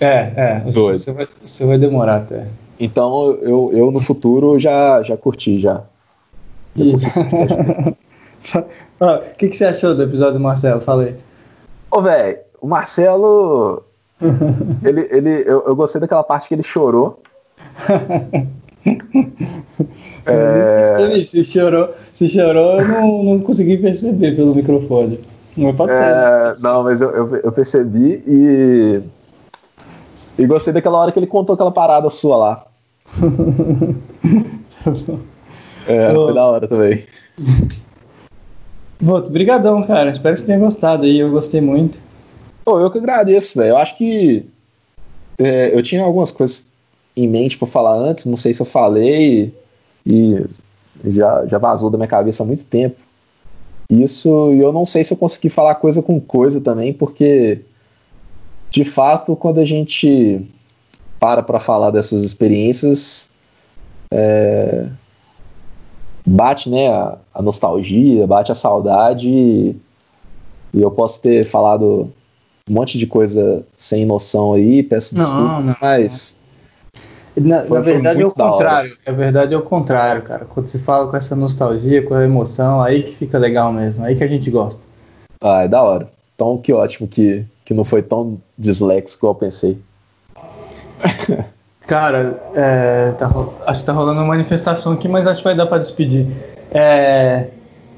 É, é. Doido. Você vai, você vai demorar até. Então eu, eu no futuro já, já curti já. O que, que você achou do episódio do Marcelo? Falei. Ô, velho, o Marcelo. ele, ele, eu, eu, gostei daquela parte que ele chorou. é... se, chorou, se chorou, eu não, não consegui perceber pelo microfone. Não pode é, ser. Né? Não, mas eu, eu, eu, percebi e. E gostei daquela hora que ele contou aquela parada sua lá. É, foi da hora também. Voto, brigadão, cara. Espero que você tenha gostado aí. Eu gostei muito. Pô, eu que agradeço, velho. Eu acho que é, eu tinha algumas coisas em mente para falar antes, não sei se eu falei e já, já vazou da minha cabeça há muito tempo. Isso, e eu não sei se eu consegui falar coisa com coisa também, porque de fato, quando a gente para para falar dessas experiências, é, bate né, a, a, nostalgia, bate a saudade e, e, eu posso ter falado um monte de coisa sem noção aí, peço não, desculpa, não, mas. Na, foi, na verdade é o contrário. Na verdade é o contrário, cara. Quando se fala com essa nostalgia, com a emoção, aí que fica legal mesmo, aí que a gente gosta. Ah, é da hora. Então que ótimo que, que não foi tão disléxico como eu pensei. Cara, é, tá, acho que tá rolando uma manifestação aqui, mas acho que vai dar para despedir. É,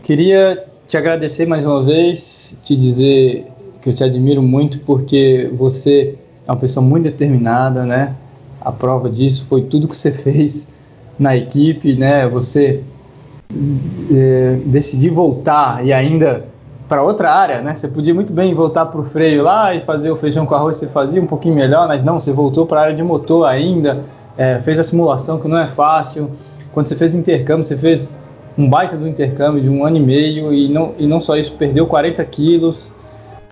queria te agradecer mais uma vez, te dizer que eu te admiro muito porque você é uma pessoa muito determinada, né? A prova disso foi tudo que você fez na equipe, né? Você é, decidir voltar e ainda para outra área, né? Você podia muito bem voltar para o freio lá e fazer o feijão com arroz, você fazia um pouquinho melhor, mas não, você voltou para a área de motor ainda, é, fez a simulação que não é fácil. Quando você fez intercâmbio, você fez um baita do intercâmbio de um ano e meio e não, e não só isso, perdeu 40 quilos.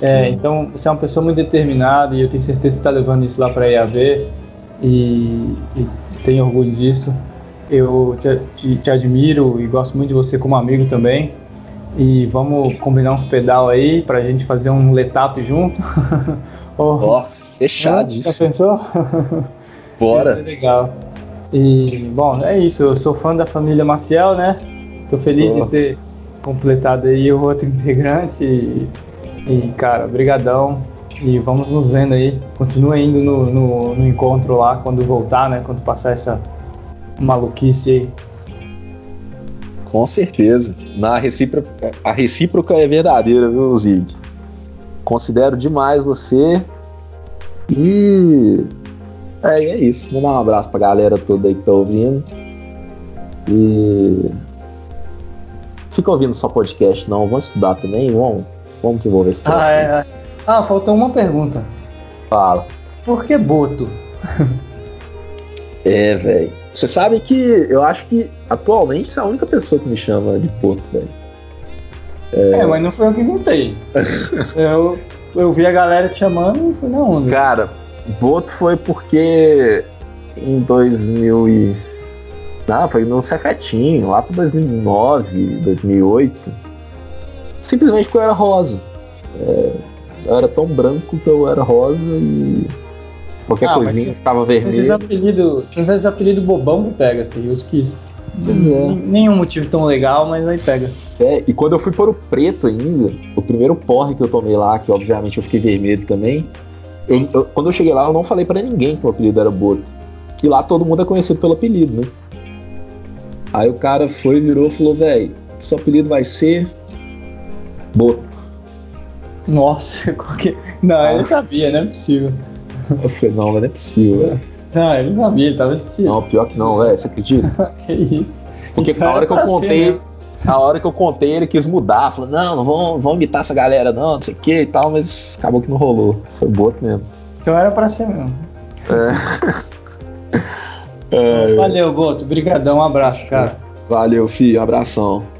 É, então você é uma pessoa muito determinada e eu tenho certeza que está levando isso lá para a EAV e, e tenho orgulho disso. Eu te, te, te, admiro e gosto muito de você como amigo também. E vamos combinar uns pedal aí para a gente fazer um letap junto. Ó, oh, fechado isso. Já pensou? Bora. legal. E, bom, é isso. Eu sou fã da família Maciel, né? Tô feliz de ter completado aí o outro integrante. E, e, cara, brigadão. E vamos nos vendo aí. Continua indo no, no, no encontro lá quando voltar, né? Quando passar essa maluquice aí. Com certeza. Na recíproca, a recíproca é verdadeira, viu, Zig? Considero demais você. E é, é isso. Vou dar um abraço pra galera toda aí que tá ouvindo. E. Fica ouvindo só podcast, não. Vamos estudar também, vamos, vamos desenvolver esse ah, é, é. ah, faltou uma pergunta. Fala. Por que Boto? é, velho. Você sabe que eu acho que atualmente você é a única pessoa que me chama de Boto, velho. É... é, mas não foi eu que inventei. eu, eu vi a galera te chamando e fui na onda. Cara, Voto foi porque em 2000 e... Ah, foi no Cefetinho, lá para 2009, 2008. Simplesmente porque eu era rosa. É, eu era tão branco que eu era rosa e qualquer ah, coisinha ficava vermelho. Esses apelidos, esses apelidos bobão que pega, assim, os que Pois é. Nenhum motivo tão legal, mas aí pega. É, e quando eu fui para o preto ainda, o primeiro porre que eu tomei lá, que obviamente eu fiquei vermelho também, eu, eu, quando eu cheguei lá, eu não falei para ninguém que o apelido era Boto. E lá todo mundo é conhecido pelo apelido, né? Aí o cara foi, virou e falou, velho, seu apelido vai ser Boto. Nossa, qualquer... não, ah. ele sabia, não é possível. Eu falei, não, mas não é possível, velho. Não, ele sabia, ele tava assistindo. Não, pior que não, velho, você acredita? que isso. Porque então na hora que eu contei, ser, na hora que eu contei, ele quis mudar, falou, não, não vamos, vamos imitar essa galera, não, não sei o que e tal, mas acabou que não rolou. Foi boto mesmo. Então era pra ser mesmo. É. é. Valeu, Boto. Obrigadão, um abraço, cara. Valeu, filho. Um abração.